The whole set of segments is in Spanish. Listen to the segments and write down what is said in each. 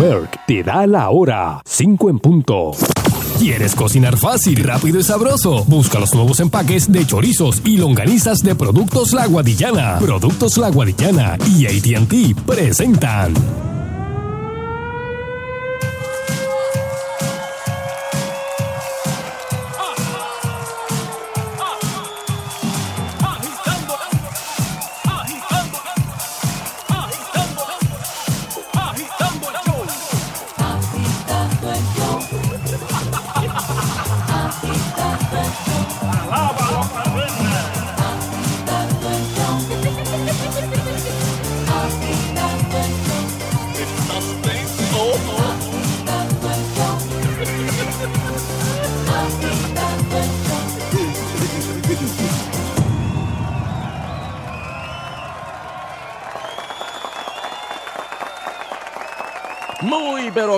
Merck te da la hora, 5 en punto. ¿Quieres cocinar fácil, rápido y sabroso? Busca los nuevos empaques de chorizos y longanizas de Productos La Guadillana. Productos La Guadillana y ATT presentan.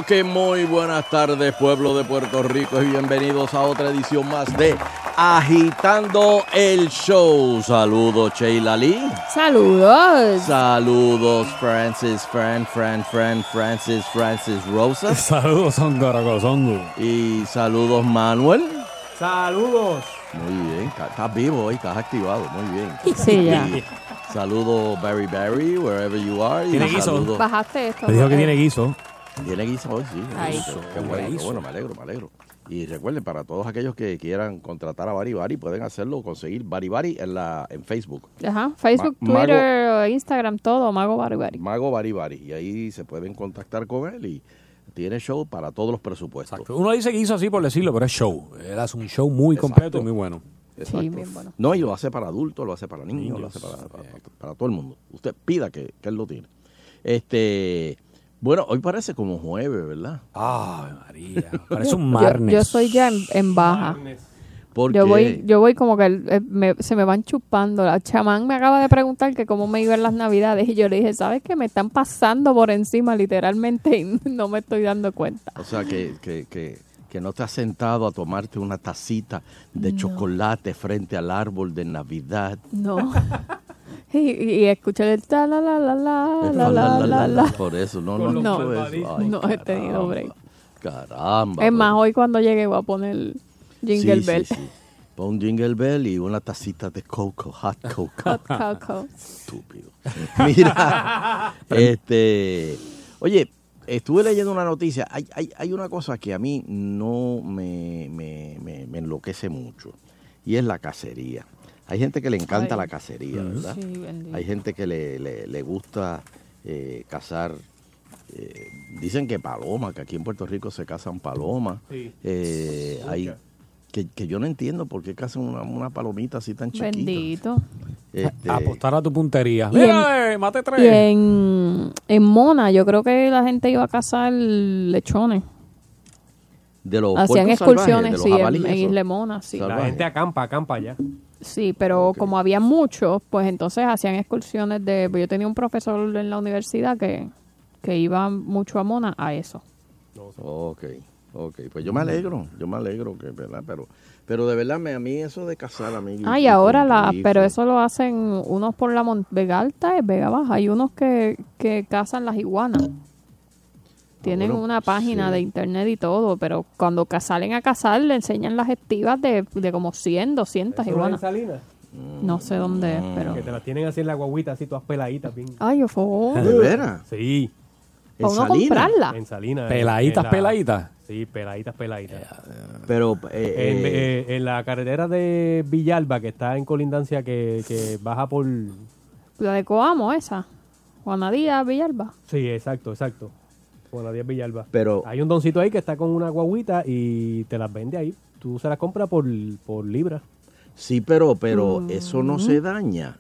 Que muy buenas tardes, pueblo de Puerto Rico, y bienvenidos a otra edición más de Agitando el Show. Saludos, Sheila Lee. Saludos. Saludos, Francis, Fran, Fran, Fran, Francis, Francis Rosa. Saludos, Songo, Rocosongo. Y saludos, Manuel. Saludos. Muy bien, estás vivo hoy, estás activado, muy bien. Sí, ya. Y Saludos, Barry Barry, wherever you are. Tiene guiso. saludos- Bajaste esto. Me dijo que tiene guiso. Tiene guiso hoy, sí. Ay, Guiso. Qué bueno, bueno, me alegro, me alegro. Y recuerden, para todos aquellos que quieran contratar a Bari Bari, pueden hacerlo o conseguir Bari Bari en, la, en Facebook. Ajá. Facebook, Ma- Mago- Twitter, Instagram, todo. Mago Barbari. Mago Bari Bari. Y ahí se pueden contactar con él y tiene show para todos los presupuestos. Exacto. Uno dice guiso así por decirlo, pero es show. Él hace un show muy completo y muy bueno. Exacto. Sí, bien bueno. No, y lo hace para adultos, lo hace para niños, Niños, lo hace para, para- para todo el mundo. Usted pida que, que él lo tiene. Este, bueno, hoy parece como jueves, ¿verdad? Ay, María. Parece un Yo, marnes. yo estoy ya en, en baja. Porque Yo voy, yo voy como que eh, me- se me van chupando. La chamán me acaba de preguntar que cómo me iba en las navidades y yo le dije, ¿sabes qué? Me están pasando por encima literalmente y no me estoy dando cuenta. O sea, que, que, que, que no te has sentado a tomarte una tacita de chocolate frente al árbol de Navidad. No. y, y escuché el ta la la la la la la la la. Por eso, no, no, no, eso. Ay, No he tenido break. Caramba. Es más, hoy cuando llegue voy a poner Jingle Sí, Bell. Sí, sí. Pon Jingle Bell y una tacita de coco, hot coco. Hot cocoa. Estúpido. Mira, este, oye, estuve leyendo una noticia. Hay, hay, hay una cosa que a mí no me, me, me- me enloquece mucho y es la cacería. Hay gente que le encanta Ay. la cacería, ¿verdad? Sí, bendito. Hay gente que le, le, le gusta eh, cazar. eh, dicen que paloma, que aquí en Puerto Rico se cazan palomas. Sí. Eh, hay, que, que yo no entiendo por qué cazan una, una palomita así tan chiquita. Bendito. Este, Apostar a tu puntería. Y Mira, eh, mate Y tres. en, en Mona, yo creo que la gente iba a cazar lechones. de los Hacían excursiones, salvajes, de sí, los en, jabalíes, en eso. Isla Mona, sí. La gente acampa, acampa ya. Sí, pero como había muchos, pues entonces hacían excursiones de... pues Yo tenía un profesor en la universidad que, que iba mucho a Mona a eso. Ok, ok. Pues yo me alegro, yo me alegro, que verdad, pero, pero de verdad, me, a mí eso de cazar, a mí... Ah, y ahora la... Pero eso lo hacen unos por la Vega Alta y Vega Baja. Hay unos que, que cazan las iguanas. Tienen bueno, una página sí. de internet y todo, pero cuando salen a cazar le enseñan las estivas de, de como 100, 200 Eso no es en iguanas. Salinas, No sé dónde es, pero... que te las tienen así en la guaguita, así todas peladitas. Bien. Ay, favor. ¿De veras? Sí, ¿En Para uno Salinas? comprarla. en Salinas. Peladitas, peladitas. Sí, peladitas, peladitas. Pero, eh, En, eh, eh, en la carretera de Villalba, que está en colindancia, que, que baja por... La de Coamo, esa. Juanadía, Villalba. Sí, exacto, exacto. La 10 Villalba. pero, Hay un doncito ahí que está con una guaguita y te las vende ahí. Tú se las compras por, por libra. sí, pero, pero eso no se daña.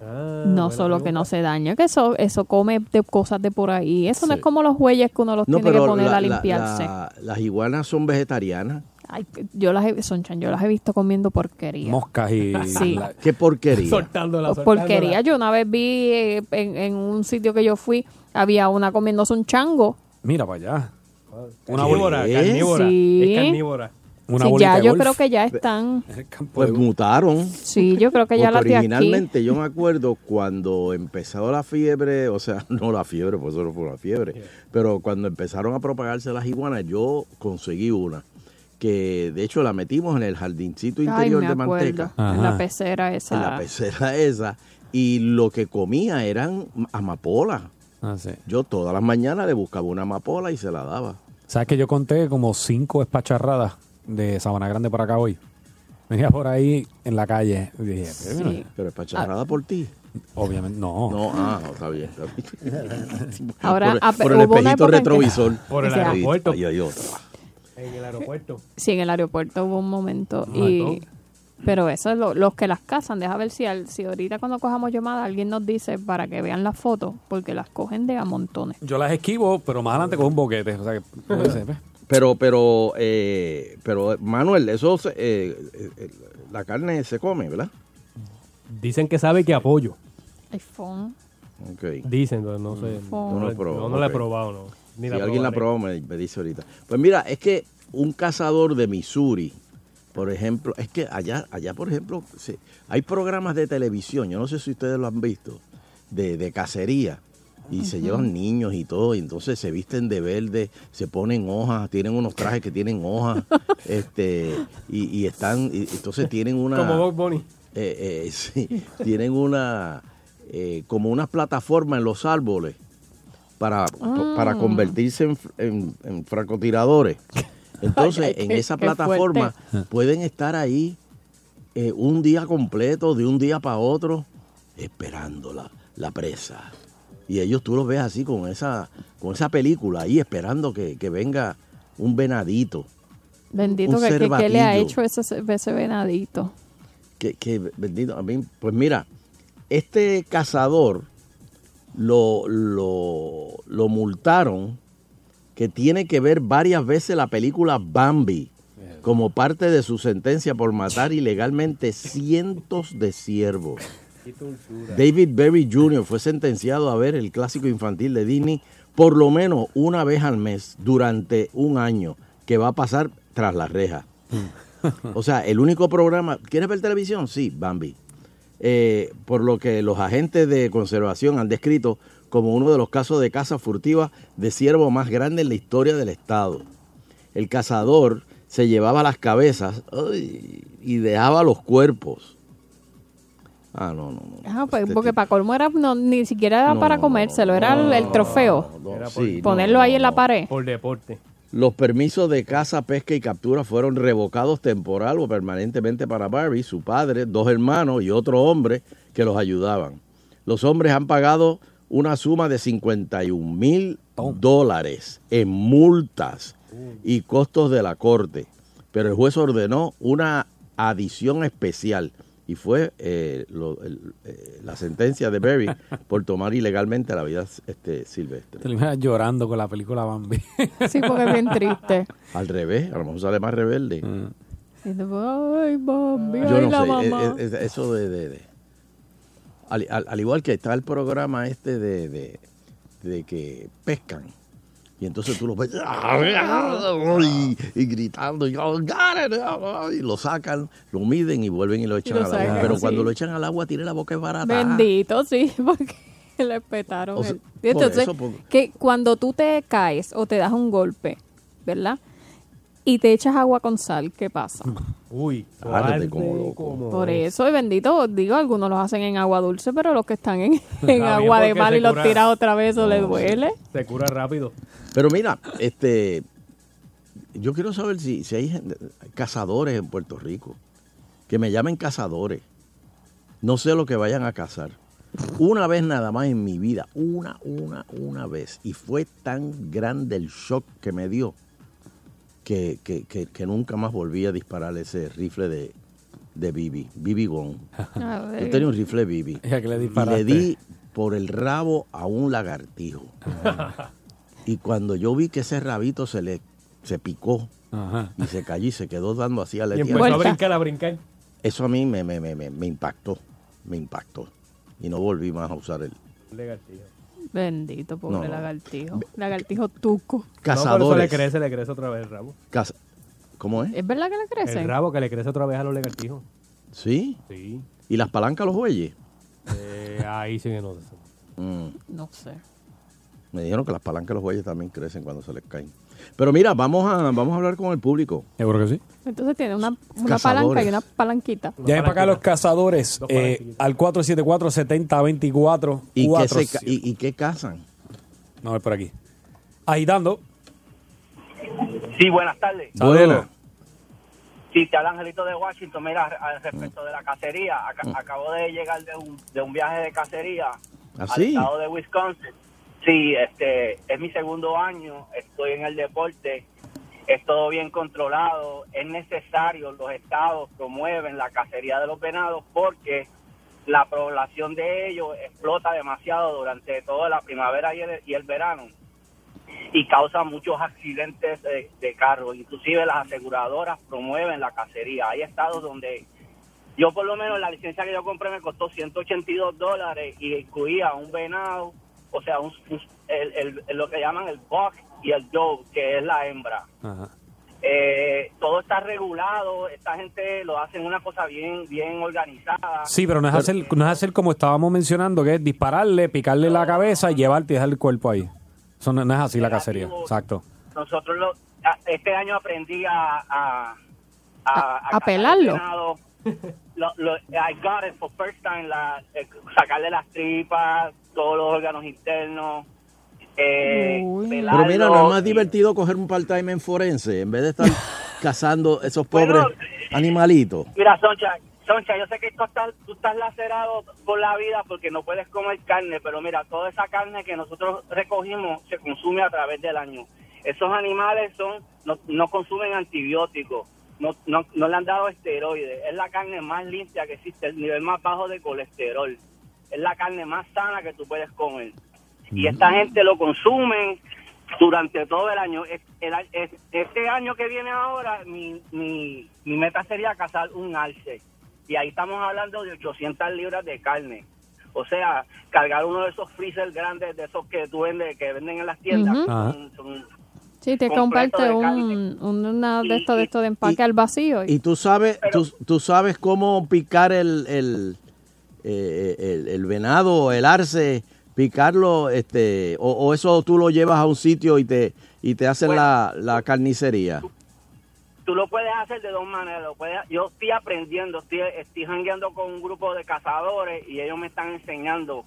Ah, no solo que no se daña, que eso eso come de cosas de por ahí. Eso no es como los bueyes que uno los No, tiene que poner la- a la- limpiarse. la- las iguanas son vegetarianas. Ay, yo las he, Sonchan, yo las he visto comiendo porquería. Moscas y... Sí. la- Qué porquería. Soltándola, Pues porquería. soltándola. Yo una vez vi eh, en, en un sitio que yo fui, había una comiéndose un chango. Mira para allá. Una ¿Qué? carnívora. Sí. Es carnívora. una Sí, ya de yo golf creo que ya están. Pues mutaron. Sí, yo creo que ya aquí. originalmente yo me acuerdo cuando empezó la fiebre, o sea, no la fiebre, pues eso no fue una fiebre, pero cuando empezaron a propagarse las iguanas, yo conseguí una, que de hecho la metimos en el jardincito Ay, interior me de acuerdo. manteca, En la pecera esa. en la pecera esa, y lo que comía eran amapolas. Ah, sí. Yo todas las mañanas le buscaba una amapola y se la daba. ¿Sabes que yo conté como cinco espacharradas de Sabana Grande para acá hoy? Venía por ahí en la calle y dije, pero mira, Sí. Pero es pacharrada por ti. obviamente, no. No, ah, no, está bien. Está bien. Ahora, por, ah, por el espejito que- retrovisor. Por el aeropuerto. ahí hay otra. En el aeropuerto. Sí, en el aeropuerto hubo un momento. No, y. Pero eso es lo- los que las cazan. Deja ver si, al- si ahorita cuando cojamos llamada alguien nos dice para que vean las fotos, porque las cogen de a montones. Yo las esquivo, pero más adelante con un boquete. O sea que puede ser, ¿ves? Pero, pero, eh, pero, Manuel, eso, se- eh, eh, la carne se come, ¿verdad? Dicen que sabe que apoyo. iPhone. Ok. Dicen, pero no sé. No No, lo he yo probado, no la he probado, no. Ni si alguien la probó, me, me dice ahorita. Pues mira, es que un cazador de Missouri, por ejemplo, es que allá, allá por ejemplo, se- hay programas de televisión, yo no sé si ustedes lo han visto, de, de cacería. Y se llevan niños y todo, y entonces se visten de verde, se ponen hojas, tienen unos trajes que tienen hojas, este, y, y están, y entonces tienen una... Como Bob eh, eh, sí, tienen una eh, como unas plataformas en los árboles para, para convertirse en, en- en francotiradores. Entonces, Ay, ay, en qué- esa qué plataforma pueden estar ahí eh, un día completo, de un día para otro, esperando la, la presa. Y ellos tú los ves así con esa, con esa película ahí, esperando que, que venga un venadito. Bendito Un que, que- le ha hecho ese, ese venadito. que, que bendito, a mí, pues mira, este cazador lo, lo, lo multaron que tiene que ver varias veces la película Bambi como parte de su sentencia por matar ilegalmente cientos de ciervos. David Berry Jr. fue sentenciado a ver el clásico infantil de Disney por lo menos una vez al mes durante un año que va a pasar tras las rejas. O sea, el único programa. ¿Quieres ver televisión? Sí, Bambi. Eh, por lo que los agentes de conservación han descrito como uno de los casos de caza furtiva de ciervo más grande en la historia del estado. El cazador se llevaba las cabezas ay, y dejaba los cuerpos. Ah, no, no, no. Ah, pues, Este porque tipo- para colmo era, no, ni siquiera era No, para comérselo, era el, trofeo. sí, Ponerlo ahí en la pared. Por deporte. Los permisos de caza, pesca y captura fueron revocados temporal o permanentemente para Barbie, su padre, dos hermanos y otro hombre que los ayudaban. Los hombres han pagado una suma de 51 mil dólares en multas y costos de la corte, pero el juez ordenó una adición especial y fue eh, lo- el- eh, la sentencia de Berry por tomar ilegalmente la vida este, silvestre. Te imaginas llorando con la película Bambi. Sí, porque es bien triste. Al revés, a lo mejor sale más rebelde. Y después, Ay, mami, Yo ay, no la sé, mamá. eh, eh, eso de... de- de- al, al- al igual que está el programa este de, de, de que pescan. Y entonces tú los ves y, y gritando y, lo sacan, lo miden y vuelven y lo echan lo al agua. Pero sí. cuando lo echan al agua tiene la boca barata. Bendito, sí, porque le petaron. O sea, el- por Entonces, eso, por- que cuando tú te caes o te das un golpe, ¿verdad? Y te echas agua con sal, ¿qué pasa? Uy, Arde arde como loco. como- Por eso, y bendito, digo, algunos los hacen en agua dulce, pero los que están en, en agua de mar se y los tiras otra vez, eso les duele. Se cura rápido. Pero mira, este, yo quiero saber si, si hay cazadores en Puerto Rico, que me llamen cazadores. No sé lo que vayan a cazar. Una vez nada más en mi vida, una, una, una vez. Y fue tan grande el shock que me dio que, que- que- que nunca más volví a disparar ese rifle de, de Bibi, Bibi Gon. Yo tenía un rifle Bibi. ¿Y le Y disparaste? le di por el rabo a un lagartijo. y cuando yo vi que ese rabito se le se picó Ajá. y se cayó y se quedó dando así a la Y tierra, empezó a Vuelta. brincar, a brincar. eso a mí me, me, me, me, me impactó. Me impactó. Y no volví más a usar el Lagartijo. Bendito, pobre No, no. lagartijo. Lagartijo tuco. No, por eso le cazadores. crece, le crece otra vez el rabo. caza- ¿Cómo es? ¿Es verdad que le crece? El rabo que le crece otra vez a los legartijos. ¿Sí? Sí. ¿Y las palancas a los bueyes? Eh, ahí sí que no sé. Mm. No sé. Me dijeron que las palancas a los bueyes también crecen cuando se les caen. Pero mira, vamos a, vamos a hablar con el público. Seguro que sí. Entonces tiene una, una palanca y una palanquita. Ya para acá los cazadores eh, al 474-7024. ¿Y qué, cuatro, se y, y qué cazan? No, es por aquí. Agitando. Sí, buenas tardes. Buena. Sí, te habla Angelito de Washington. Mira, al respecto de la cacería, aca- acabo de llegar de un, de un viaje de cacería ¿Ah, al sí? estado de Wisconsin. Sí, este, es mi segundo año, estoy en el deporte, es todo bien controlado, es necesario, los estados promueven la cacería de los venados porque la población de ellos explota demasiado durante toda la primavera y el, verano y causa muchos accidentes de, de carro. Inclusive las aseguradoras promueven la cacería. Hay estados donde yo por lo menos la licencia que yo compré me costó 182 dólares y incluía un venado, o sea, un, un- el, el- lo que llaman el buck y el doe, que es la hembra. Ajá. Eh, todo está regulado, esta gente lo hace en una cosa bien bien organizada. Sí, pero no es, hacer, no es hacer como estábamos mencionando, que es dispararle, picarle la cabeza y llevarte y dejar el cuerpo ahí. Eso no, no es así la cacería. Exacto. Nosotros lo, a- este año aprendí a a, A- pelarlo. Lo, lo- I got it for first time, la, eh, sacarle las tripas, todos los órganos internos. Eh. Pero mira, no es más y- divertido coger un part-time en forense en vez de estar cazando esos Bueno, pobres animalitos. Mira, Soncha, Soncha, yo sé que tú estás, tú estás lacerado por la vida porque no puedes comer carne, pero mira, toda esa carne que nosotros recogimos se consume a través del año. Esos animales son no, no consumen antibióticos, no, no, no le han dado esteroides. Es la carne más limpia que existe, el nivel más bajo de colesterol. Es la carne más sana que tú puedes comer. Y esta gente lo consumen durante todo el año. Este año que viene ahora, mi, mi, mi meta sería cazar un alce. Y ahí estamos hablando de 800 libras de carne. O sea, cargar uno de esos freezer grandes, de esos que tú vendes, que venden en las tiendas. Ujú. son- son- Sí, te comparte un, una de Y- estos de, empaque y- al vacío. y- Y tú sabes, Pero- tú, tú sabes cómo picar el, el, eh, el, el venado, el arce, picarlo, este, o, o eso tú lo llevas a un sitio y te, y te hacen Bueno. la, la carnicería. tú lo puedes hacer de dos maneras. Lo puedes- yo estoy aprendiendo, estoy, estoy jangueando con un grupo de cazadores y ellos me están enseñando.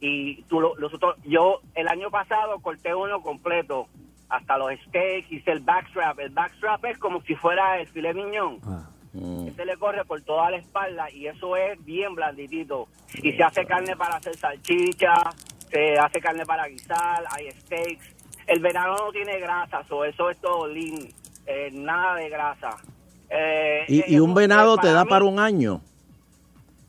Y tú lo- los otros, yo el año pasado corté uno completo, hasta los steaks, hice el backstrap. El backstrap es como si fuera el filet miñón. Ah. Mm. Se le corre por toda la espalda y eso es bien blanditito. Y se hace carne para hacer salchicha, se hace carne para guisar, hay steaks. El verano no tiene grasa, so eso es todo lean, eh, nada de grasa. Eh, Y, eh, y un eh, venado te da mí, para un año.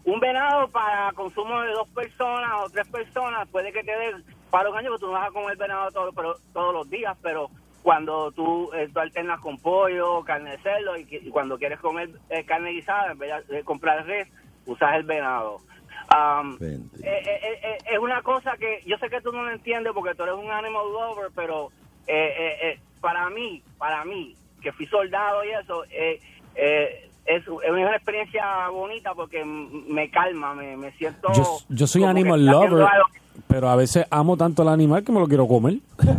un venado para consumo de dos personas o tres personas puede que te dé para un año, porque tú no vas a comer venado todo- pero- todos los días, pero cuando tú, eh, tú alternas con pollo, carne de cerdo y, cuando quieres comer eh, carne guisada, en vez de comprar res, usas el venado. Eh, eh, eh, es una cosa que yo sé que tú no lo entiendes porque tú eres un animal lover, pero eh, eh, eh, para mí, para mí, que fui soldado y eso, eh, eh, es, es una experiencia bonita porque me calma, me, me siento... Yo, yo soy animal lover, algo. Pero a veces amo tanto al animal que me lo quiero comer.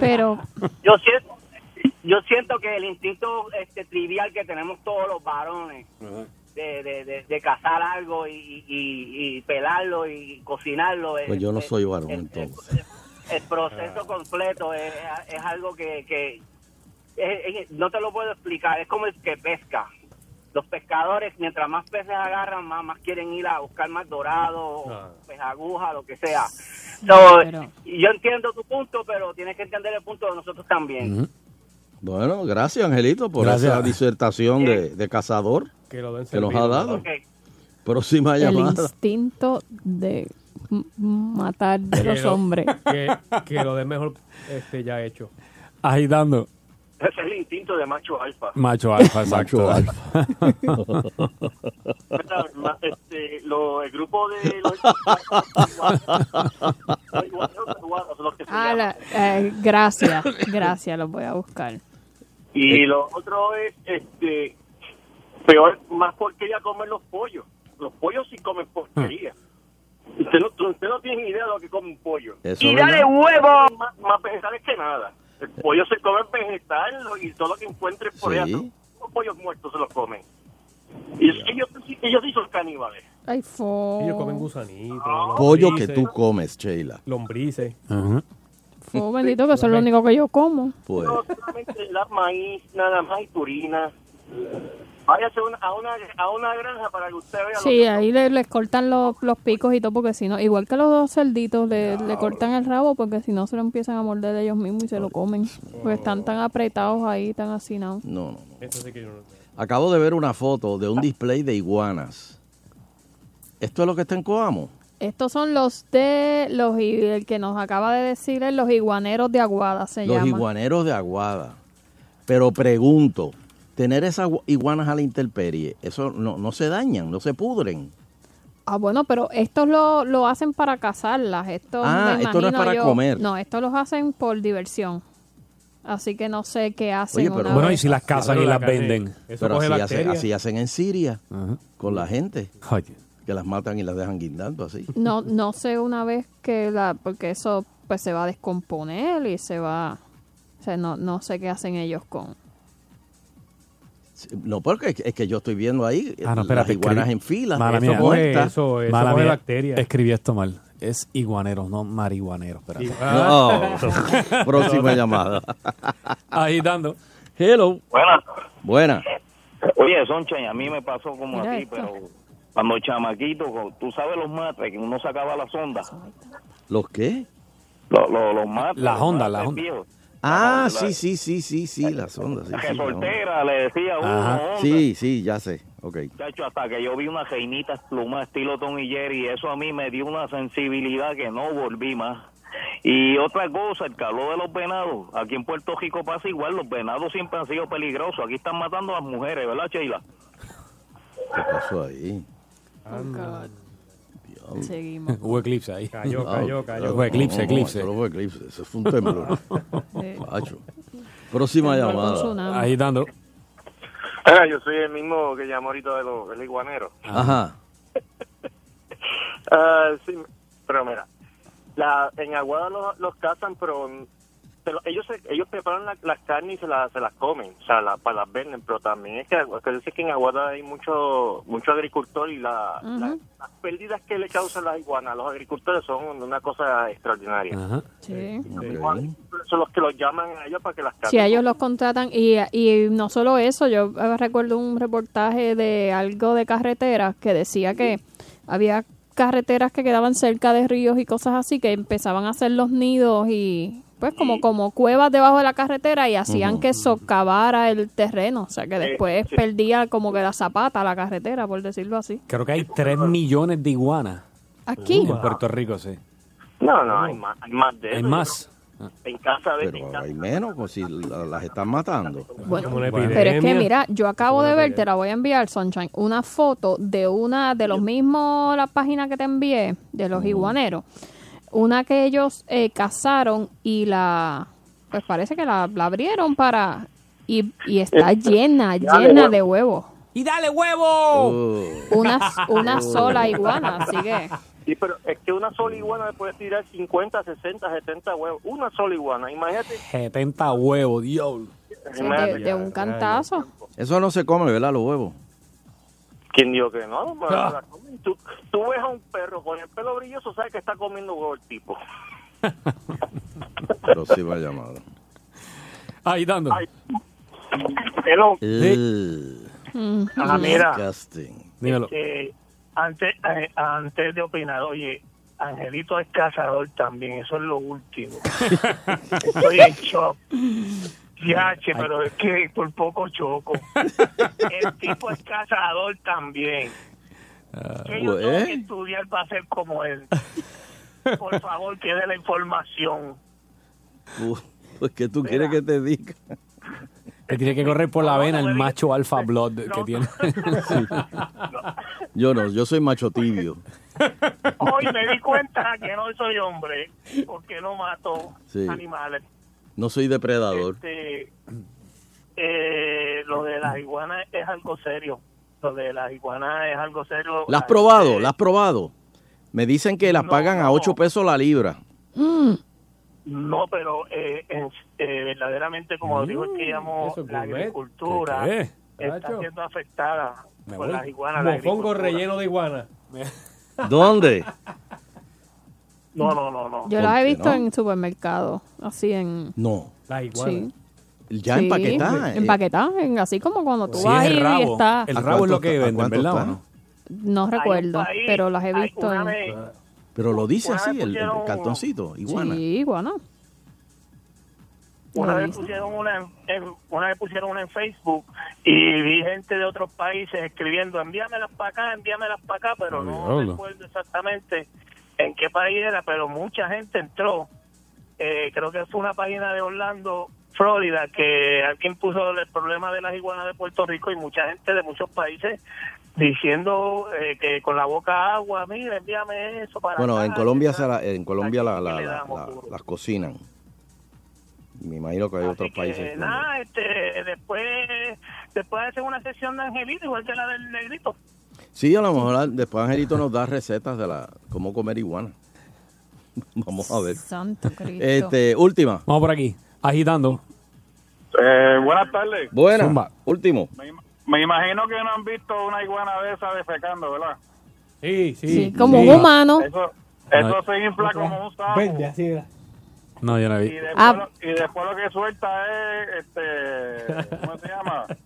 Pero yo siento yo siento que el instinto este trivial que tenemos todos los varones de, de, de, de cazar algo y, y, y pelarlo y cocinarlo Pues yo no soy varón, el- entonces. el proceso completo es, es algo que, que es- es- no te lo puedo explicar es como el que pesca los pescadores mientras más peces agarran más más quieren ir a buscar más dorado Ah. pez aguja lo que sea So, pero- yo entiendo tu punto pero tienes que entender el punto de nosotros también. Bueno, gracias Angelito por Gracias. esa disertación de, de cazador Que lo que nos ha dado. Ok. Próxima el llamada. instinto de matar de Que los lo- hombres. Que, que lo den mejor este, ya hecho. Agitando. Ese es el instinto de macho alfa. Macho alfa, exacto. Macho alfa. este, lo, el grupo de los... Ah, la- eh, gracias, gracias, los voy a buscar. Y lo otro es, este, peor, más porquería comer los pollos. Los pollos sí comen porquería. Usted no, usted no tiene idea de lo que come un pollo. Eso y dale huevo. Más, más vegetales que nada. El pollo se come vegetal y todo lo que encuentre por Sí. allá. Los pollos muertos se los comen. Y ellos, ellos sí son caníbales. Ay, fo. Ellos comen gusanitos. Pollo que tú comes, Sheila. Lombrices. Ajá. Fo, bendito, que eso es lo único que yo como. Pues, No, solamente la maíz, nada más y turina. Váyase una- a, una, a una granja para que usted vea Sí, lo ahí le- les cortan los, los picos y todo, porque si no, igual que los dos cerditos, le, le cortan el rabo, porque si no se lo empiezan a morder ellos mismos y se lo comen. Porque están tan apretados ahí, tan hacinados. no, no. Eso sí que yo no Acabo de ver una foto de un display de iguanas. ¿Esto es lo que está en Coamo? Estos son los de los el que nos acaba de decir es los iguaneros de Aguada se Los llama. iguaneros de Aguada. Pero pregunto, tener esas gua- iguanas a la intemperie, eso no, no se dañan, no se pudren. Ah, bueno, pero estos lo, lo hacen para cazarlas. Estos, Ah, esto no es para yo- comer. No, estos los hacen por diversión. Así que no sé qué hacen. Oye, pero- Bueno, y si las cazan y la las carne- venden. Eso Pero coge así, hace- así hacen en Siria con la gente, Oye. que las matan y las dejan guindando así. No, no sé una vez que la, porque eso pues se va a descomponer y se va, o sea, no, no sé qué hacen ellos con. No, porque es que yo estoy viendo ahí Ah, no, las espérate. iguanas escribí- en fila, Mala eso mía. Eso, eso Mala coge mía. bacterias. Escribí esto mal. Es iguanero, no marihuanero. Espérate. Y- ah, No. Próxima llamada. Agitando. Hello. Buenas. Buena. Oye, Soncha, a mí me pasó como Mira a ti, esto. pero cuando chamaquito, tú sabes los matres, que uno sacaba la sonda. ¿Los qué? Los, los, los matres. La los Honda, matres la Honda. viejos. Ah, La- sí, sí, sí, sí, sí, las ondas. Sí, La que sí, le decía uno, Ajá. Honda. sí, sí, ya sé. Ok. Chacho, hasta que yo vi una reinita pluma estilo Tom y Jerry, eso a mí me dio una sensibilidad que no volví más. Y otra cosa, el calor de los venados. Aquí en Puerto Rico pasa igual, los venados siempre han sido peligrosos. Aquí están matando a las mujeres, ¿verdad, Sheila? ¿Qué pasó ahí? Oh, God. Seguimos. Hubo eclipse ahí. Cayó, cayó, cayó. Fue eclipse, eclipse. No fue eclipse, eso fue un temblor. Macho. Próxima llamada. Agitando. Mira, yo soy el mismo que llamó ahorita de los, del iguanero. Ajá. Ah, sí, pero mira, la, en Aguada los, los cazan, pero, pero ellos se- ellos preparan la- las carnes y se, las se las comen, o sea, la- para las venden, pero también es que, que dice que en Aguada hay mucho mucho agricultor y la, la- las pérdidas que le causan las iguanas a los agricultores son una cosa extraordinaria. Sí. Ok. Son los que los llaman a ellos para que las. Si a ellos los contratan, y, y no solo eso, yo eh, recuerdo un reportaje de algo de carreteras que decía que había carreteras que quedaban cerca de ríos y cosas así que empezaban a hacer los nidos y pues como como cuevas debajo de la carretera y hacían que socavara el terreno, o sea que después sí. perdía como que la zapata la carretera, por decirlo así. Creo que hay 3 millones de iguanas Aquí, en Puerto Rico, sí. No, no, hay más, hay más de Hay eso. más. En casa de... en Pero casa- hay menos, pues si la- las están matando. bueno. Pero es que mira, yo acabo de ver, te la voy a enviar, Sunshine, una foto de una de los mismos, la página que te envié, de los iguaneros. Una que ellos eh, cazaron y la, pues parece que la, la abrieron para, y, y está llena, llena de huevos. ¡Y dale huevo! Oh. Una, una sola iguana, así que... Sí, pero es que una sola iguana le puede tirar 50, 60, 70 huevos. Una sola iguana, imagínate. 70 huevos, diablo. de, imagínate. de un cantazo. Eso no se come, ¿verdad? Los huevos. ¿Quién dijo que no? Ah. Tú, tú ves a un perro con el pelo brilloso, sabes que está comiendo huevo el tipo. Próxima llamada. Agitando. Ay. Pero, Eh, Mm. Ah, mira, disgusting. Dímelo. eh, antes, eh, antes de opinar, oye, Angelito es cazador también, eso es lo último. Estoy en shock. Yache, pero es que por poco choco. El tipo es cazador también. Que yo tengo pues. que estudiar para ser como él. Por favor, que dé la información. Uh, Pues, ¿qué tú quieres que te diga? Que tiene que correr por la vena el macho alfa blood que tiene. Yo no, yo soy macho tibio. Hoy me di cuenta que no soy hombre, porque no mato Sí. animales. No soy depredador. Este, eh, lo de las iguanas es algo serio. Lo de las iguanas es algo serio. ¿La has probado? ¿La has probado? Me dicen que las pagan a 8 pesos la libra. No, pero eh, en- eh, verdaderamente, como dijo el que llamó, eso es la gourmet. agricultura ¿Qué está siendo afectada Me por voy. las iguanas. la Mofongo agricultura. relleno de iguana. ¿Dónde? No, no, no, no. Yo ¿Por las he visto no? en supermercados, así en... No. La iguana. Sí. Ya Sí, empaquetada. eh. Empaquetadas, en- así como cuando tú Sí, vas el rabo. y está... El ¿A rabo es lo que venden, cuánto ¿verdad? no? No recuerdo, país- pero las he visto en... vez- Pero lo dice así, el, cartoncito, iguana. Sí, iguana. Una Lo vez dice. pusieron una, en- una vez pusieron una en Facebook y vi gente de otros países escribiendo envíamelas para acá, envíamelas para acá, pero no recuerdo exactamente en qué país era, pero mucha gente entró. Eh, creo que fue una página de Orlando, Florida, que alguien puso el problema de las iguanas de Puerto Rico y mucha gente de muchos países diciendo eh, que con la boca agua, mira, envíame eso para Bueno, acá, en Colombia, se la- en Colombia la- damos las cocinan. Me imagino que hay Así otros que, países. nada, este, después, después de hacer una sesión de Angelito, igual que la del negrito. Sí, a lo mejor después Angelito nos da recetas de la cómo comer iguana. Vamos a ver. Santo Cristo. Este, última. Vamos por aquí. Agitando. Eh, buenas tardes. Buena. Zumba. Último. Me, im- me imagino que no han visto una iguana de esa defecando, ¿verdad? Sí, sí. Sí, como Sí. un humano. Eso, eso se infla como un sapo. Verde, así era. No, yo no Y vi. después, Ah. lo, y después lo que suelta es, este, ¿cómo se llama?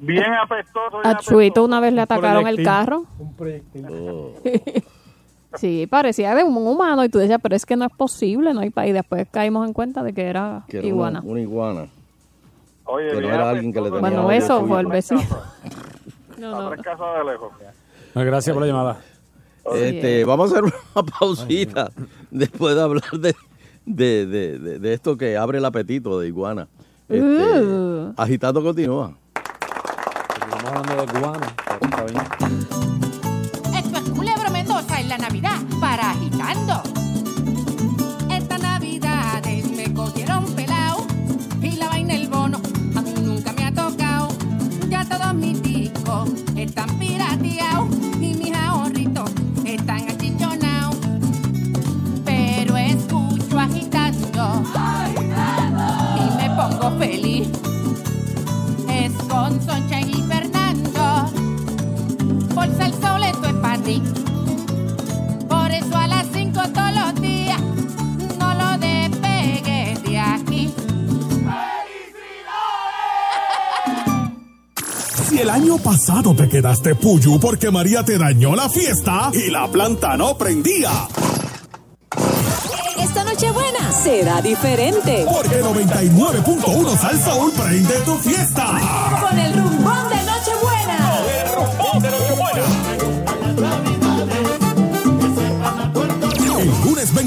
Bien apestoso. bien A Chuito apestoso. una vez le atacaron el carro. Un proyectil. Oh. Sí, parecía de un humano y tú decías, pero es que no es posible, ¿no? Y pa- y después caímos en cuenta de que era Que era iguana. Una, una iguana. Oye, Que no era alguien que le tenía Bueno, eso fue el vecino. No, no. tres casas de lejos. No, gracias por la llamada. Este, vamos a hacer una pausita después de hablar de, de, de, de- de esto que abre el apetito de iguana. Este, Uh. Agitando continúa. Hablando de cubano. Está bien. Esto es Culebro Mendoza en la Navidad para agitando. Esta Navidad me cogieron pelao y la vaina el bono a mí nunca me ha tocado. Ya todos mis discos están pirateados y mis ahorritos están achichonados. Pero escucho agitando y me pongo feliz. Es con Soncha y Por eso a las 5 todos los días no lo despegues de aquí. Si el año pasado te quedaste puyú porque María te dañó la fiesta y la planta no prendía. Esta Nochebuena será diferente. Porque 99.1 Sal Soul prende tu fiesta. Con el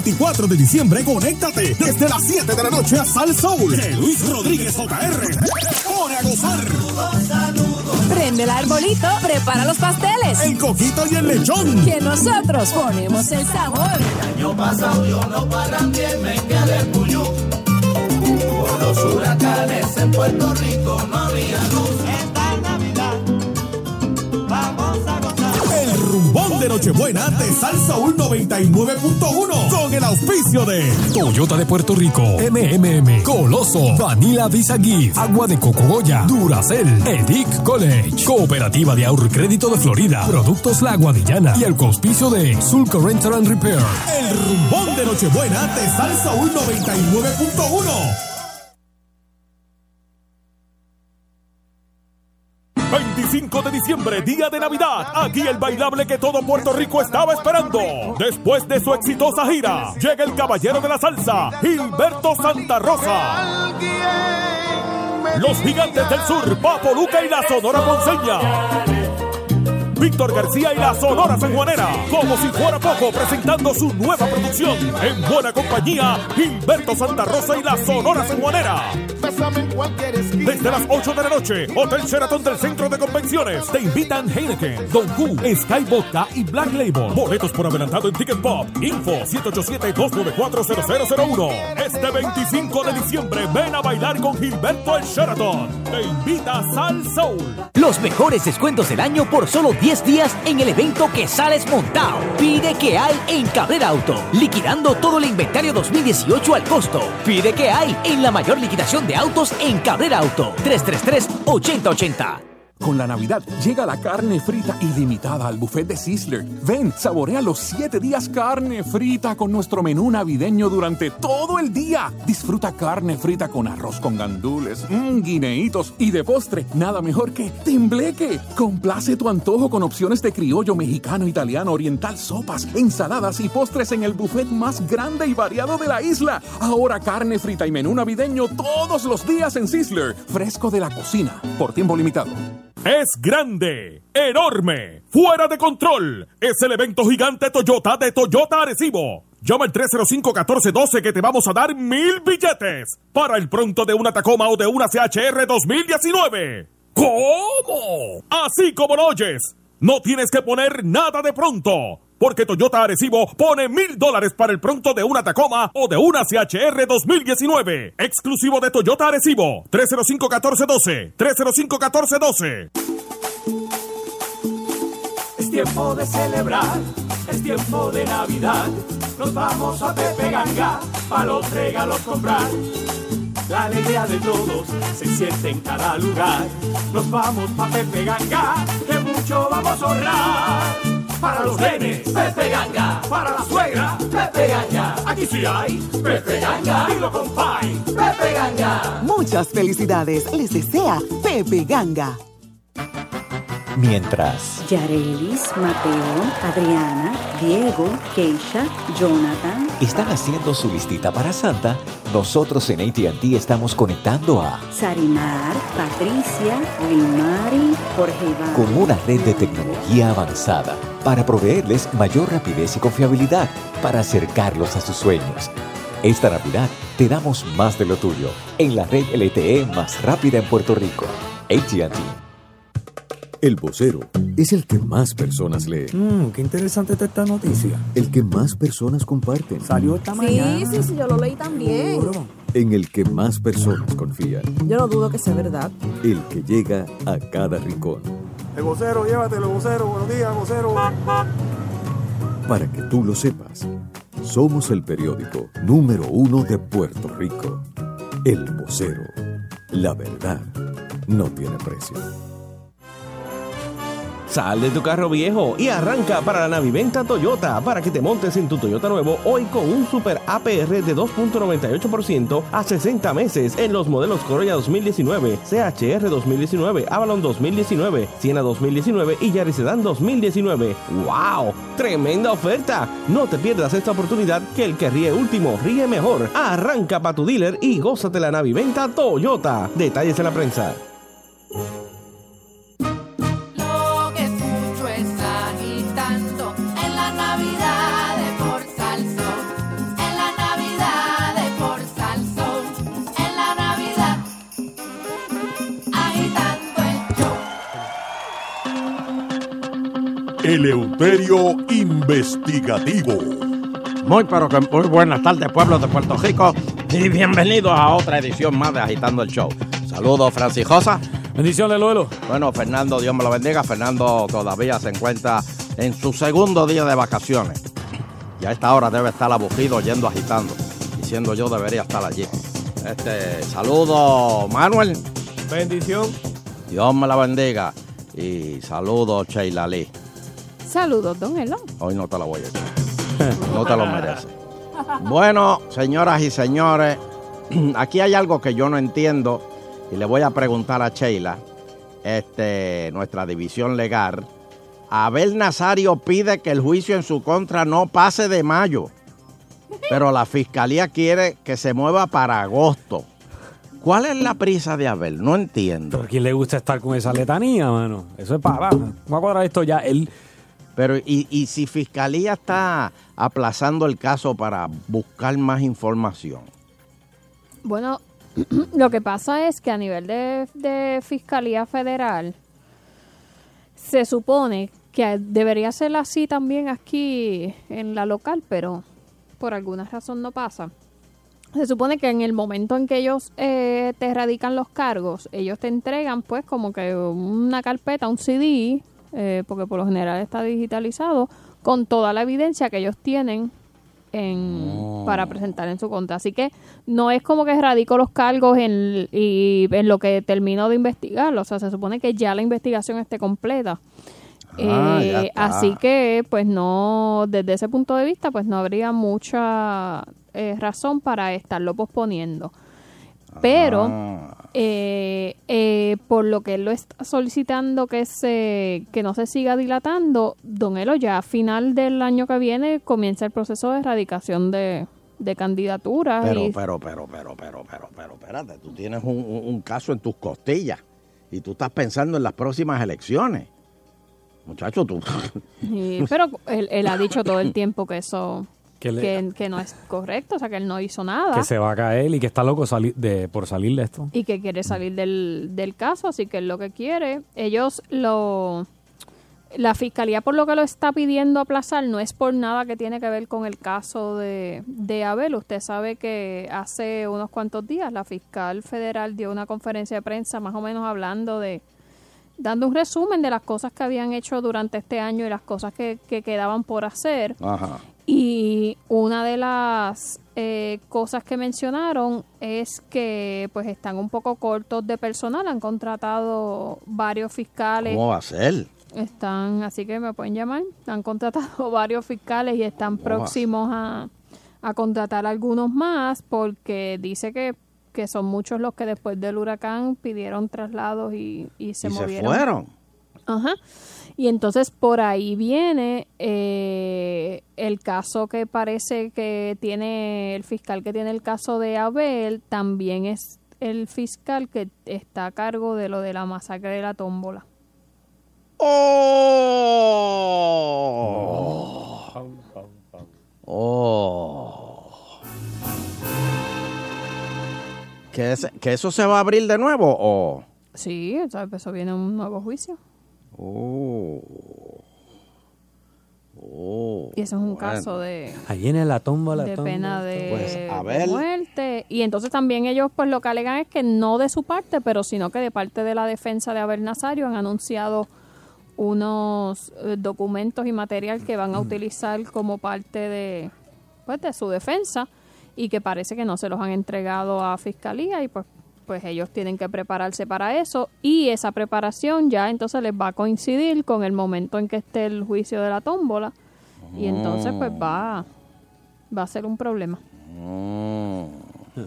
24 de diciembre, conéctate desde las 7 de la noche a Sal Soul. Que Luis Rodríguez JR pone a gozar. Prende el arbolito, prepara los pasteles. El coquito y el lechón. Que nosotros ponemos el sabor. año pasado yo no parrandié, me quedé puyú. Por los huracanes en Puerto Rico no había luz. de Nochebuena de Salsa 199.1 con el auspicio de Toyota de Puerto Rico, MMM, Coloso, Vanilla Visa Gift, Agua de Cocogoya, Duracel, Edic College, Cooperativa de Ahorro y Crédito de Florida, Productos La Guadillana y el auspicio de Sulco Rental and Repair. El rumbón de Nochebuena de Salsa 199.1 de diciembre, día de Navidad, aquí el bailable que todo Puerto Rico estaba esperando. Después de su exitosa gira, llega el caballero de la salsa, Gilberto Santa Rosa. Los gigantes del sur, Papo Luca y la Sonora Ponceña. Víctor García y la Sonora Sanjuanera. Como si fuera poco, presentando su nueva producción. En buena compañía, Gilberto Santa Rosa y la Sonora Sanjuanera. Desde las 8 de la noche, Hotel Sheraton del Centro de Convenciones. Te invitan Heineken, Don Q, Sky Vodka y Black Label. Boletos por adelantado en Ticket Pop. Info 787-294-0001. Este 25 de diciembre, ven a bailar con Gilberto el Sheraton. Te invita Sal Soul. Los mejores descuentos del año por solo 10 días en el evento que sales montado. Pide que hay en Cabrera Auto. Liquidando todo el inventario 2018 al costo. Pide que hay en la mayor liquidación de autos en Cabrera Auto. 333-8080. Con la Navidad llega la carne frita ilimitada al buffet de Sizzler. Ven, saborea los 7 días carne frita con nuestro menú navideño durante todo el día. Disfruta carne frita con arroz con gandules, mmm, guineitos y de postre, nada mejor que tembleque. Complace tu antojo con opciones de criollo mexicano, italiano, oriental, sopas, ensaladas y postres en el buffet más grande y variado de la isla. Ahora carne frita y menú navideño todos los días en Sizzler. Fresco de la cocina, por tiempo limitado. Es grande, enorme, fuera de control. Es el evento gigante Toyota de Toyota Arecibo. Llama al 305-1412 que te vamos a dar mil billetes para el pronto de una Tacoma o de una CHR 2019. ¿Cómo? Así como lo oyes. No tienes que poner nada de pronto. Porque Toyota Arecibo pone mil dólares para el pronto de una Tacoma o de una CHR 2019. Exclusivo de Toyota Arecibo. 305-1412. 305-1412. Es tiempo de celebrar, es tiempo de Navidad. Nos vamos a Pepe Ganga para los regalos comprar. La alegría de todos se siente en cada lugar. Nos vamos pa' Pepe Ganga, que mucho vamos a ahorrar. Para los nenes, Pepe Ganga. Para la suegra, Pepe Ganga. Aquí sí hay Pepe Ganga. Dilo compay, Pepe Ganga. Muchas felicidades les desea Pepe Ganga. Mientras, Yarelis, Mateo, Adriana, Diego, Keisha, Jonathan. están haciendo su listita para Santa, nosotros en ATT estamos conectando a Sarimar, Patricia, Limari, Jorge Iván. con una red de tecnología avanzada para proveerles mayor rapidez y confiabilidad para acercarlos a sus sueños. Esta Navidad te damos más de lo tuyo en la red LTE más rápida en Puerto Rico. ATT. El vocero es el que más personas lee, Mmm, qué interesante está esta noticia. el que más personas comparten, Salió esta Sí, mañana. sí, sí, yo lo leí también. en el que más personas confían, Yo no dudo que sea verdad. el que llega a cada rincón, El vocero, llévatelo, vocero. Buenos días, vocero. para que tú lo sepas. Somos el periódico número uno de Puerto Rico. El vocero. La verdad no tiene precio. Sal de tu carro viejo y arranca para la Naviventa Toyota para que te montes en tu Toyota nuevo hoy con un super APR de 2.98% a 60 meses en los modelos Corolla 2019, CHR 2019, Avalon 2019, Siena 2019 y Yaris Sedan 2019. ¡Wow! ¡Tremenda oferta! No te pierdas esta oportunidad que el que ríe último ríe mejor. Arranca para tu dealer y gózate la Naviventa Toyota. Detalles en la prensa. Eleuterio Investigativo. Muy pero que muy buenas tardes pueblos de Puerto Rico y bienvenidos a otra edición más de Agitando el Show. Saludos Francijosa. Bendiciones, Luelo. Bueno, Fernando, Dios me lo bendiga. Fernando todavía se encuentra en su segundo día de vacaciones. Y a esta hora debe estar aburrido yendo agitando. Diciendo yo debería estar allí. Este, saludo Manuel. Bendición. Dios me la bendiga. Y saludo Sheila Lee. Saludos, don Elon. Hoy no te la voy a decir. No te lo mereces. Bueno, señoras y señores, aquí hay algo que yo no entiendo y le voy a preguntar a Sheila, este, nuestra división legal. Abel Nazario pide que el juicio en su contra no pase de mayo, pero la fiscalía quiere que se mueva para agosto. ¿Cuál es la prisa de Abel? No entiendo. ¿A quién le gusta estar con esa letanía, mano? Eso es para... Vamos a cuadrar esto ya. Él... Pero, ¿y, y si fiscalía está aplazando el caso para buscar más información? Bueno, Lo que pasa es que a nivel de, de Fiscalía Federal se supone que debería ser así también aquí en la local, pero por alguna razón no pasa. Se supone que en el momento en que ellos eh, te radican los cargos, ellos te entregan pues como que una carpeta, un CD, eh, porque por lo general está digitalizado, con toda la evidencia que ellos tienen en, para presentar en su contra. Así que no es como que radico los cargos en, y en lo que termino de investigar. O sea, se supone que ya la investigación esté completa. Ah, Eh, así que, pues no, desde ese punto de vista, pues no habría mucha eh, razón para estarlo posponiendo. Pero, Ah. eh, eh, por lo que él lo está solicitando que se que no se siga dilatando, Don Elo ya a final del año que viene comienza el proceso de erradicación de, de candidaturas. Pero, y- pero, pero, pero, pero, pero, pero, espérate, tú tienes un, caso en tus costillas y tú estás pensando en las próximas elecciones. Muchacho, tú. pero él, él ha dicho todo el tiempo que eso Que le- que, que no es correcto, o sea que él no hizo nada. Que se va a caer y que está loco sali- de, por salir de esto. y que quiere salir del, del caso, así que es lo que quiere. Ellos lo... La fiscalía por lo que lo está pidiendo aplazar no es por nada que tiene que ver con el caso de, de Abel. Usted sabe que hace unos cuantos días la fiscal federal dio una conferencia de prensa más o menos hablando de, dando un resumen de las cosas que habían hecho durante este año y las cosas que, que quedaban por hacer. Ajá. Y una de las eh, cosas que mencionaron es que pues están un poco cortos de personal, han contratado varios fiscales. ¿Cómo va a ser? Están, así que me pueden llamar. Han contratado varios fiscales y están ¿Cómo va a próximos a, a contratar algunos más porque dice que, que son muchos los que después del huracán pidieron traslados y, y se y se movieron. fueron. Ajá. Y entonces por ahí viene eh, el caso que parece que tiene el fiscal que tiene el caso de Abel, también es el fiscal que está a cargo de lo de la masacre de la tómbola. ¡Oh! ¡Oh! ¿Que, ese- ¿Que eso se va a abrir de nuevo o...? Sí, eso viene un nuevo juicio. Oh. Oh. Y eso es un Bueno. caso de, Ahí en la tumba, la de tumba. pena de, Pues, de muerte. Y entonces también ellos pues lo que alegan es que no de su parte, pero sino que de parte de la defensa de Abel Nazario han anunciado unos eh, documentos y material que van a utilizar como parte de pues de su defensa y que parece que no se los han entregado a fiscalía y pues pues ellos tienen que prepararse para eso y esa preparación ya entonces les va a coincidir con el momento en que esté el juicio de la tómbola y entonces pues va va a ser un problema.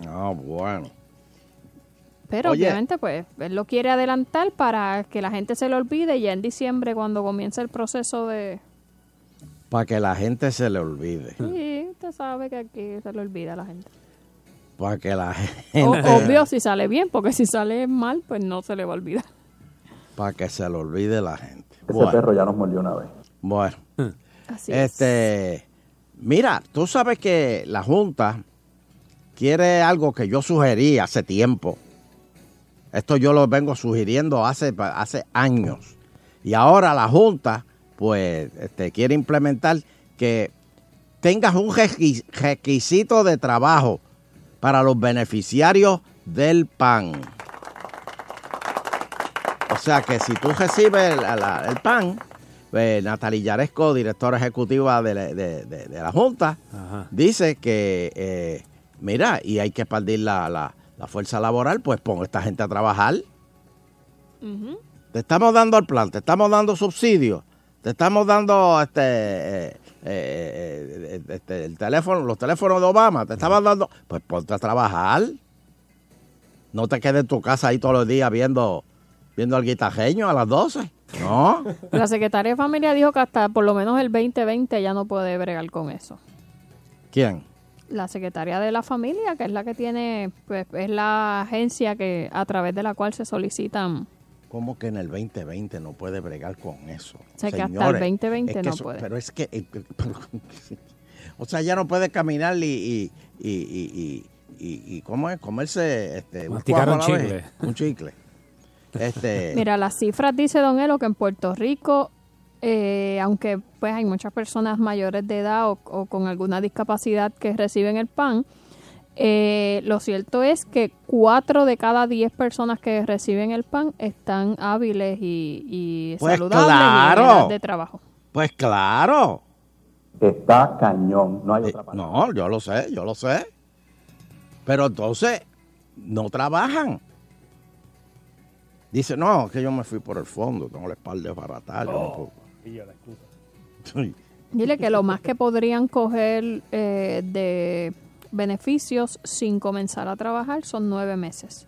Ah, bueno. pero Oye. obviamente pues él lo quiere adelantar para que la gente se lo olvide y ya en diciembre cuando comience el proceso de Para que la gente se le olvide. sí usted sabe que aquí se le olvida a la gente Para que la O- gente... obvio si sale bien porque si sale mal pues no se le va a olvidar Para que se le olvide la gente. Ese Bueno. perro ya nos mordió una vez. Bueno. Así es. este, mira, tú sabes que la Junta quiere algo que yo sugerí hace tiempo. Esto yo lo vengo sugiriendo hace, hace años. Y ahora la Junta, pues, este, quiere implementar que tengas un requi- requisito de trabajo para los beneficiarios del PAN. O sea que si tú recibes el PAN, pues, Natalie Yaresco, directora ejecutiva de la, de- de- de la Junta, dice que, eh, mira, y hay que expandir la, la- la fuerza laboral, pues pon a esta gente a trabajar. Te estamos dando el plan, te estamos dando subsidios, te estamos dando este, eh, eh, eh, este, el teléfono, los teléfonos de Obama, te estamos dando, pues ponte a trabajar. No te quedes en tu casa ahí todos los días viendo, viendo al guitarreño a las 12. No. La secretaria de familia dijo que hasta por lo menos el 2020 ya no puede bregar con eso. ¿Quién? La secretaria de la familia, que es la que tiene, pues es la agencia que a través de la cual se solicitan. ¿Cómo que en el 2020 no puede bregar con eso? O sea, que hasta el Señores, 2020 es que no eso- puede. Pero es que... eh, pero- o sea, ya no puede caminar y, y, y, y- y- y, y ¿cómo es? Comerse este, un chicle. vez. Un chicle. Este, Mira, las cifras dice Don Elo que en Puerto Rico, eh, aunque pues hay muchas personas mayores de edad o, o con alguna discapacidad que reciben el PAN, eh, lo cierto es que cuatro de cada diez personas que reciben el PAN están hábiles y, y Pues saludables y en claro. edad de trabajo. Pues claro. Está cañón, no hay Eh, otra palabra. No, yo lo sé, yo lo sé. Pero entonces, no trabajan. Dice, no, que yo me fui por el fondo, tengo la espalda desbaratada. yo no puedo". Sí. Dile que lo más que podrían coger eh, de beneficios sin comenzar a trabajar son nueve meses.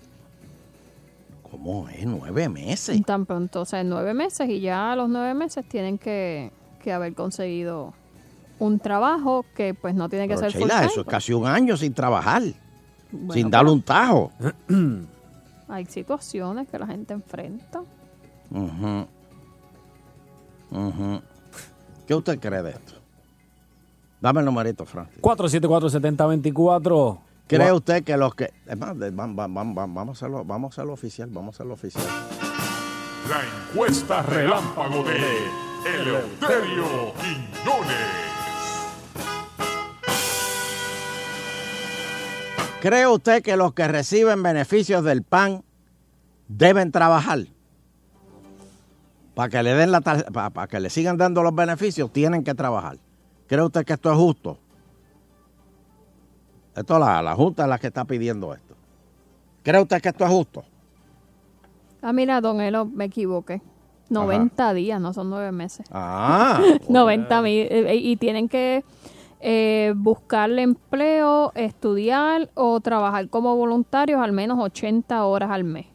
¿Cómo es? Nueve meses. Tan pronto, o sea, nueve meses y ya a los nueve meses tienen que, que haber conseguido un trabajo que pues no tiene que Pero, ser Sheila, full-time, eso es casi un año sin trabajar, Bueno, sin darle un tajo. Hay situaciones que la gente enfrenta. ¿Qué usted cree de esto? Dame el numerito, Francis. 474-7024. ¿Cree usted que los que... Es más, vamos, a hacerlo, vamos a hacerlo oficial, vamos a hacerlo oficial. La encuesta relámpago de Eleuterio Quiñones. ¿Cree usted que los que reciben beneficios del PAN deben trabajar? Para que le den la para, que le sigan dando los beneficios, tienen que trabajar. ¿Cree usted que esto es justo? Esto la, la Junta es la que está pidiendo esto. ¿Cree usted que esto es justo? Ah, mira, don Elo, me equivoqué. 90 días, no son nueve meses. Ah. 90 mil. eh, y tienen que eh, buscarle empleo, estudiar o trabajar como voluntarios al menos 80 horas al mes.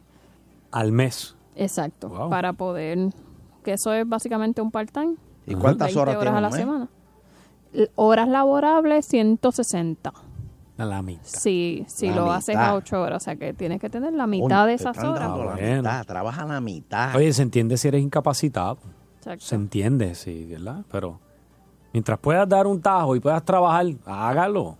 Al mes. Exacto. Wow. Para poder. Que eso es básicamente un part-time. ¿Y cuántas 20 horas tiene a la mes? semana. Horas laborables, 160. A la mitad. Si, si La lo haces a 8 horas. O sea que tienes que tener la mitad de esas horas. la mitad, trabaja la mitad. Oye, se entiende si eres incapacitado. Exacto. Se entiende, sí, ¿verdad? Pero mientras puedas dar un tajo y puedas trabajar, hágalo.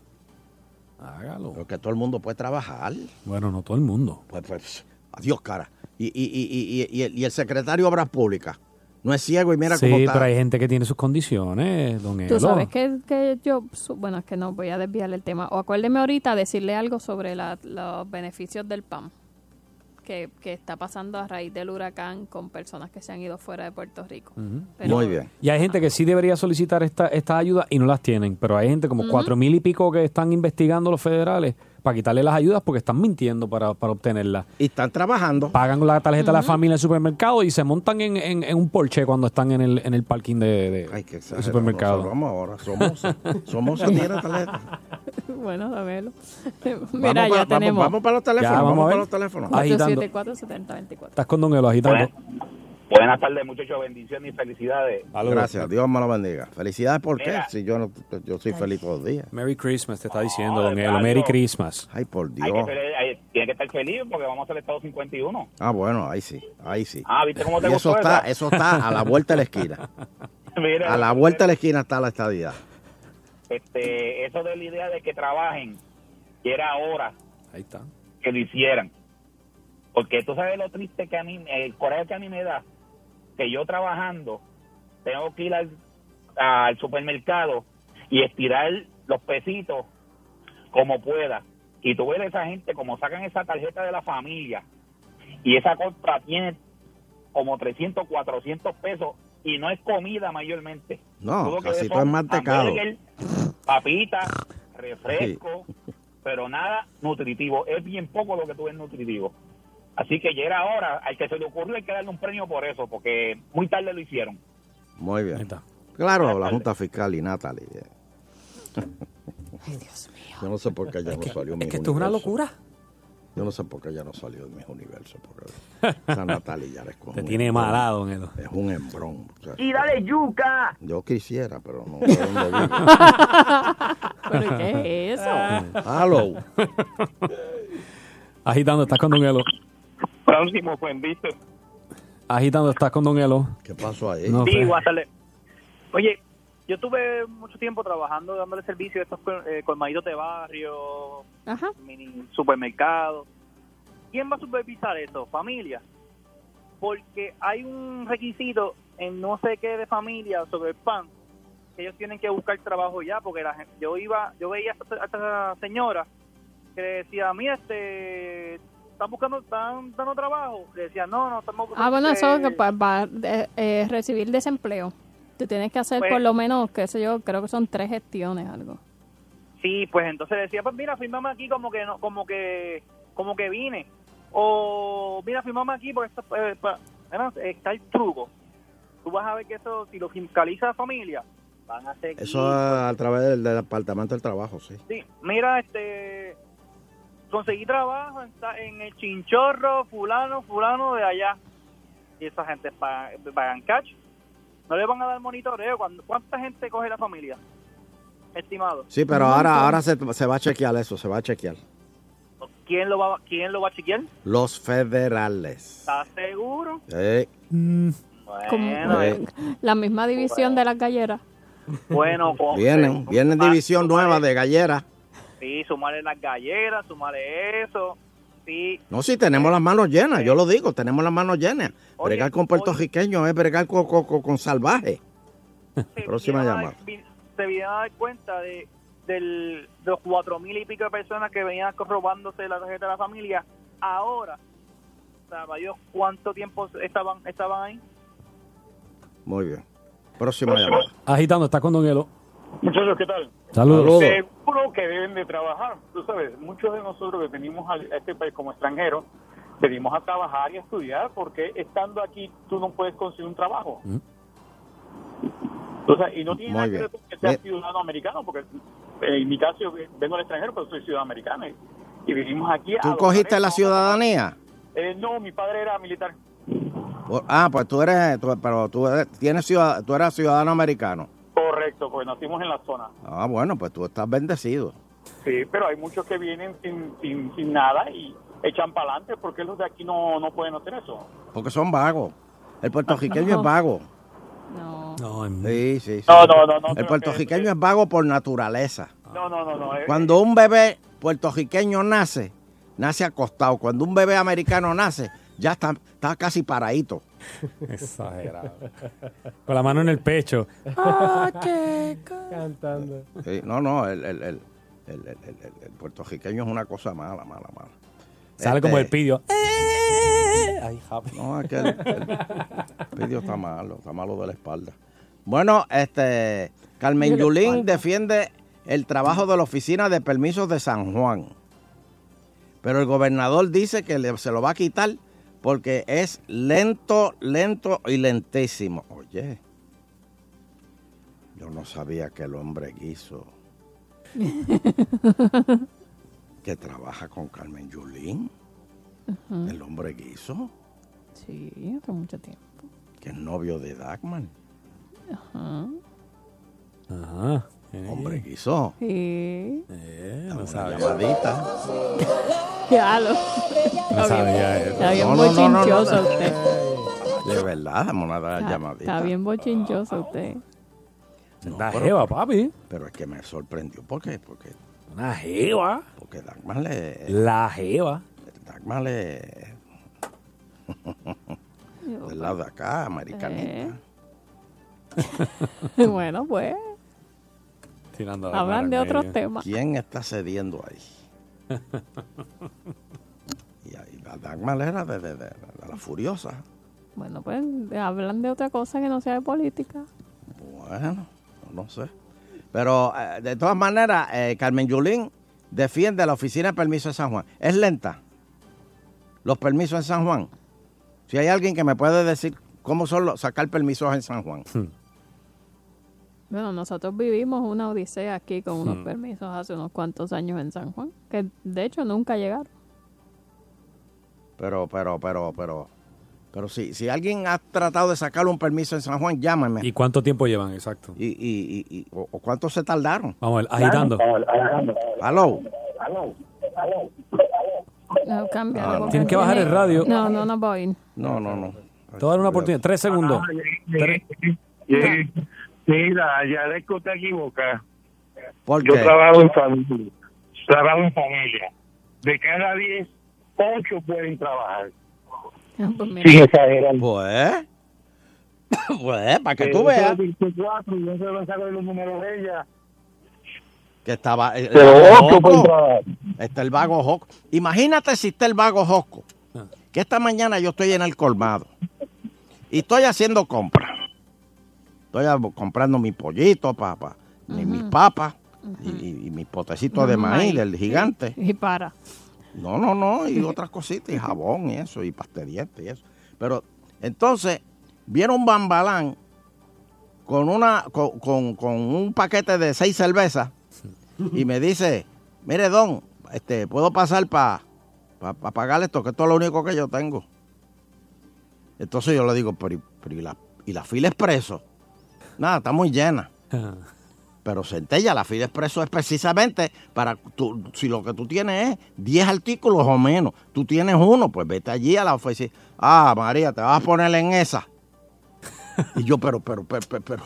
Hágalo. Porque todo el mundo puede trabajar. Bueno, no todo el mundo. Pues, pues, adiós, cara. Y, y, y, y, y, el, y el secretario de Obras Públicas no es ciego y mira sí, cómo está. pero hay gente que tiene sus condiciones, don Tú Elo. sabes que, que yo, bueno, es que no voy a desviar el tema. O acuérdeme ahorita decirle algo sobre la- los beneficios del PAM que, que está pasando a raíz del huracán con personas que se han ido fuera de Puerto Rico. Pero- Muy bien. Y hay gente que sí debería solicitar esta, estas ayudas y no las tienen, pero hay gente como cuatro mil y pico que están investigando los federales para quitarle las ayudas porque están mintiendo para, para obtenerlas. Y están trabajando. Pagan la tarjeta de la familia en el supermercado y se montan en, en- en un Porsche cuando están en el, en el parking de, de- del supermercado. Nosotros vamos ahora, somos, somos tiene tarjeta. bueno, dámelo. Vamos Mira, pa- ya vamos- tenemos. vamos para los teléfonos, Ya, vamos vamos a ver. para los teléfonos. Agitando. 474-7024. Estás con Don Elo agitando. Buenas tardes, muchachos. Bendiciones y felicidades. Gracias, Dios me lo bendiga. Felicidades, ¿por qué? Mira. Si yo, no, yo soy feliz todos los días. Merry Christmas te está diciendo No, Don Elo. Merry Christmas. Ay, por Hay que Dios. ser- hay- tiene que estar feliz porque vamos a hacer el Estado 51. Ah, bueno, ahí sí, ahí sí. Ah, ¿viste cómo te Y eso gustó está, esa? eso está a la vuelta de la esquina. Mira, A la vuelta de la esquina está la estadidad. este, eso de la idea de que trabajen, que era hora Ahí está. que lo hicieran. Porque tú sabes lo triste que a mí, el coraje que a mí me da, que yo trabajando tengo que ir al, al supermercado y estirar los pesitos como pueda. Y tú ves a esa gente como sacan esa tarjeta de la familia y esa compra tiene como 300, 400 pesos y no es comida mayormente. No, Todo casi todo es mantecado. papitas, refresco, pero nada nutritivo. Es bien poco lo que tú ves nutritivo. Así que ya era hora, al que se le ocurrió hay que darle un premio por eso, porque muy tarde lo hicieron. Muy bien. Claro, la Junta Fiscal y Natalie. eh. Ay, Dios mío. Yo no sé por qué ya no salió mi Es que esto es una locura. Yo no sé por qué ya no salió de mis universos. Porque esa Natalie ya es como Te un tiene embrón. malado, Elo. Es un embrón. o sea, Y dale yuca. yo quisiera, pero no sé dónde vive. ¿Pero qué es eso? Hello. Agitando, estás con Don Elo. Próximo, pues, ¿viste? Agitando, estás con Don Elo. ¿Qué pasó ahí? No sí, hacerle- Oye, yo tuve mucho tiempo trabajando, dándole servicio a estos eh, colmaditos de barrio, Ajá. mini supermercados. ¿Quién va a supervisar eso? Familia. Porque hay un requisito en no sé qué de familia sobre el pan, que ellos tienen que buscar trabajo ya, porque la gente, yo iba, yo veía a esta, a esta señora que le decía, mira, este, están buscando, están dando trabajo. Le decía, no, no, estamos buscando. Ah, bueno, eso que para recibir desempleo. Tú tienes que hacer Pues- por lo menos, qué sé yo, creo que son tres gestiones, algo. Sí, pues entonces decía, pues mira, firmame aquí como que no, como que, como que vine. O mira, firmame aquí porque esto, eh, está el truco. Tú vas a ver que eso, si lo fiscaliza la familia, van a seguir. Eso a, a través del, del Departamento del Trabajo, sí. Sí, mira, este, conseguí trabajo en, el chinchorro, fulano, fulano de allá. Y esa gente pagan, pagan cash. No le van a dar monitoreo. Cuando, ¿Cuánta gente coge la familia? Estimado. Sí, pero ahora, ahora se, se va a chequear eso, se va a chequear. ¿Quién lo va, quién lo va a chequear? Los federales. ¿Estás seguro? Eh, Como Bueno, eh, la misma división de las galleras. bueno vienen, vienen división nueva de gallera. Sí, sumarle las galleras, sumarle eso. Sí, No, sí, tenemos las manos llenas, yo lo digo, tenemos las manos llenas. bregar con puertorriqueños es bregar con, con, con- con salvaje. Próxima llamada. se vinieron a dar cuenta de, del, de los cuatro mil y pico de personas que venían robándose la tarjeta de la familia. Ahora, ¿sabe Dios cuánto tiempo estaban estaban ahí? Muy bien. Próxima llamada. Agitando, está con Don Elo. Muchachos, ¿qué tal? Saludos. Seguro que deben de trabajar. Tú sabes, muchos de nosotros que venimos a este país como extranjeros, venimos a trabajar y a estudiar porque estando aquí tú no puedes conseguir un trabajo. O sea, y no tiene Muy nada que ver con que seas Bien. ciudadano americano, porque eh, en mi caso yo vengo al extranjero, pero soy ciudadano americano. Y, y vinimos aquí a... ¿Tú cogiste la ciudadanía? Eh, no, mi padre era militar. Ah, pues tú eres, tú- pero tú eres, tienes ciudad- tú eres ciudadano americano. Correcto, pues nacimos en la zona. Ah, bueno, pues tú estás bendecido. Sí, pero hay muchos que vienen sin, sin, sin nada y echan para adelante porque los de aquí no, no pueden hacer eso. Porque son vagos. El puertorriqueño No. es vago. No. Sí, sí, sí. No, no, no, no, El puertorriqueño es vago por naturaleza. No, no, no, no. Cuando un bebé puertorriqueño nace, nace acostado. Cuando un bebé americano nace, ya está, está casi paradito. Exagerado. Con la mano en el pecho. Cantando. Sí, no, no, el, el, el, el, el- el- el puertorriqueño es una cosa mala, mala, mala. Sale Este, como el pidio. Ay, Javi. No, es que el, el pidio está malo, está malo de la espalda. Bueno, este Carmen Yulín defiende el trabajo de la Oficina de Permisos de San Juan. Pero el gobernador dice que le- se lo va a quitar porque es lento, lento y lentísimo. Oye, yo no sabía que el hombre guiso que trabaja con Carmen Yulín, el hombre guiso, Sí, hace mucho tiempo. que es novio de Dagman. Ajá. Ajá. Hombre guiso. Sí. Eh, Dame no una sabía. llamadita. Ya lo. No Está sabía bien, eso. está bien No, no, no, no, no. bochinchoso usted. De verdad, una llamadita. está bien bochinchoso usted. Pero- jeva, papi. Pero es que me sorprendió. ¿Por qué? Porque, Una jeva. porque Dagmar le... La jeva. Dagmar le... Del lado de acá, americanita. Eh. bueno, pues. Tirando la Hablan de otros temas. ¿Quién está cediendo ahí? Y ahí la Dagmar era de, de- de- de la furiosa. Bueno, pues hablan de otra cosa que no sea de política. Bueno, no sé. Pero eh, de todas maneras, eh, Carmen Yulín defiende la Oficina de Permiso de San Juan. Es lenta. Los permisos en San Juan. Si hay alguien que me puede decir cómo son los, sacar permisos en San Juan. Bueno, nosotros vivimos una odisea aquí con unos Hmm. permisos hace unos cuantos años en San Juan, que de hecho nunca llegaron. Pero, pero, pero, pero, pero si, si alguien ha tratado de sacar un permiso en San Juan, llámame. ¿Y cuánto tiempo llevan? Exacto. ¿Y, y, y, y- o, o cuánto se tardaron? Vamos a ver, agitando. Aló. No, cámbialo, Ah, no. Tienes que bajar el radio. No, no, no voy. No, no, no. Te voy a dar una oportunidad. Tres segundos. Tres- tres- Mira, ya es que usted equivoca. ¿Por Yo qué? trabajo en familia. Trabajo en familia. De cada 10, 8 pueden trabajar. Sin exagerar. Pues, pues, para que Eh, tú veas 24, yo se lo saco de los números de ella. que estaba el, el Pero vago ocho pueden trabajar. Está el vago Josco. Imagínate si está el vago Josco. Ah. Que esta mañana yo estoy en el colmado y estoy haciendo compras. Estoy comprando mi pollito, papá, mis papas y, y- y mis potecitos de maíz del gigante. Y para. No, no, no, y otras cositas, y jabón y eso, y pastedientes y eso. Pero entonces viene un bambalán con una con, con- con un paquete de seis cervezas y me dice, mire don, este, puedo pasar para pagar esto, que esto es lo único que yo tengo. Entonces yo le digo, pero, pero ¿y, la, y la fila expreso? Nada, está muy llena. Pero Centella, la fila expreso es precisamente para, tú, si lo que tú tienes es 10 artículos o menos, tú tienes uno, pues vete allí a la oficina. Ah, María, te vas a poner en esa. Y yo, pero, pero, pero, pero, pero.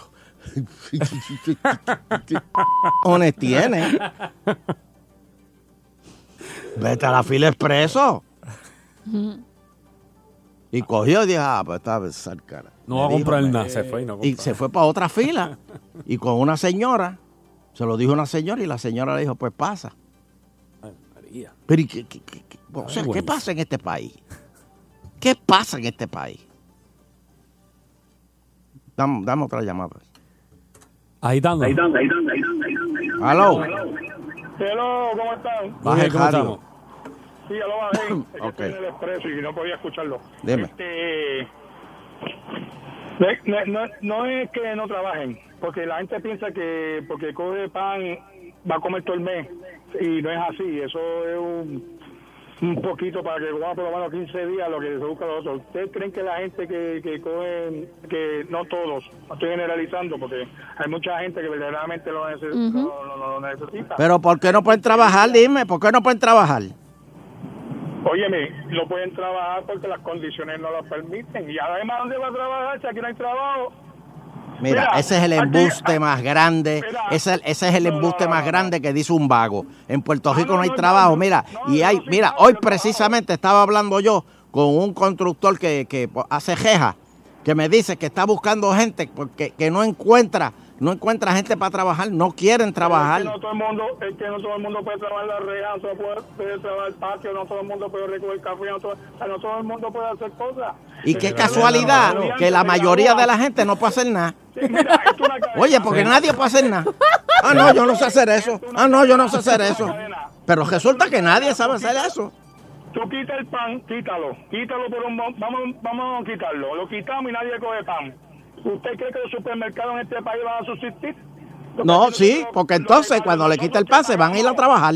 ¿qué cojones tiene? Vete a la fila expreso. Y cogió y dijo, ah, pues está besar cara. No va a comprar nada, se fue y no y compró. se fue para otra fila. Y con una señora, se lo dijo una señora y la señora le dijo, pues pasa. María. Pero ¿y qué, qué- qué- qué- o sea, ¿qué pasa en este país? ¿Qué pasa en este país? Dame, dame otra llamada. Agitando. Aló. Hello, ¿cómo están? Baje el ¿cómo radio. estamos? Sí, ya lo bajé. Es que Ok. estoy en el expreso y no podía escucharlo. Dime. Este, no, no- no es que no trabajen, porque la gente piensa que porque coge pan va a comer todo el mes y no es así. Eso es un, un poquito para que coma por lo menos 15 días lo que se busca los otros. ¿Ustedes creen que la gente que, que coge, que no todos, no estoy generalizando porque hay mucha gente que verdaderamente lo, neces- Ujú. lo- lo- lo necesita? Pero ¿por qué no pueden trabajar? Dime, ¿por qué no pueden trabajar? Óyeme, no pueden trabajar porque las condiciones no lo permiten. Y además, ¿dónde va a trabajar si aquí no hay trabajo? Mira, Mira, ese es el aquí- embuste más grande, Mira, ese, ese es el embuste más grande que dice un vago. En Ah, Puerto Rico no hay trabajo, mira, y hay, mira, hoy precisamente estaba hablando yo con un constructor que, que hace jeja, que me dice que está buscando gente porque que no encuentra, no encuentra gente para trabajar, no quieren trabajar. Es que no todo el mundo, es que no todo el mundo puede trabajar la reja, no todo puede, puede trabajar el patio, no todo el mundo puede recoger café, no todo, o sea, no todo el mundo puede hacer cosas. Y qué casualidad eh, que la mayoría de la gente no puede hacer nada. Oye, porque nadie puede hacer nada. Ah, no, yo no sé hacer eso. Ah, no, yo no sé hacer eso. Pero resulta que nadie sabe hacer eso. Tú quita el pan, quítalo, quítalo por un mo- vamos, vamos a quitarlo, lo quitamos y nadie coge pan. ¿Usted cree que los supermercados en este país van a subsistir? No, sí, porque entonces cuando le quita el pan se van a ir a trabajar.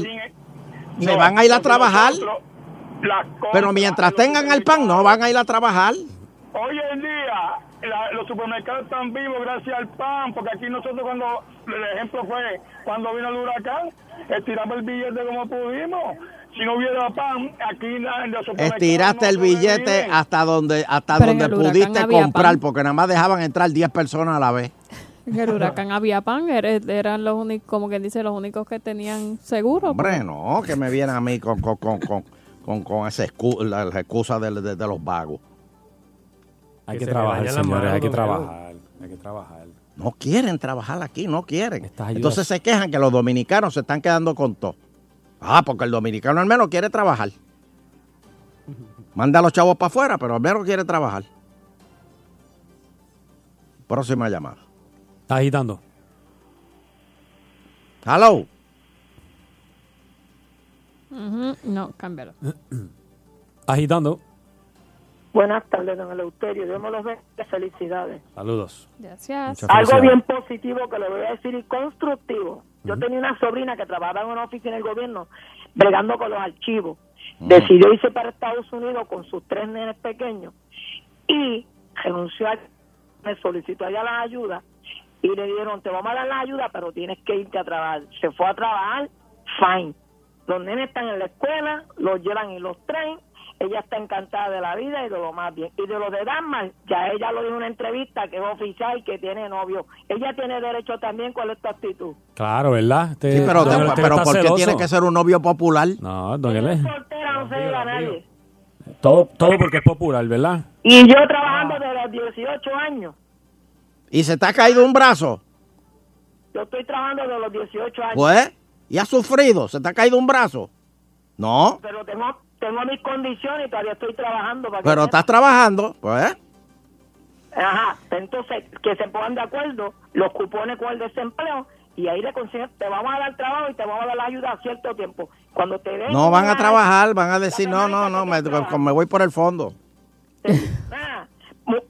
Se van a ir a trabajar. Pero mientras tengan el pan no van a ir a trabajar. Hoy en día la- los supermercados están vivos gracias al pan, porque aquí nosotros cuando, el ejemplo fue cuando vino el huracán, estiramos el billete como pudimos. Si no hubiera pan, aquí en los supermercados Estiraste no el billete hasta donde hasta Pero donde pudiste comprar, pan. porque nada más dejaban entrar 10 personas a la vez. En el huracán había pan, er- eran los únicos, como quien dice, los únicos que tenían seguro. Hombre, no, que me viene a mí con, con, con, con, con, con esa excu- la, la excusa de, de- de los vagos. Hay Que que se le trabajar, señores, hay que trabajar. Hay que trabajar. No quieren trabajar aquí, no quieren. Entonces se quejan que los dominicanos se están quedando con todo. Ah, porque el dominicano al menos quiere trabajar. Manda a los chavos para afuera, pero al menos quiere trabajar. Próxima llamada. Está agitando. Hello. Ujú, No, cámbialo. Agitando. Buenas tardes, don Eleuterio. Dios me los bendiga. Felicidades. Saludos. Gracias. Algo bien positivo que le voy a decir y constructivo. Yo tenía una sobrina que trabajaba en una oficina del gobierno bregando con los archivos. Decidió irse para Estados Unidos con sus tres nenes pequeños y renunció a me solicitó allá las ayudas y le dieron, te vamos a dar la ayuda, pero tienes que irte a trabajar. Se fue a trabajar, fine. Los nenes están en la escuela, los llevan y los traen. Ella está encantada de la vida y de lo más bien. Y de lo de Danmark, ya ella lo dijo en una entrevista que es oficial y que tiene novio. Ella tiene derecho también, ¿cuál es tu actitud? Claro, ¿verdad? Este- Sí, pero, este pero está ¿por qué celoso. tiene que ser un novio popular? No, don Ele. Soltera no se lleva a nadie. Todo, todo porque es popular, ¿verdad? Y yo trabajando desde los 18 años. ¿Y se te ha caído un brazo? Yo estoy trabajando desde los 18 años. Pues, ¿y has sufrido? ¿Se te ha caído un brazo? No, Pero tengo, tengo mis condiciones y todavía estoy trabajando. Para que pero estás trabajando, pues. Ajá, entonces que se pongan de acuerdo los cupones con el desempleo y ahí le consiguen, te vamos a dar trabajo y te vamos a dar la ayuda a cierto tiempo. Cuando te den No van a trabajar, van a decir, no, no, no, me, me voy por el fondo. Ah,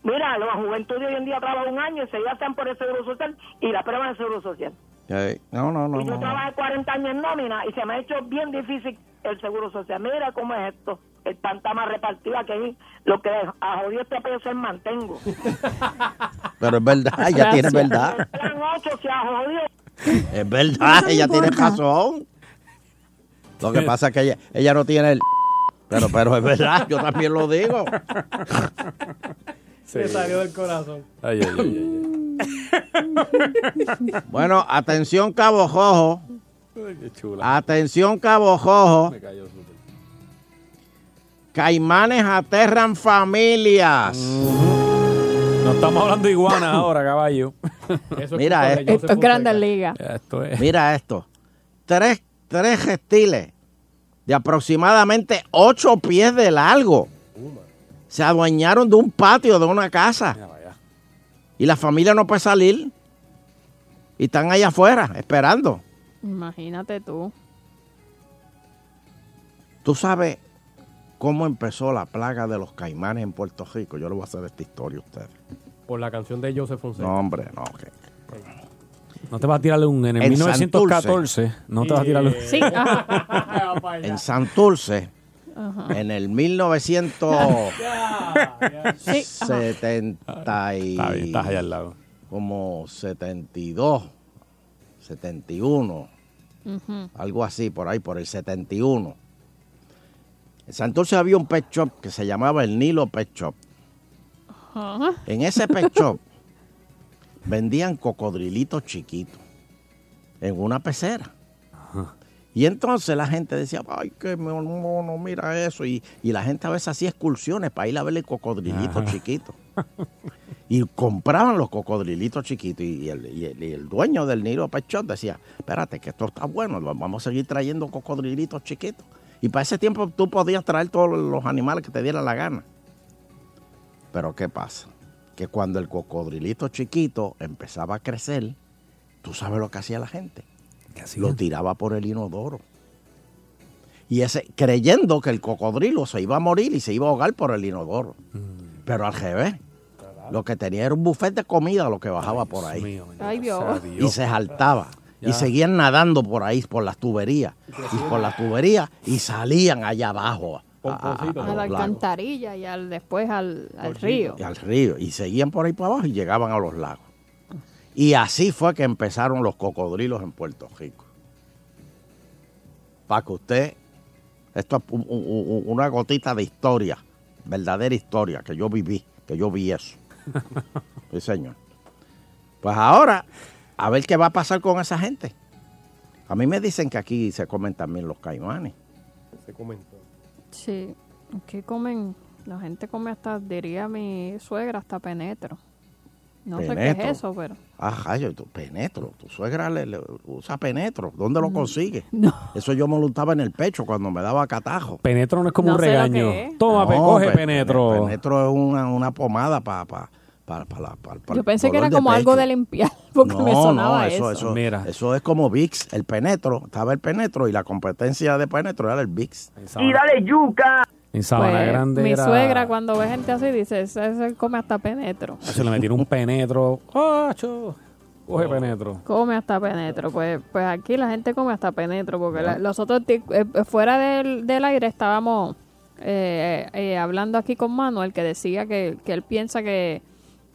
mira, la juventud de hoy en día trabaja un año y se están por el seguro social y la prueba del seguro social. Eh, No, no, no, y yo no, no. trabajé 40 años en nómina y se me ha hecho bien difícil el seguro social. Mira cómo es esto, el pantama repartida que vi, lo que a jodido este peso es mantengo. Pero es verdad, ella tiene El verdad. plan 8 se ha jodido. Es verdad, No ella tiene razón. Lo que pasa es que ella, ella no tiene el... Pero, pero es verdad, yo también lo digo. Se salió del corazón. Ay, ay, ay, Bueno, atención Cabo Jojo. Atención Cabo Jojo. Caimanes aterran familias. No estamos hablando de iguanas ahora, caballo. Mira, eh. Esto es Grandes Ligas. Esto es. Mira esto. Tres, tres reptiles de aproximadamente ocho pies de largo se adueñaron de un patio de una casa. Y la familia no puede salir. Y están allá afuera esperando. Imagínate tú. ¿Tú sabes cómo empezó la plaga de los caimanes en Puerto Rico? Yo le voy a hacer esta historia a ustedes. Por la canción de Joseph Fonseca. No, hombre, no. que- No te vas a tirarle un. En el En 1914, no te vas a tirarle un. Sí. En Santurce, Ajá. en el 1970 Sí, ajá. y... Está bien, estás allá al lado. Como 72, 71, Ujú. algo así, por ahí, por el 71. En Santurce había un pet shop que se llamaba el Nilo Pet Shop. Ajá. En ese pet shop vendían cocodrilitos chiquitos en una pecera. Y entonces la gente decía, ay, qué mono, mira eso. Y, y la gente a veces hacía excursiones para ir a ver el cocodrilito Ajá. chiquito. Y compraban los cocodrilitos chiquitos. Y el, y el- y el dueño del Nilo Shop decía, espérate, que esto está bueno, vamos a seguir trayendo cocodrilitos chiquitos. Y para ese tiempo tú podías traer todos los animales que te dieran la gana. Pero ¿qué pasa? Que cuando el cocodrilito chiquito empezaba a crecer, tú sabes lo que hacía la gente. Lo tiraba por el inodoro. Y ese, creyendo que el cocodrilo se iba a morir y se iba a ahogar por el inodoro. Pero al revés. Lo que tenía era un buffet de comida lo que bajaba por ahí. Ay, Dios. Y se saltaba. Ya. Y seguían nadando por ahí, por las tuberías. Y por las tuberías. Y salían allá abajo. a- a- a- a A los la alcantarilla y al, después al, al río. Y al río. Y seguían por ahí para abajo y llegaban a los lagos. Y así fue que empezaron los cocodrilos en Puerto Rico. Para que usted, esto es un- un- un- una gotita de historia, verdadera historia, que yo viví, que yo vi eso. Sí, señor. Pues ahora, a ver qué va a pasar con esa gente. A mí me dicen que aquí se comen también los caimanes. Se comentó. Sí. ¿Qué comen? La gente come hasta, diría mi suegra, hasta penetro. No sé qué es eso, pero. Ah, rayo, tu penetro. Tu suegra le, le usa penetro. ¿Dónde lo consigue? No. Eso yo me lo untaba en el pecho cuando me daba catajo. Penetro no es como No un regaño. Toma, No, coge pe- penetro. Penetro es una, una pomada para pa, pa, pa Yo pensé que era como algo de limpiar, porque no, me sonaba no, eso. eso, eso, Mira. eso es como VIX, el penetro. Estaba el penetro y la competencia de penetro era el VIX. Y dale yuca. En Sabana Pues, Grande mi era- suegra cuando ve gente así dice, ese, ese come hasta penetro. Se le metieron un penetro. ¡Ah, cho! Coge penetro. Come hasta penetro. Pues, pues aquí la gente come hasta penetro, porque la- los otros, ti- eh, fuera del, del aire estábamos eh, eh, hablando aquí con Manuel, que decía que, que él piensa que,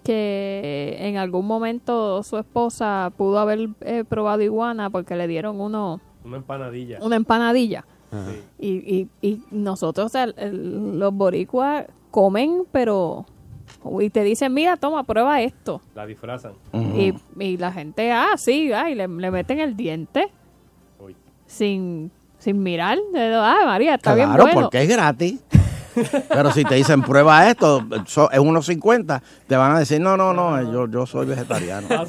que en algún momento su esposa pudo haber eh, probado iguana porque le dieron uno, Una empanadilla. una empanadilla. Y, y, y nosotros, o sea, el- los boricuas comen, pero... Y te dicen, mira, toma, prueba esto. La disfrazan. y, y la gente, ah, sí, ah, y le, le meten el diente sin, sin mirar. Ah, María, está bien Claro, bueno. porque es gratis. Pero si te dicen prueba esto, so- es 1.50, te van a decir, no, no, no, yo, yo soy vegetariano.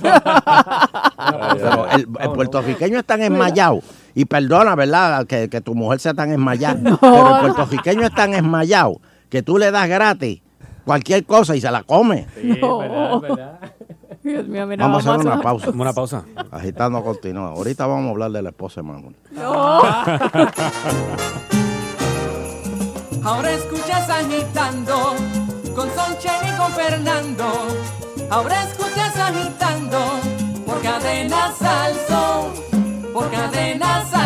Pero el, el puertorriqueño es tan esmayado. Y perdona, ¿verdad? Que, que tu mujer sea tan esmayada. Pero el puertorriqueño es tan esmayado que tú le das gratis cualquier cosa y se la come. No. Dios mío, mira, Vamos a hacer una pausa. Una pausa. Agitando continúa. Ahorita vamos a hablar de la esposa de Manuel. No. Ahora escuchas agitando con Sonche y con Fernando. Ahora escuchas agitando por cadena Salsón, por cadena Salsón.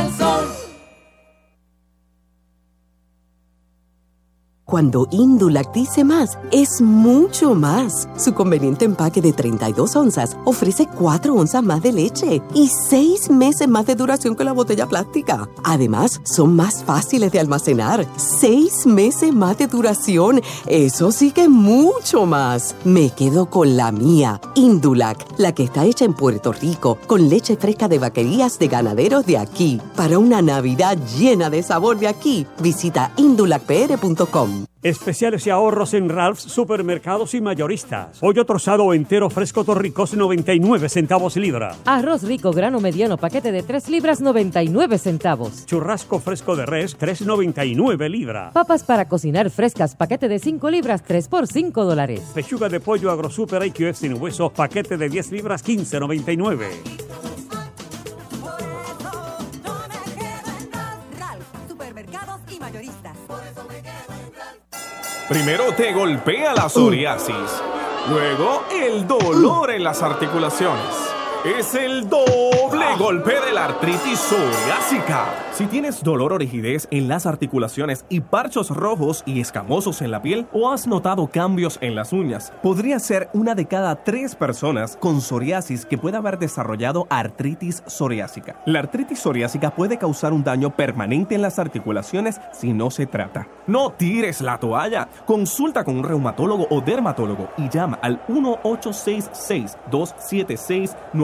Cuando Indulac dice más, es mucho más. Su conveniente empaque de 32 onzas ofrece 4 onzas más de leche y 6 meses más de duración que la botella plástica. Además, son más fáciles de almacenar. 6 meses más de duración. Eso sí que mucho más. Me quedo con la mía, Indulac, la que está hecha en Puerto Rico, con leche fresca de vaquerías de ganaderos de aquí. Para una Navidad llena de sabor de aquí, visita indulacpr.com. Especiales y ahorros en Ralph's Supermercados y Mayoristas. Pollo trozado entero fresco Torricos 99 centavos libra. Arroz rico grano mediano paquete de 3 libras 99 centavos. Churrasco fresco de res 3.99 libra. Papas para cocinar frescas paquete de 5 libras 3 por 5 dólares. Pechuga de pollo agrosuper IQF sin hueso paquete de 10 libras 15.99. Primero te golpea la psoriasis, luego el dolor en las articulaciones. Es el doble golpe de la artritis psoriásica. Si tienes dolor o rigidez en las articulaciones y parchos rojos y escamosos en la piel o has notado cambios en las uñas, podría ser una de cada tres personas con psoriasis que puede haber desarrollado artritis psoriásica. La artritis psoriásica puede causar un daño permanente en las articulaciones si no se trata. No tires la toalla. Consulta con un reumatólogo o dermatólogo y llama al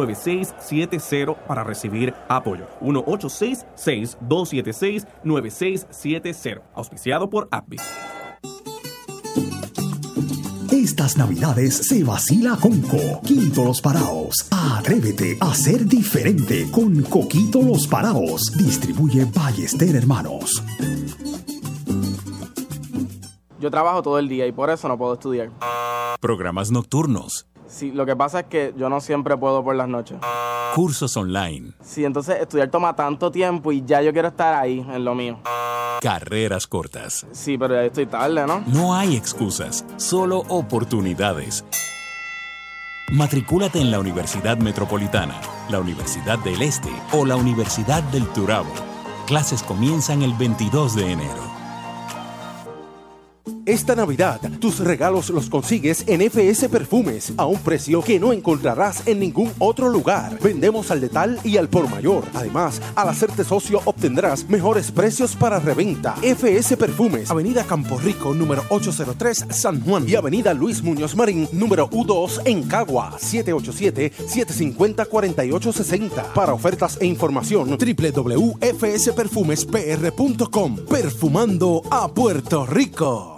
1-866-276-9670 para recibir apoyo. 1-866-276-9670. Auspiciado por APBI. Estas navidades se vacila con Coquito Los Paraos. Atrévete a ser diferente con Coquito Los Paraos. Distribuye Ballester Hermanos. Yo trabajo todo el día y por eso no puedo estudiar. Programas nocturnos, Sí, lo que pasa es que yo no siempre puedo por las noches. cursos online, Sí, entonces estudiar toma tanto tiempo y ya yo quiero estar ahí en lo mío. carreras cortas. Sí, pero ya estoy tarde, ¿no? No hay excusas, solo oportunidades. Matricúlate en la Universidad Metropolitana, la Universidad del Este o la Universidad del Turabo. Clases comienzan el 22 de enero. Esta Navidad, tus regalos los consigues en FS Perfumes a un precio que no encontrarás en ningún otro lugar. Vendemos al detal y al por mayor. Además, al hacerte socio obtendrás mejores precios para reventa. FS Perfumes, Avenida Campo Rico, número 803, San Juan. Y Avenida Luis Muñoz Marín, número U2, en Cagua, 787-750-4860. Para ofertas e información, www.fsperfumespr.com. Perfumando a Puerto Rico.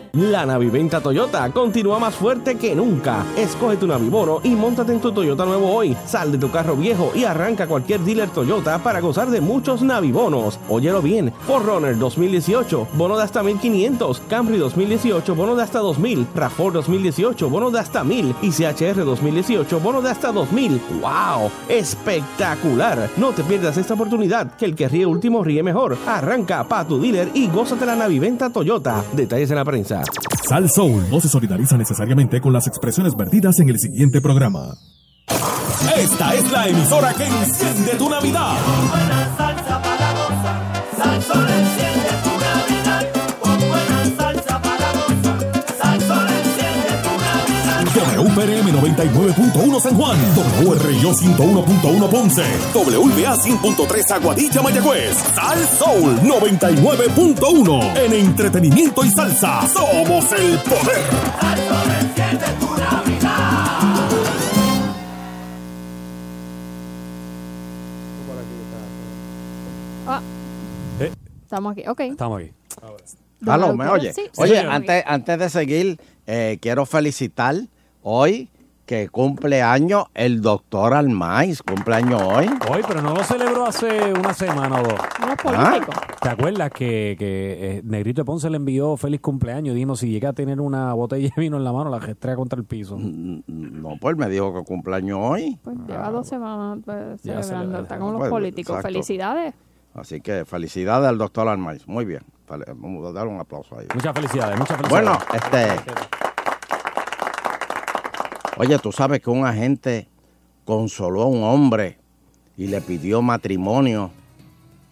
La Naviventa Toyota continúa más fuerte que nunca. Escoge tu Navibono y montate en tu Toyota nuevo hoy. Sal de tu carro viejo y arranca cualquier dealer Toyota para gozar de muchos Navibonos. Óyelo bien. Forerunner 2018, bono de hasta 1500. Camry 2018, bono de hasta 2000. RAV4 2018, bono de hasta 1000. Y CHR 2018, bono de hasta 2000. ¡Wow! ¡Espectacular! No te pierdas esta oportunidad, que el que ríe último ríe mejor. Arranca pa' tu dealer y gózate la Naviventa Toyota. Detalles en la prensa. Sal Soul no se solidariza necesariamente con las expresiones vertidas en el siguiente programa. Esta es la emisora que enciende tu Navidad. WPRM 99.1 San Juan, WRIO 101.1 Ponce, WBA 100.3 Aguadilla Mayagüez, Sal Soul 99.1 en entretenimiento y salsa. Somos el poder. Salsón enciende tu Navidad. Ah, Eh, estamos aquí. Ok. estamos aquí. Eleuterio, ¿me oye? sí, Oye, sí. antes, antes de seguir, eh, quiero felicitar hoy que cumple año el doctor Almaiz. Cumpleaños hoy. Hoy, pero no lo celebró hace una semana o dos. Unos políticos. ¿Te acuerdas que, que, eh, Negrito de Ponce le envió feliz cumpleaños? Dijimos, si llega a tener una botella de vino en la mano, la gestrea contra el piso. No, pues me dijo que cumpleaños hoy. Pues lleva dos semanas pues, celebrando. celebra- Está con los Pues, políticos. exacto. Felicidades. Así que felicidades al doctor Almaiz. Muy bien. Vamos a dar un aplauso ahí. Muchas felicidades, muchas felicidades. Bueno, este. Oye, tú sabes que un agente consoló a un hombre y le pidió matrimonio.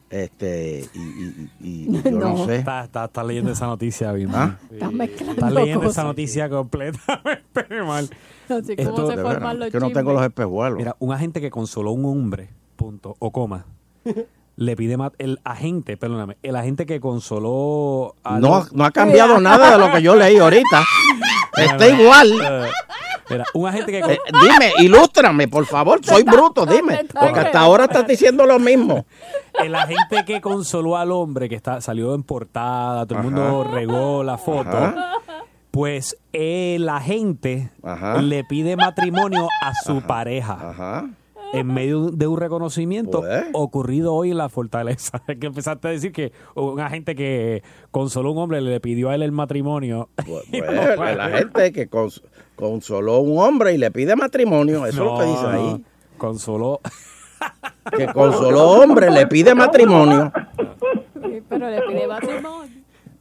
Este, y, y- y- y yo no, sé. Estás está, está leyendo esa noticia, bien. ¿Ah? Estás mezclando Estás leyendo cosas. esa noticia completamente mal. Así Esto- como se veras, los que no tengo los espejuelos. Mira, un agente que consoló a un hombre, punto, o coma, le pide más, el agente, perdóname, el agente que consoló a No, los- no ha cambiado nada de lo que yo leí ahorita. Está igual. Mira, un agente que... Eh, dime, ilústrame, por favor. Soy bruto, dime. Porque hasta ahora estás diciendo lo mismo. El agente que consoló al hombre que está, salió en portada, todo el mundo Ajá. regó la foto. Ajá. Pues el agente Ajá. le pide matrimonio a su pareja. En medio de un reconocimiento Pues. ocurrido hoy en la fortaleza. Es que empezaste a decir que un agente que consoló a un hombre le pidió a él el matrimonio. Pues, la gente que cons- consoló a un hombre y le pide matrimonio, eso es lo que dice ahí. Consoló. Que consoló a hombre, le pide matrimonio. Sí, Pero le pide matrimonio.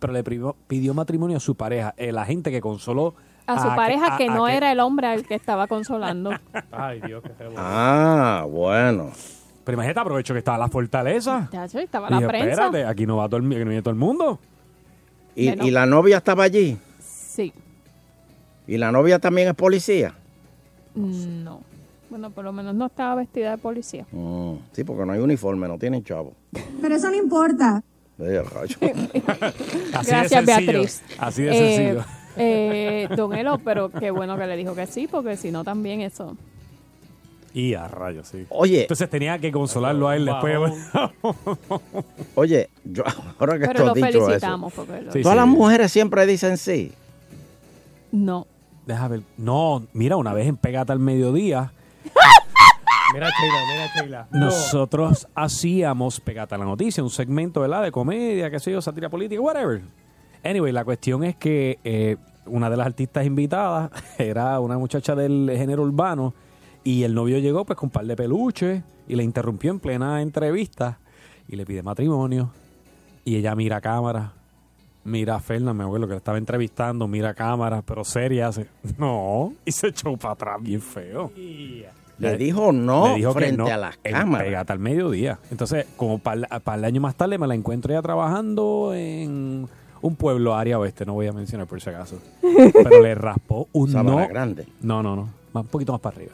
Pero le pidió, pidió matrimonio a su pareja. El agente que consoló A su pareja que a- no a era el hombre al que estaba consolando. Ay, Dios, qué feo. Ah, bueno. Pero imagínate, aprovecho que estaba la fortaleza. Chacho, estaba Y la dije, prensa. espérate, aquí no va todo el, no viene todo el mundo. Y, Bueno. y la novia estaba allí. Sí. Y la novia también es policía. No. Bueno, por lo menos no estaba vestida de policía. Mm, sí, porque no hay uniforme, no tienen chavo. Pero eso no importa. Eh, Gracias, de sencillo. Beatriz. Así de Eh, sencillo. eh, don Elo, pero qué bueno que le dijo que sí, porque si no también eso. Y a rayos, sí. Oye. Entonces tenía que consolarlo a él después. Oye, yo ahora que Pero esto lo dicho eso. felicitamos porque lo- Sí, Todas sí. las mujeres siempre dicen sí. No. Deja ver. No, mira, una vez en Pegata al mediodía, Mira, Sheila, mira, Sheila. No. nosotros hacíamos Pegata a la noticia, un segmento, ¿verdad? De comedia, qué sé yo, sátira política, whatever. Anyway, la cuestión es que eh, una de las artistas invitadas era una muchacha del género urbano y el novio llegó pues con un par de peluches y le interrumpió en plena entrevista y le pide matrimonio y ella mira a cámara, mira a Fernan, mi abuelo que le estaba entrevistando, mira a cámara, pero seria, hace, no, y se echó para atrás bien feo. Le dijo no Le dijo que frente no a las cámaras. Pegata al mediodía. Entonces, como para, el año más tarde me la encuentro ya trabajando en un pueblo área oeste, no voy a mencionar por si acaso. Pero le raspó un Sabana no. Grande. No, no, no. Más, un poquito más para arriba.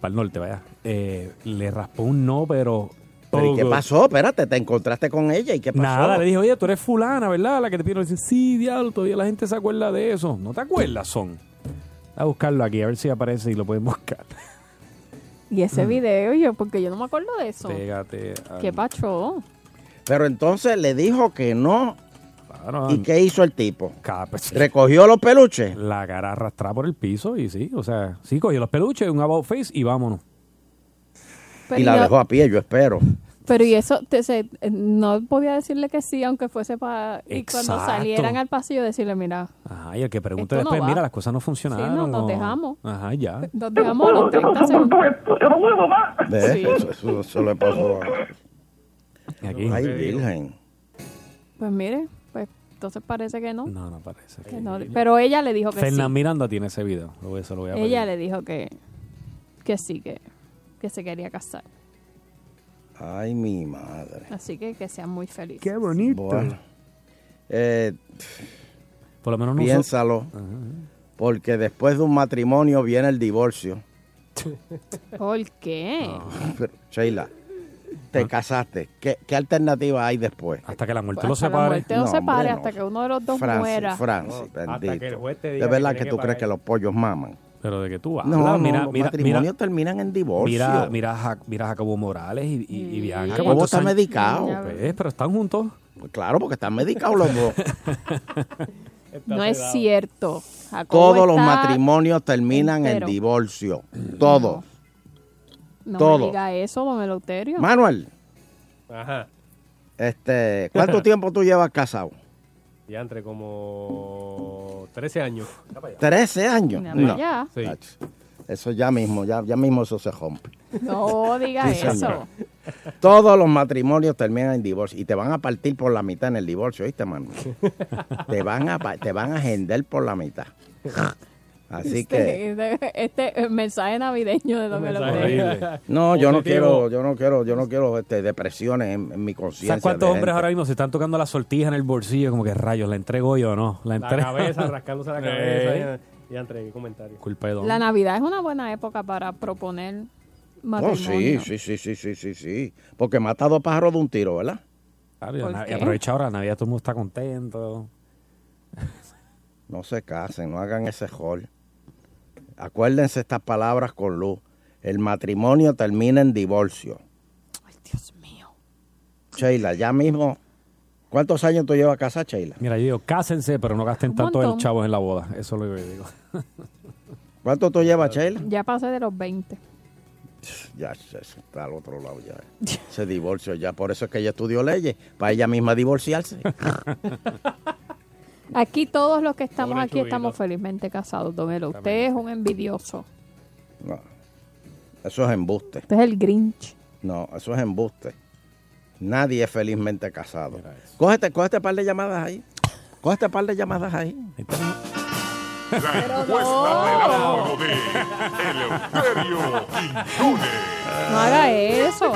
Para el norte, vaya. Eh, le raspó un no, pero... Pero ¿y qué pasó? Espérate, te encontraste con ella y qué pasó. Nada, le dije, oye, tú eres fulana, ¿verdad? La que te pidieron. Dice, sí, diablo, todavía la gente se acuerda de eso. ¿No te acuerdas, son? A buscarlo aquí, a ver si aparece y lo pueden buscar. Y ese video, yo, porque yo no me acuerdo de eso. Pégate. al- ¿Qué pacho? Pero entonces le dijo que no Claro. ¿Y qué hizo el tipo? Ca- pues, ¿Recogió los peluches? La cara arrastrada por el piso y sí, o sea, sí, cogió los peluches, un about face y vámonos. Pero y la yo- dejó a pie, yo espero. Pero y eso, te- se- no podía decirle que sí, aunque fuese para... Y cuando salieran al pasillo decirle, mira, Ajá, y el que pregunte no después, va. mira, las cosas no funcionaron. no, nos o- dejamos. Ajá, ya. nos dejamos a los 30 segundos. ¿Ves? Sí. Eso, eso- eso le pasó a... Aquí. Ay, virgen. Pues mire, pues entonces parece que no. No, no parece. que no. Pero ella le dijo que Fernán sí. Miranda tiene ese video. Lo voy- se lo voy a Ella le dijo que, que sí, que, que se quería casar. Ay, mi madre. Así que que sean muy felices. Qué bonito. Bueno. Eh, Por lo menos no piénsalo. Porque después de un matrimonio viene el divorcio. ¿Por qué? Pero, Sheila, te casaste. ¿Qué, qué alternativa hay después? Hasta que la muerte Pues hasta la muerte no, se pare, hasta que uno de los dos Francis, muera. Francis, hasta bendito. que el juez te de diga que verdad tiene que que tú crees que los pollos maman. Pero de que tú No, hablas, no, mira, los mira, matrimonios mira, terminan en divorcio. mira, mira, a Ja- mira a Jacobo Morales y, y, y Bianca. Jacobo ¿cuántos está años? medicado. Pues, pero están juntos. Pues claro, porque están medicados los dos. No es cierto. Jacobo Todos los matrimonios terminan entero. en divorcio. Todos. No todo. me diga eso, don Eleuterio. Manuel, Ajá. este, ¿cuánto tiempo tú llevas casado? Ya entre como 13 años. 13 años. No. ya. Sí. Eso ya mismo, ya, ya mismo eso se rompe. No diga Sí, eso. Todos los matrimonios terminan en divorcio y te van a partir por la mitad en el divorcio, ¿viste, Manuel? te van a te van a agender por la mitad. Así que Este, este, eh, mensaje navideño de don Eleuterio. no, yo no quiero, yo no quiero, yo no quiero este, depresiones en, en mi conciencia. ¿Sabes cuántos hombres gente. ahora mismo se están tocando la sortija en el bolsillo? Como que rayos, ¿la entrego yo o no? La, La entrego. cabeza, rascándose la Eh. cabeza. Ya, ya entregué comentarios. Culpa de don. La Navidad es una buena época para proponer No, matrimonio. Oh, sí, sí, sí, sí, sí, sí, sí. Porque mata a dos pájaros de un tiro, ¿verdad? Claro, y ¿Por la- y aprovecha ahora, Navidad todo el mundo está contento. No se casen, no hagan ese rol. Acuérdense estas palabras con luz. El matrimonio termina en divorcio. Ay, Dios mío. Sheila, ya mismo. ¿Cuántos años tú llevas casada, Sheila? Mira, yo digo, cásense, pero no gasten Un tanto montón. chavos en la boda. Eso es lo que yo digo. ¿Cuánto tú llevas, Sheila? Ya pasé de los 20. Ya, está al otro lado ya. Ese divorcio ya. Por eso es que ella estudió leyes. Para ella misma divorciarse. Aquí todos los que estamos Pobre aquí estamos felizmente casados, don Elo. Usted es un envidioso. No. Eso es embuste. Usted es el Grinch. No, eso es embuste. Nadie es felizmente casado. Cógete, cógete par de llamadas ahí. Cógete par de llamadas ahí. La encuesta del ángulo de Eleuterio Quiñones. No haga eso.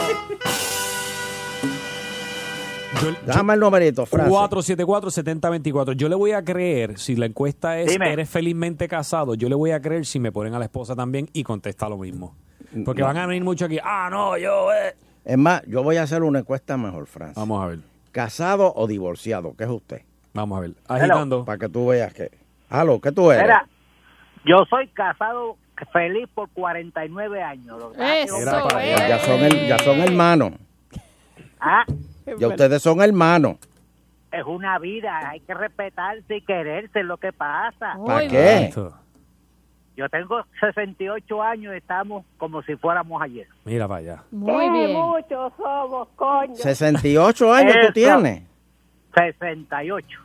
Dame el numerito, Francis. 474-7024. Yo le voy a creer, si la encuesta es Dime. ¿eres felizmente casado? Yo le voy a creer si me ponen a la esposa también y contesta lo mismo. Porque No. van a venir mucho aquí. Ah, no, yo, eh. Es más, yo voy a hacer una encuesta mejor, Francis. Vamos a ver. ¿Casado o divorciado? ¿Qué es usted? Vamos a ver. Agitando. Para que tú veas que... Halo, ¿qué tú eres? Mira, yo soy casado feliz por 49 años. Lo que pasa es que- Mira para allá, ya, son el- ya son hermanos. Ah, Ya ustedes son hermanos. es una vida, hay que respetarse y quererse, es lo que pasa. ¿Para qué? Yo tengo 68 años y estamos como si fuéramos ayer. Mira para allá. Muy bien. muchos somos, coño. 68 años tú tienes. 68.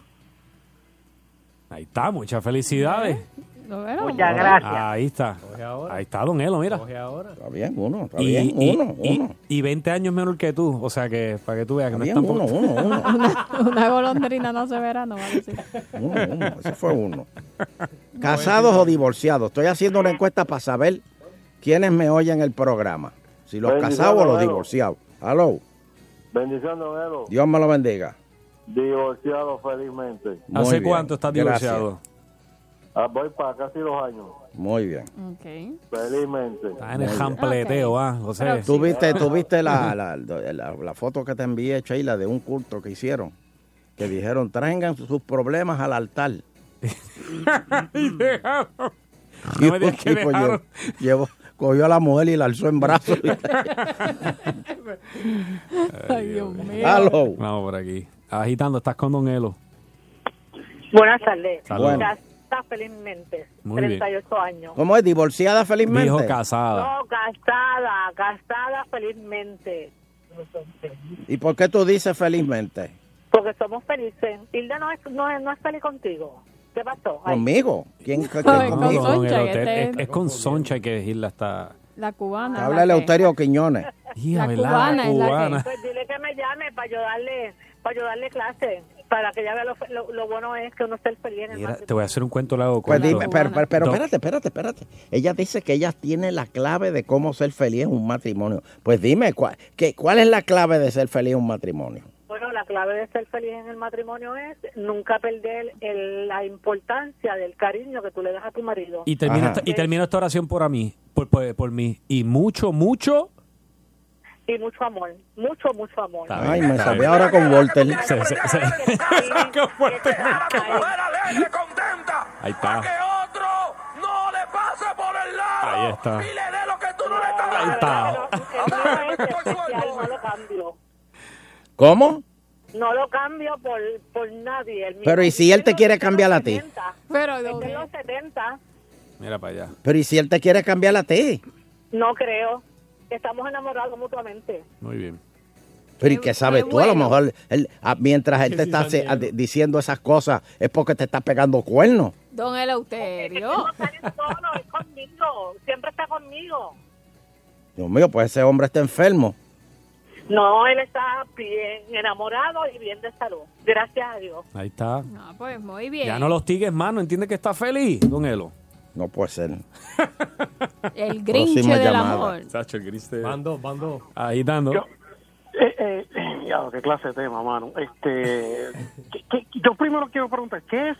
Ahí está, muchas felicidades. Muchas gracias. Ahí está. Ahí está, don Elo, mira. Está bien, uno, está Y, bien, y- uno, y- uno. y 20 años menor que tú. O sea que, para que tú veas que no es bien, tampoco. uno, uno, uno. Una, una golondrina no se verá, no va a decir. Uno, uno, ese fue uno. ¿Casados o divorciados? Estoy haciendo una encuesta para saber quiénes me oyen el programa. Si los casados o los divorciados. Aló, Bendición, don Elo. Dios me lo bendiga. Divorciado felizmente. Muy ¿Hace bien, cuánto estás gracias. divorciado? Ah, voy para casi dos años. Muy bien. Felizmente. Está en el jampleteo, ¿ah? José. ¿Tú viste, tú viste la, la, la- la foto que te envié, Sheila, de un culto que hicieron? Que dijeron, traigan sus problemas al altar. Y No me que llevó, llevó- cogió a la mujer y la alzó en brazos. Ay, Dios mío. Vamos por aquí. Agitando, estás con Don Elo. Buenas tardes. Saludos. Felizmente. Muy bien. 38 años. ¿Cómo es? ¿Divorciada felizmente? Dijo casada. No, casada, casada felizmente. ¿Y por qué tú dices felizmente? Porque somos felices. Hilda no es, no es, no es feliz contigo. ¿Qué pasó? Ay. ¿Conmigo? ¿Quién? qué- Ay, qué- con Soncha, este- Es, es con Soncha que Gilda está. La cubana. Habla Eleuterio Quiñones. La cubana es la que-. Pues dile que me llame para ayudarle, para ayudarle clase. Para que ella vea lo, lo, lo bueno es que uno esté feliz en el Mira, te voy a hacer un cuento largo Pues dime, pero, pero, pero espérate, espérate, espérate. Ella dice que ella tiene la clave de cómo ser feliz en un matrimonio. Pues dime, ¿cuál, qué, ¿cuál es la clave de ser feliz en un matrimonio? Bueno, la clave de ser feliz en el matrimonio es nunca perder el- la importancia del cariño que tú le das a tu marido. Y termina, esta, y termina esta oración por a mí, por, por, por mí. Y mucho, mucho. Y mucho amor, mucho, mucho amor. Está Ay, me está bien. ahora con Walter. Se- se- se- Qué fuerte Ahí está. no le pase por el lado Ahí está. y le dé lo que tú no le estás Ahí dando. está. El mío es especial, no lo cambio. ¿Cómo? No lo cambio por, por nadie. Pero ¿y si él te quiere cambiar a ti? 70. Pero, de los 70. Mira para allá. Pero ¿y si él te quiere cambiar a ti? No creo. Estamos enamorados mutuamente. Muy bien. Pero ¿y qué sabes tú? A lo mejor, él, ah, mientras él te está diciendo esas cosas, es porque te está pegando cuernos. Don Eleuterio. No sale solo, es conmigo. Siempre está conmigo. Dios mío, pues ese hombre está enfermo. No, él está bien enamorado y bien de salud. Gracias a Dios. Ahí está. Ah, pues muy bien. Ya no los tigues más, ¿no entiende que está feliz, don Elo? No puede ser. El grinche Próxima del llamada. amor. Sacho, el gris de- Bando, bando. Ahí dando. Yo- Eh, eh, eh, ya, qué clase de tema, mano. Este, ¿qué- qué- yo primero quiero preguntar, ¿qué es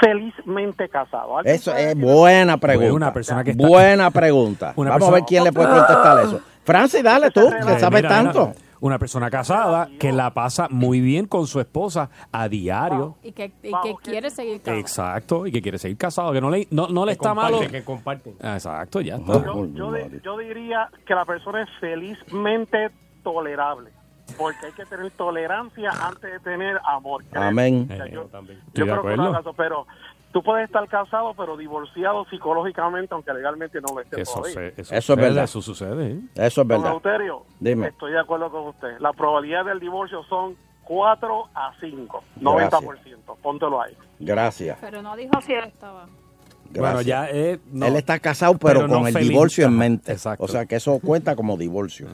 felizmente casado? ¿Alguien Eso es buena pregunta. Una persona que está- Buena pregunta. Una Vamos a ver quién le puede contestar eso. Francis, dale tú, que sabes mira, tanto. mira, una persona casada que la pasa muy bien con su esposa a diario. Y que, y que quiere seguir casado. Exacto, y que quiere seguir casado, que no le, no, no le está malo. Que comparten. Exacto, ya está. Yo, yo yo diría que la persona es felizmente tolerable. Porque hay que tener tolerancia antes de tener amor. Amén. O sea, yo, de yo creo que pero tú puedes estar casado, pero divorciado psicológicamente, aunque legalmente no lo estés Eso, se- Eso es sucede, verdad. Eso sucede. ¿eh? Eso es Don verdad. Euterio, Dime. estoy de acuerdo con usted. La probabilidad del divorcio son 4 a 5, 90%. Póntelo ahí. Gracias. Pero no dijo si él estaba. Bueno, Gracias. ya eh, no. Él está casado, pero, Pero no con el feliz. divorcio en mente. exacto. O sea que eso cuenta como divorcio.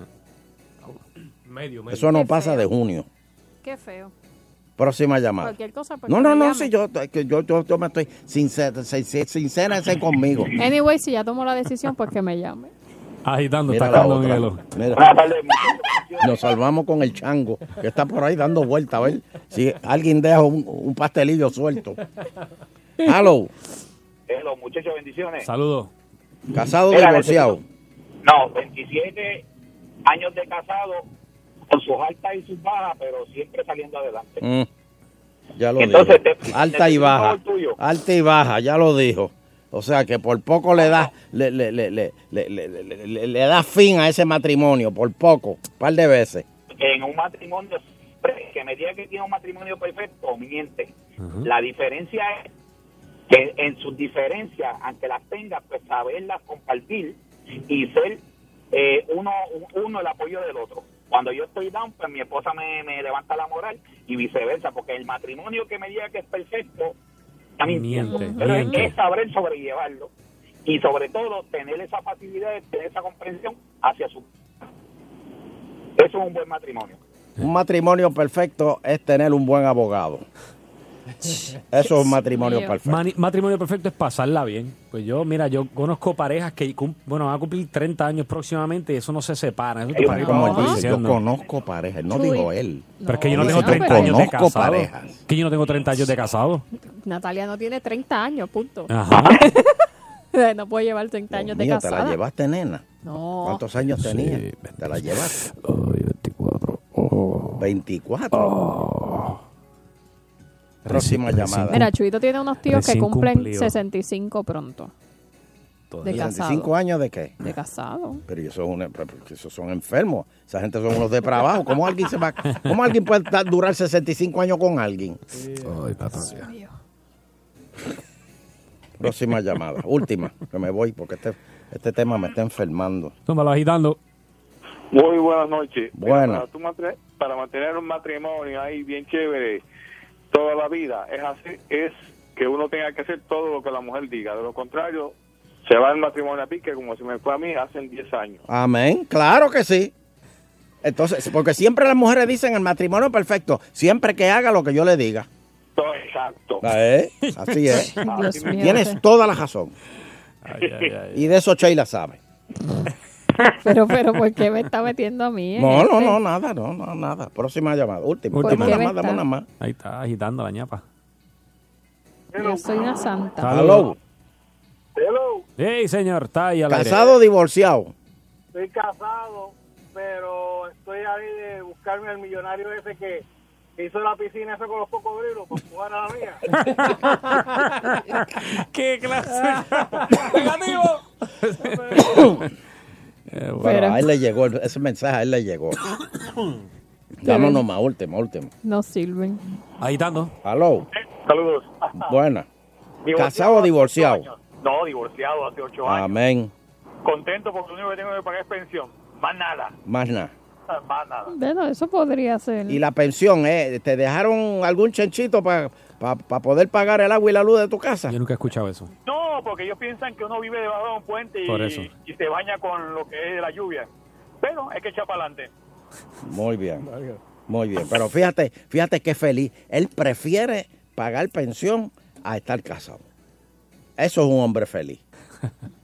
Medio, medio. Eso no Qué pasa feo. de junio. Qué feo. Próxima llamada. Cualquier cosa. pues, No, no, no, si yo, que yo, yo, yo me estoy sincera, sincera conmigo. Anyway, si ya tomó la decisión, pues que me llame. Agitando, Mira está la con Don otra. Elo. Mira. Nos salvamos con el chango, que está por ahí dando vueltas, a ver si alguien deja un, un pastelillo suelto. Hello, Hello, muchachos, bendiciones. Saludos. casado o divorciado. No, 27 años de casado, con sus altas y sus bajas, pero siempre saliendo adelante. Mm, ya lo Entonces, dijo. te- Alta y baja. Alta y baja, ya lo dijo. O sea que por poco le da, le, le, le, le, le, le- le- da fin a ese matrimonio, por poco, un par de veces. En un matrimonio, que me diga que tiene un matrimonio perfecto, miente. La diferencia es que en sus diferencias, aunque las tenga, pues saberlas compartir y ser eh, uno, uno el apoyo del otro. Cuando yo estoy down, pues mi esposa me, me levanta la moral y viceversa, porque el matrimonio que me diga que es perfecto, está mintiendo. Miente, Pero miente. es saber sobrellevarlo y sobre todo tener esa facilidad, tener esa comprensión hacia su... Eso es un buen matrimonio. Un matrimonio perfecto es tener un buen abogado. Eso es un matrimonio perfecto. Mani- matrimonio perfecto es pasarla bien. Pues yo, mira, yo conozco parejas que, bueno, van a cumplir 30 años próximamente y eso no se separa. Eso te Yo, como él dice, yo conozco parejas, no Chuy. dijo él. Pero es que yo no tengo 30 años de casado. parejas. Que yo no tengo 30 años de casado. Natalia no tiene 30 años, punto. Ajá. no puede llevar 30 años de Mío, ¿te casada. la llevaste, nena? No. ¿Cuántos años tenía? ¿Te la llevaste? 24. 24. Próxima llamada. Mira, Chuito tiene unos tíos que cumplen cumplido. 65 pronto. De casado. ¿65 años de qué? De casado. Pero ellos son, una- pero esos son enfermos. Esa gente son unos depravados. ¿Cómo alguien, se va, ¿Cómo alguien puede estar- durar 65 años con alguien? Ay, Natalia. Próxima llamada. Última, que me voy porque este, este tema me está enfermando. Tómalo agitando. Muy buenas noches. Buenas. Para, para mantener un matrimonio ahí bien chévere toda la vida, es así, es que uno tenga que hacer todo lo que la mujer diga. De lo contrario, se va el matrimonio a pique como se me fue a mí hace 10 años. Amén, claro que sí. Entonces, porque siempre las mujeres dicen el matrimonio perfecto, siempre que haga lo que yo le diga. Todo exacto. ¿Eh? Así es. Tienes toda la razón. Y de eso Sheila sabe. Pero, pero, ¿por qué me está metiendo a mí? No, no, este? no, nada, no, no, nada. Próxima llamada. Última. ¿Por Dame una más, dame una más. Ahí está agitando la ñapa. Yo soy una santa. Hello. Hello, Hey, señor, está ahí al aire. ¿Casado o divorciado? estoy casado, pero estoy ahí de buscarme al millonario ese que hizo la piscina esa con los cocodrilos para jugar a la mía. ¡Qué clase! Bueno, Pero- a él le llegó, ese mensaje a él le llegó. Vámonos más, última, última. No sirven. Agitando. Hello. Saludos. Buena. ¿Casado o divorciado? años. No, divorciado hace ocho años. Amén. Contento porque lo único que tengo que pagar es pensión. Más nada. Más nada. Más nada. Bueno, eso podría ser. Y la pensión, ¿eh? ¿Te dejaron algún chanchito para poder pagar el agua y la luz de tu casa? Yo nunca he escuchado eso. No, porque ellos piensan que uno vive debajo de un puente Por y, eso. y se baña con lo que es la lluvia. Pero hay que echar para adelante. Muy bien. Muy bien. Pero fíjate, fíjate qué feliz. Él prefiere pagar pensión a estar casado. Eso es un hombre feliz.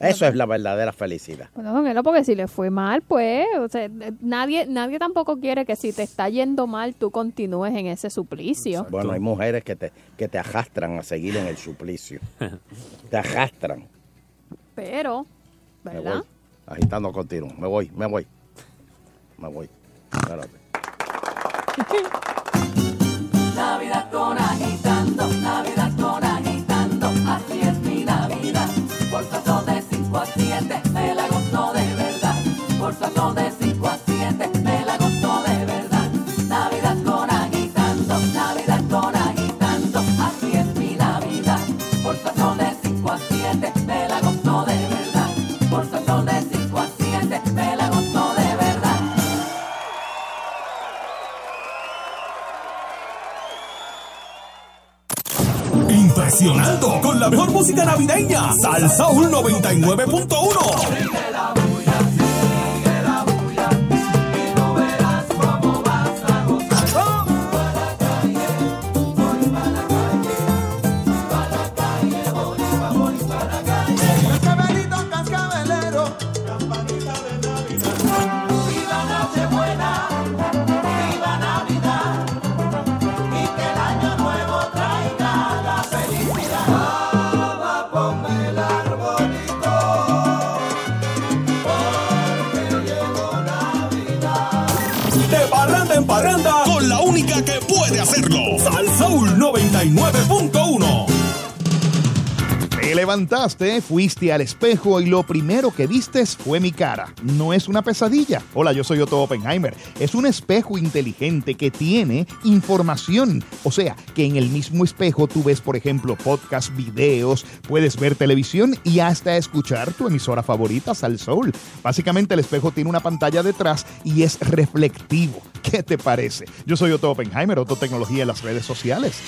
Eso es la verdadera felicidad. Bueno, don Elo, porque si le fue mal, pues, o sea, eh, nadie, nadie tampoco quiere que si te está yendo mal, tú continúes en ese suplicio. Bueno, hay mujeres que te, que te arrastran a seguir en el suplicio. Te arrastran. Pero, Me ¿verdad? voy. Agitando continuo. Me voy, me voy. Me voy. Espérate. Navidad con Con la mejor música navideña. Salsa 99.1. levantaste, fuiste al espejo y lo primero que vistes fue mi cara. No es una pesadilla. Hola, yo soy Otto Oppenheimer. Es un espejo inteligente que tiene información. O sea, que en el mismo espejo tú ves, por ejemplo, podcasts, videos, puedes ver televisión y hasta escuchar tu emisora favorita, Sal Soul. Básicamente el espejo tiene una pantalla detrás y es reflectivo. ¿Qué te parece? Yo soy Otto Oppenheimer, Otto Tecnología en las redes sociales.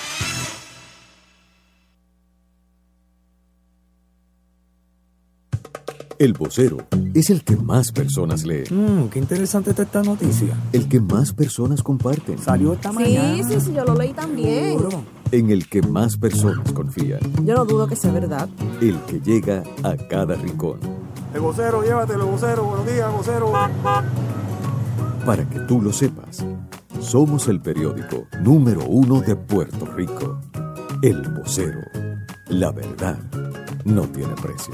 El vocero es el que más personas lee. Mm, qué interesante está esta noticia. El que más personas comparten. Salió esta Sí, mañana. sí, sí, yo lo leí también. En el que más personas confían. Yo no dudo que sea verdad. El que llega a cada rincón. El vocero, llévatelo, vocero. Buenos días, vocero. Para que tú lo sepas, somos el periódico número uno de Puerto Rico. El vocero. La verdad no tiene precio.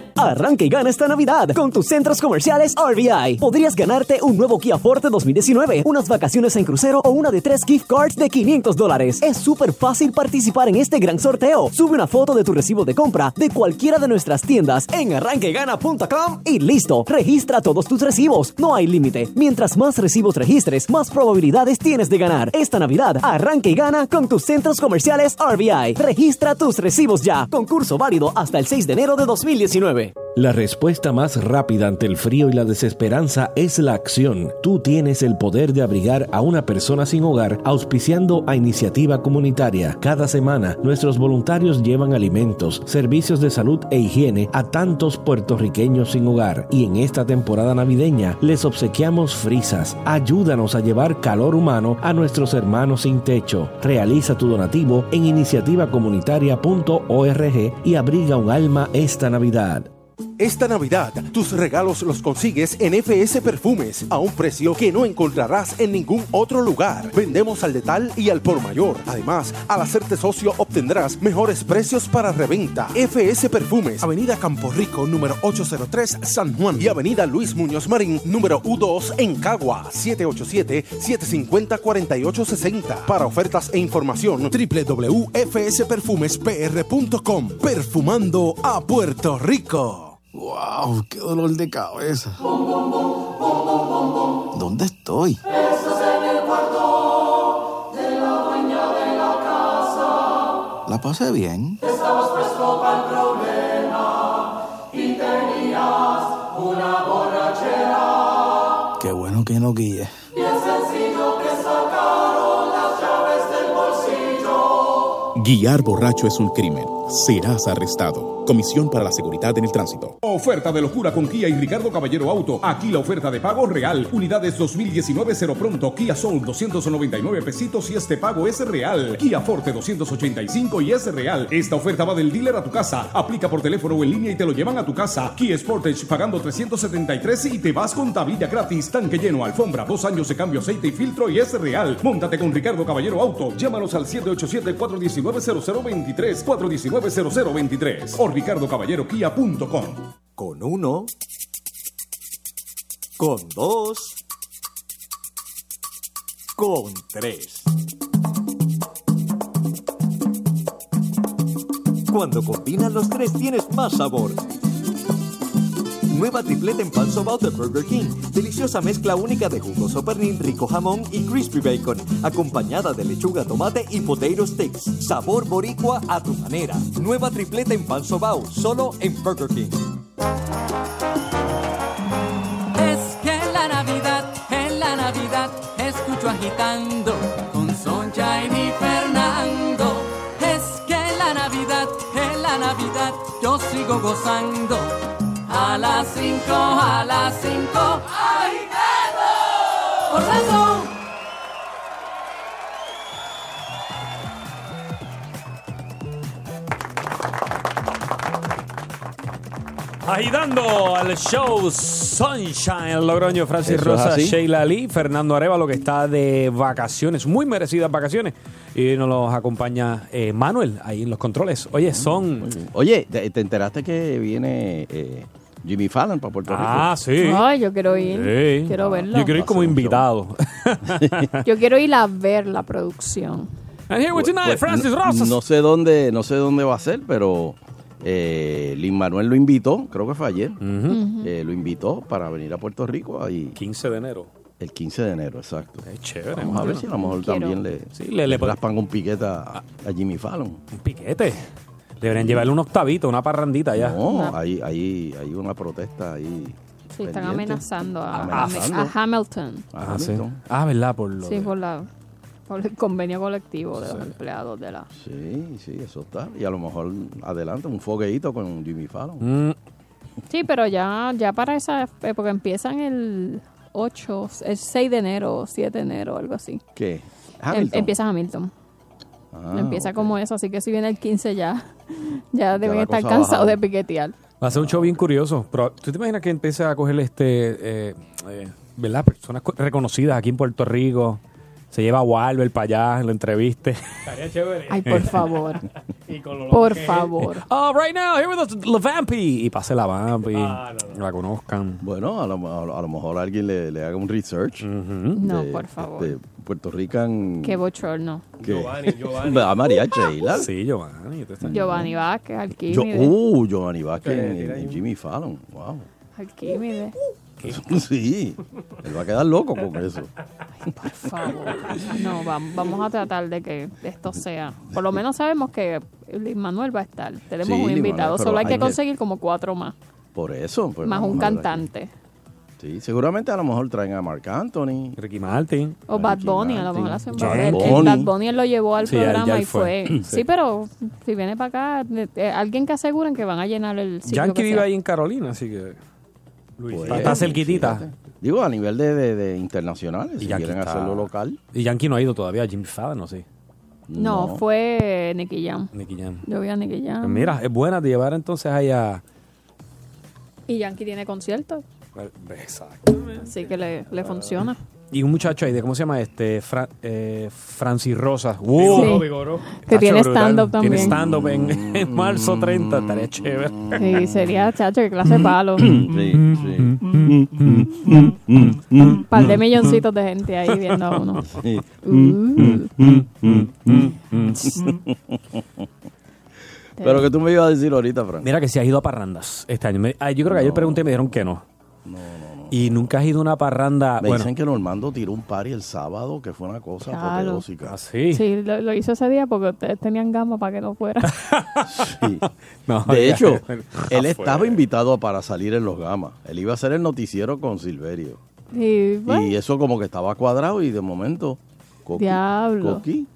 Arranca y gana esta Navidad con tus centros comerciales RBI. Podrías ganarte un nuevo Kia Forte 2019, unas vacaciones en crucero o una de tres gift cards de 500 dólares. Es súper fácil participar en este gran sorteo. Sube una foto de tu recibo de compra de cualquiera de nuestras tiendas en arranquegana.com y listo. Registra todos tus recibos. No hay límite. Mientras más recibos registres, más probabilidades tienes de ganar. Esta Navidad, arranca y gana con tus centros comerciales RBI. Registra tus recibos ya. Concurso válido hasta el 6 de enero de 2019. La respuesta más rápida ante el frío y la desesperanza es la acción. Tú tienes el poder de abrigar a una persona sin hogar auspiciando a iniciativa comunitaria. Cada semana, nuestros voluntarios llevan alimentos, servicios de salud e higiene a tantos puertorriqueños sin hogar. Y en esta temporada navideña les obsequiamos frisas. Ayúdanos a llevar calor humano a nuestros hermanos sin techo. Realiza tu donativo en iniciativacomunitaria.org y abriga un alma esta Navidad. Esta Navidad, tus regalos los consigues en FS Perfumes a un precio que no encontrarás en ningún otro lugar. Vendemos al detal y al por mayor. Además, al hacerte socio obtendrás mejores precios para reventa. FS Perfumes, Avenida Campo Rico, número 803, San Juan. Y Avenida Luis Muñoz Marín, número U2, en Cagua, 787-750-4860. Para ofertas e información, www.fsperfumespr.com. Perfumando a Puerto Rico. ¡Wow! ¡Qué dolor de cabeza! ¿Dónde estoy? Estás en el cuarto de la dueña de la casa. La pasé bien. Estabas presto para el problema y tenías una borrachera. Qué bueno que no guíe. Bien sencillo que sacaron las llaves del bolsillo. Guiar borracho es un crimen. Serás arrestado. Comisión para la Seguridad en el Tránsito. Oferta de locura con Kia y Ricardo Caballero Auto. Aquí la oferta de pago real. Unidades 2019 cero pronto. Kia Soul 299 pesitos y este pago es real. Kia Forte 285 y es real. Esta oferta va del dealer a tu casa. Aplica por teléfono o en línea y te lo llevan a tu casa. Kia Sportage pagando 373 y te vas con tablilla gratis. Tanque lleno, alfombra, dos años de cambio, aceite y filtro y es real. Móntate con Ricardo Caballero Auto. Llámanos al 787-419-0023. 419-0023. O ricardocaballeroquia.com. Con uno, con dos, con tres. Cuando combinas los tres tienes más sabor. Nueva tripleta en pan sobao de Burger King. Deliciosa mezcla única de jugoso pernil, rico jamón y crispy bacon. Acompañada de lechuga, tomate y potato sticks. Sabor boricua a tu manera. Nueva tripleta en pan sobao. Solo en Burger King. Es que la Navidad, en la Navidad, escucho agitando con Sunshine y Fernando. Es que la Navidad, en la Navidad, yo sigo gozando. A las 5, a las 5, agitando. Por eso. Agitando al show Sunshine, Logroño, Francis Eso Rosa. Sheila Lee, Fernando Arevalo, que está de vacaciones, muy merecidas vacaciones. Y nos los acompaña eh, Manuel ahí en los controles. Oye, son. Oye, ¿te, te enteraste que viene eh, Jimmy Fallon para Puerto Rico? Ah, sí. Ay, yo quiero ir. Sí. Quiero verlo. Yo quiero ir como invitado. Yo quiero ir a ver la producción. And here with tonight, Pues, Francis no- Rosas. No sé dónde, no sé dónde va a ser, pero eh, Lin Manuel lo invitó, creo que fue ayer. Eh, lo invitó para venir a Puerto Rico ahí. 15 de enero. El 15 de enero, exacto. Es chévere. Vamos a ver si a lo mejor Quiero. también le, Sí, le- le- raspan un piquete a, a Jimmy Fallon. Un piquete. Deberían llevarle un octavito, una parrandita ya. No, hay, hay, hay una protesta ahí. Sí, están pendiente. amenazando a, Amenazando. a Hamilton. a Ah, sí. Hamilton. Ah, ¿verdad? Por lo Sí, de- por, la, por el convenio colectivo de los empleados de la... Sí, sí, eso está. Y a lo mejor adelante un fogueito con Jimmy Fallon. Mm, Sí, pero ya, ya para esa época empiezan el 8, el 6 de enero, 7 de enero, algo así. ¿Qué? Em- Hamilton. empieza Hamilton. Ah, empieza como eso, así que si viene el 15 ya, ya deben estar cansados de piquetear. Va a ser un show bien curioso. Pero, ¿tú te imaginas que empiece a coger este, eh, eh, ¿verdad? Personas co- reconocidas aquí en Puerto Rico Se lleva a Walber para allá, lo entreviste. Estaría chévere. Ay, por favor. Y con lo Por que favor. Oh, right now, here with us, la Vampi. Y pase la Vampi. Ah, La conozcan. Bueno, a lo, a lo- a lo mejor alguien le, le haga un research. No, de- por favor. De Puerto Rican. Qué bochorno. que- Giovanni, Giovanni. a María Sheila. Sí, Giovanni. Giovanni Vázquez, Yo, Alquímedes. uh, Giovanni Vázquez en, en Jimmy Fallon. Wow. Alquímedes. Sí, él va a quedar loco con eso. Por favor. No, vam- vamos a tratar de que esto sea. Por lo menos sabemos que Luis Manuel va a estar. Tenemos Sí, un invitado. Manuel, Solo hay que conseguir como cuatro más. Por eso. pues, más un cantante. Sí, seguramente a lo mejor traen a Marc Anthony. Ricky Martin. O Bad Ricky Bunny, a lo mejor hacen Bad Bunny. Bad Bunny él lo llevó al Sí, programa y fue. fue. Sí. Sí. pero si viene para acá, eh, alguien que aseguren que van a llenar el sitio. Yankee que vive ahí en Carolina, así que. Pues, está, está cerquitita. fíjate. Digo, a nivel de, de- de internacionales, si Yankee quieren está- hacerlo local. Y Yankee no ha ido todavía. Jimmy Fallon, no sé. No, fue Nicky Jam. Nicky Jam. Yo vi a Nicky Jam. Pues mira, es buena de llevar entonces allá. Y Yankee tiene conciertos. Exacto. Así que le, le funciona. Y un muchacho ahí, de ¿cómo se llama este? Fra- eh, Francis Rosas. Vigoró, ¡Uh! Que tiene brutal. stand-up también. Tiene stand-up en, en marzo 30. Estaría chévere. Sí, sería, chacho, qué clase de palo. Sí, sí. Un par de milloncitos de gente ahí viendo a uno. Sí. Pero que tú me ibas a decir ahorita, Frank. Mira que si has ido a parrandas este año. Me- ah, yo creo que ayer pregunté y me dijeron que no. Y nunca has ido a una parranda. Me bueno, dicen que Normando tiró un party el sábado, que fue una cosa Claro. apoteósica. sí. Sí, lo, lo hizo ese día porque ustedes tenían gama para que no fuera. Sí. No, de ya. hecho, él Afuera. estaba invitado para salir en los gamas. Él iba a hacer el noticiero con Silverio. Y, bueno, Y eso como que estaba cuadrado y de momento... Coqui, Diablo. Coqui.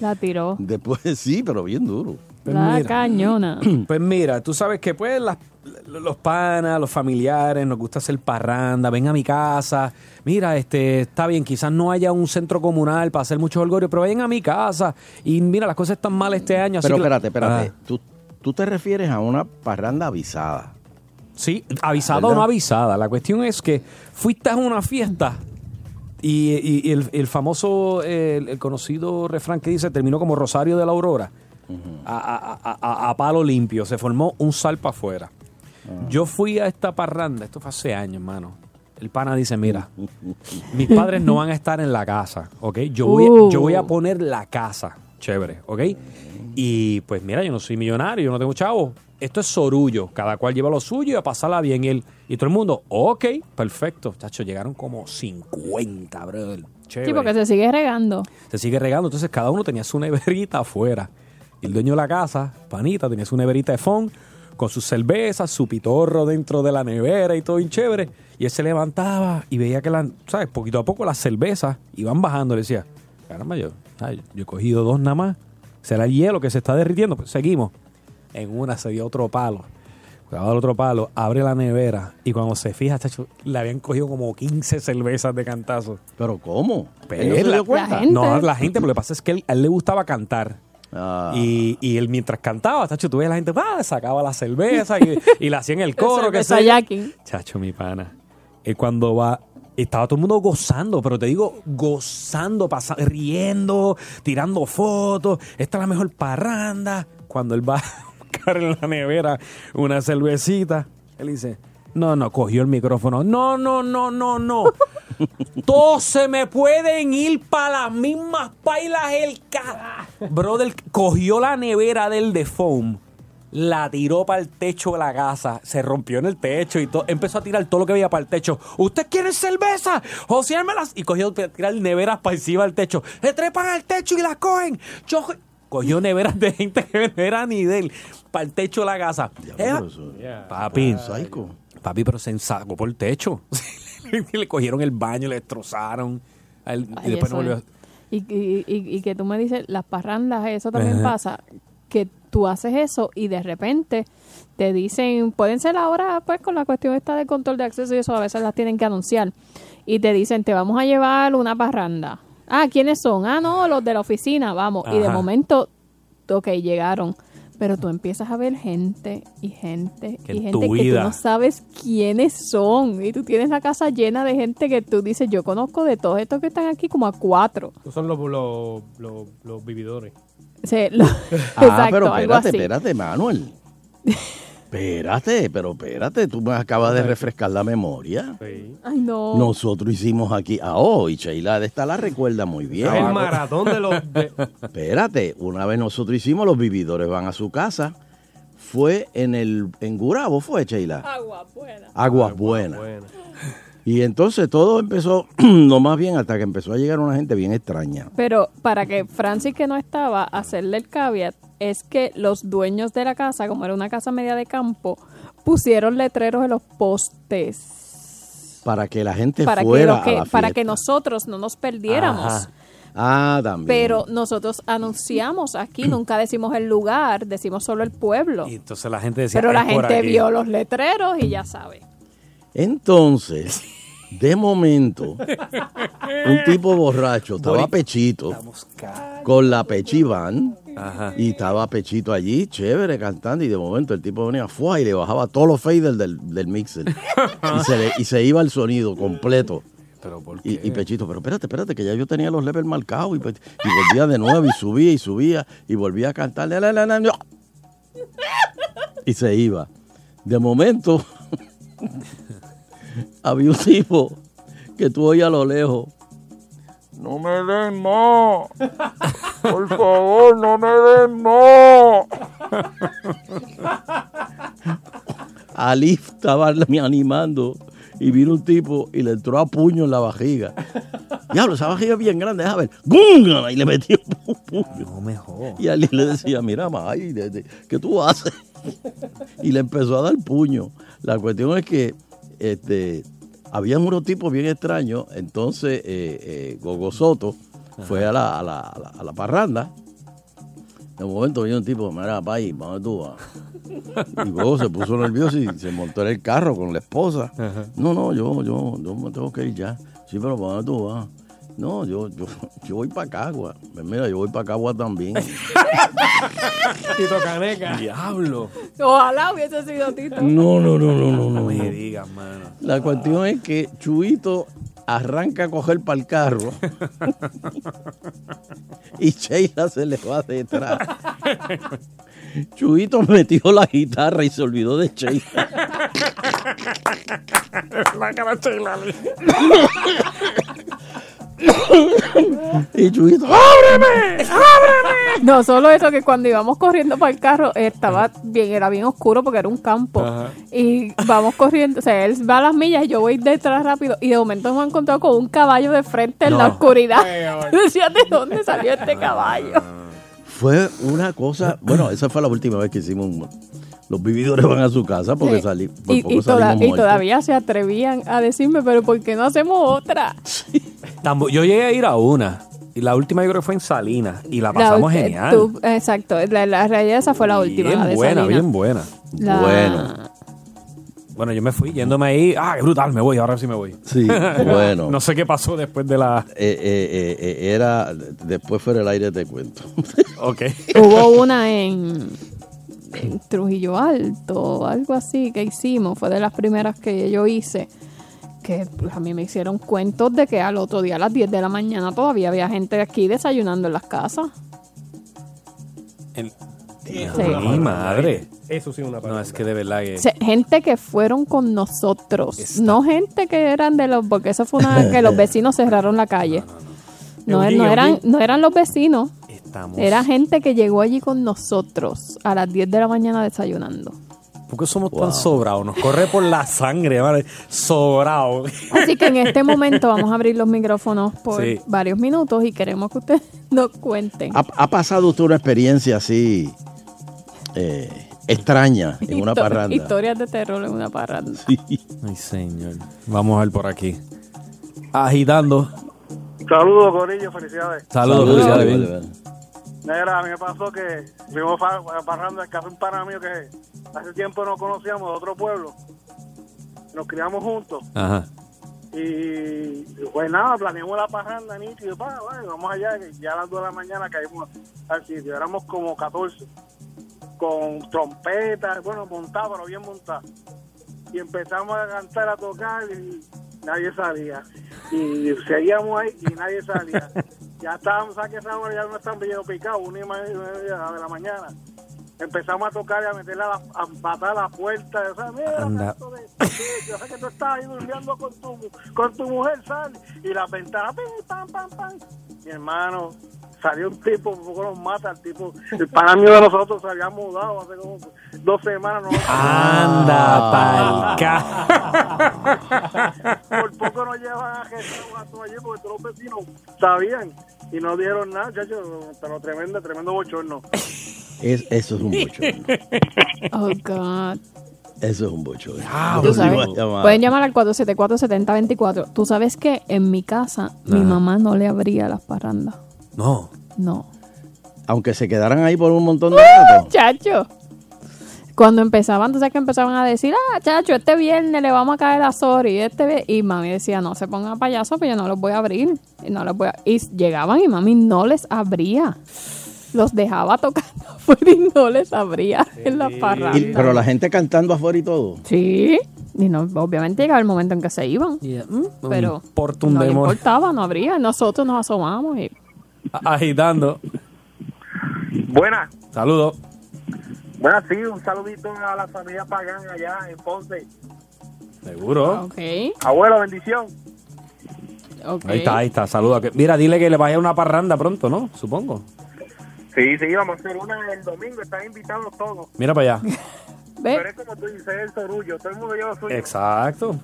la tiró. Después sí, pero bien duro. Pues la mira. cañona. Pues mira, tú sabes que pues las- los panas, los familiares, nos gusta hacer parranda, ven a mi casa, mira, este, está bien, quizás no haya un centro comunal para hacer muchos holgorios, pero vayan a mi casa y mira, las cosas están mal este año. así Pero que- espérate, espérate. Ah, Tú, tú te refieres a una parranda avisada. sí, avisada o no avisada. La cuestión es que fuiste a una fiesta y, y- y el, el famoso, eh, el, el conocido refrán que dice, terminó como Rosario de la Aurora, a, a- a- a- a palo limpio, se formó un salpa afuera. Yo fui a esta parranda, esto fue hace años, hermano. El pana dice, mira, mis padres no van a estar en la casa, ¿ok? Yo voy, Uh. yo voy a poner la casa, chévere, ¿ok? Y pues mira, yo no soy millonario, yo no tengo chavo. Esto es sorullo, cada cual lleva lo suyo y a pasarla bien él. Y todo el mundo, ok, perfecto. Chacho, llegaron como 50, brother. Chévere. Sí, porque se sigue regando. Se sigue regando. Entonces cada uno tenía su neverita afuera. Y el dueño de la casa, panita, tenía su neverita de fond con sus cervezas, su pitorro dentro de la nevera y todo bien chévere. Y él se levantaba y veía que, la, ¿sabes? Poquito a poco las cervezas iban bajando. Le decía, caramba, yo, ay, yo he cogido dos nada más. ¿Será el hielo que se está derritiendo? Pues seguimos. En una se dio otro palo. El otro palo, abre la nevera y cuando se fija, chacho, le habían cogido como 15 cervezas de cantazo. ¿Pero cómo? Pues, ¿Él no se la- dio cuenta? La gente. No, la gente, pero lo que pasa es que él- a él le gustaba cantar. Ah. Y, y él mientras cantaba, chacho, tú ves a la gente, ah, sacaba la cerveza y, y le hacían el coro. que. Chacho, mi pana. Él cuando va, estaba todo el mundo gozando, pero te digo, gozando, pasa- riendo, tirando fotos. Esta es la mejor parranda. Cuando él va a buscar en la nevera una cervecita, él dice, no, no, cogió el micrófono. No, no, no, no, no. Todos se me pueden ir para las mismas pailas el ca... Brother, cogió la nevera del de foam, la tiró para el techo de la casa, se rompió en el techo y todo, empezó a tirar todo lo que veía para el techo. ¿Usted quiere cerveza? Josémelas. Y cogió a tirar neveras para encima del techo. Se trepan al techo y las cogen. Yo cogió neveras de gente que no era ni de él para el techo de la casa. Eh, pero eso- Papi, Psycho. Papi, pero se ensacó por el techo. le cogieron el baño, le destrozaron. A y después no volvió. es. Y, y, y- y que tú me dices, las parrandas, eso también Ajá. pasa, que tú haces eso y de repente te dicen, pueden ser ahora pues con la cuestión esta de control de acceso y eso a veces las tienen que anunciar. Y te dicen, te vamos a llevar una parranda. Ah, ¿quiénes son? Ah, no, los de la oficina, vamos. Y de momento, ok, llegaron. Pero tú empiezas a ver gente y gente Que y en gente tu que tú vida- no sabes quiénes son. Y tú tienes la casa llena de gente que tú dices, yo conozco de todos estos que están aquí como a cuatro. Estos son los, los, los, los vividores. Sí, lo- Ah, exacto, pero algo espérate, así. espérate, Manuel. Espérate, pero espérate, tú me acabas de refrescar la memoria. Ay, no. Nosotros hicimos aquí, ah, oh, y Sheila de esta la recuerda muy bien. El maratón de los... de- Espérate, una vez nosotros hicimos, los vividores van a su casa. Fue en el, en Gurabo, fue Sheila. Agua buena. Aguas Buenas. Y entonces todo empezó, no más bien, hasta que empezó a llegar una gente bien extraña. Pero para que Francis, que no estaba, hacerle el caveat, es que los dueños de la casa, como era una casa media de campo, pusieron letreros en los postes Para que la gente para que, fuera que- a la para que nosotros no nos perdiéramos. Ajá. Ah, también. Pero nosotros anunciamos aquí, nunca decimos el lugar, decimos solo el pueblo. Y entonces la gente decía, Pero la "Es por gente aquí". vio los letreros y ya sabe. Entonces, de momento, un tipo borracho, estaba Pechito, con la Pechivan, y estaba Pechito allí, chévere, cantando, y de momento el tipo venía fuera y le bajaba todos los faders del, del mixer. y, se le- y se iba el sonido completo. Y, y Pechito, pero espérate, espérate, que ya yo tenía los levels marcados, y, Pe- y volvía de nuevo, y subía, y subía, y volvía a cantar, la, la, la, la, la. y se iba. De momento, había un tipo que tú oías a lo lejos. No me den no. Por favor, no me den no. Ali estaba animando y vino un tipo y le entró a puño en la vajiga. Diablo, esa vajiga es bien grande, déjame ver. ¡Gum! Y le metió un puño. No me jodas. Y Ali le decía, mira, de- ¿qué tú haces? y le empezó a dar puño. La cuestión es que este, había unos tipos bien extraños. Entonces, eh, eh, Gogo Soto fue a la, a, la, a, la, a la parranda. De momento vino un tipo, mira, ¿para dónde tú vas? Y luego se puso nervioso y se montó en el carro con la esposa. No, no, yo, yo, yo me tengo que ir ya. Sí, pero ¿para dónde tú vas? No, yo, yo, yo voy para Cagua. Mira, yo voy para Cagua también. Tito Caneca. Diablo. Ojalá hubiese sido Tito. No, no, no, no, no. No no. me digas, mano. La cuestión es que Chuito arranca a coger para el carro y Sheila se le va detrás. Chuito metió la guitarra y se olvidó de Sheila. La cara Sheila. y Chuito, ¡ábreme! ¡ábreme! No, solo eso que cuando íbamos corriendo para el carro estaba bien, era bien oscuro porque era un campo. Ajá. Y vamos corriendo, o sea, él va a las millas y yo voy detrás rápido. Y de momento nos hemos encontrado con un caballo de frente en la oscuridad. Decía, ¿de dónde salió este caballo? Fue una cosa, bueno, esa fue la última vez que hicimos un- los vividores van a su casa porque Sí. salí, por Y, poco y toda- y todavía se atrevían a decirme, pero ¿por qué no hacemos otra? Yo llegué a ir a una. Y la última yo creo que fue en Salinas. Y la pasamos genial. tú- exacto, la, la realidad esa fue la última. la Bien de buena, bien buena. La- Bueno. Bueno, yo me fui yéndome ahí. Ah, qué brutal, me voy, ahora sí me voy. Sí, bueno. no sé qué pasó después de la. Eh, eh, eh, era, después fuera del aire te cuento. ok. Hubo una en, en Trujillo Alto, algo así que hicimos, fue de las primeras que yo hice, que pues, a mí me hicieron cuentos de que al otro día a las 10 de la mañana todavía había gente aquí desayunando en las casas. El- Sí. Mi madre. Eso sí es una No, es que de verdad que. Gente que fueron con nosotros, no gente que eran de los, porque eso fue una que los vecinos cerraron la calle. No, Eugene, no eran, Eugene. no eran los vecinos, Estamos. era gente que llegó allí con nosotros a las 10 de la mañana desayunando. ¿Por qué somos Wow. tan sobrados? Nos corre por la sangre, madre. Sobrado. Así que en este momento vamos a abrir los micrófonos por Sí. varios minutos y queremos que ustedes nos cuenten. ¿Ha, ha pasado usted una experiencia así eh, extraña en una Histo- parranda? Historias de terror en una parranda. Ay, señor. Vamos a ver por aquí. Agitando. Saludos, Corillo, felicidades. Saludos, Saludos, felicidades, vale, vale. Negra, a mí me pasó que fuimos pa- parrando casa de un pana mío que hace tiempo no conocíamos de otro pueblo. Nos criamos juntos. Ajá. Y pues nada, planeamos la parranda nítido, pa, bueno, vamos allá, que ya a las 2 de la mañana caímos al sitio, éramos como 14. con trompetas, bueno, montado, pero bien montado. Y empezamos a cantar, a tocar y nadie salía. Y seguíamos ahí y nadie salía. Ya estábamos, ¿sabes que esa hora ya no están bien picados, una y media de la mañana. Empezamos a tocar y a meterle a, la, a patar la puerta. O sea, mira, Anda. canto de- yo sé que tú estás ahí durmiendo con tu, con tu mujer, sal. Y la ventana, pim, pam, pam, pam. Mi hermano, salió un tipo, poco nos mata, el tipo, el pana mío de nosotros se había mudado hace como dos semanas. No, Anda, palca. Por poco nos llevan a Jesús allí porque todos los vecinos sabían y no dieron nada, chacho, pero tremendo, tremendo bochorno. Es, eso es un bochorno. Oh, God. Eso es un bochorno. Tú sabes, Próxima llamada. pueden llamar al 474-7024. Tú sabes que en mi casa mi mamá no le abría las parrandas. No. No. Aunque se quedaran ahí por un montón de rato. Chacho. Cuando empezaban, tú sabes que empezaban a decir, ah, chacho, este viernes le vamos a caer a Sori. Este vi-". y mami decía, no se pongan payasos, pero yo no los voy a abrir. Y, no los voy a... y llegaban y mami no les abría. Los dejaba tocando afuera y no les abría en la parranda. Y- pero la gente cantando afuera y todo. Sí. Y no, obviamente llegaba el momento en que se iban. Pero No le importaba, no abría. Nosotros nos asomamos y... Agitando. Buenas. Saludos. Buenas, sí, un saludito a la familia Pagán allá en Ponce. Seguro. Ok. Abuelo, bendición. Ahí está, ahí está. Saluda. que- Mira, dile que le vaya a una parranda pronto, ¿no? Supongo. Sí, sí, vamos a hacer una el domingo, están invitados todos. Mira para allá. Pero es como tú dices, es el sorullo, todo el mundo lleva suyo. Exacto.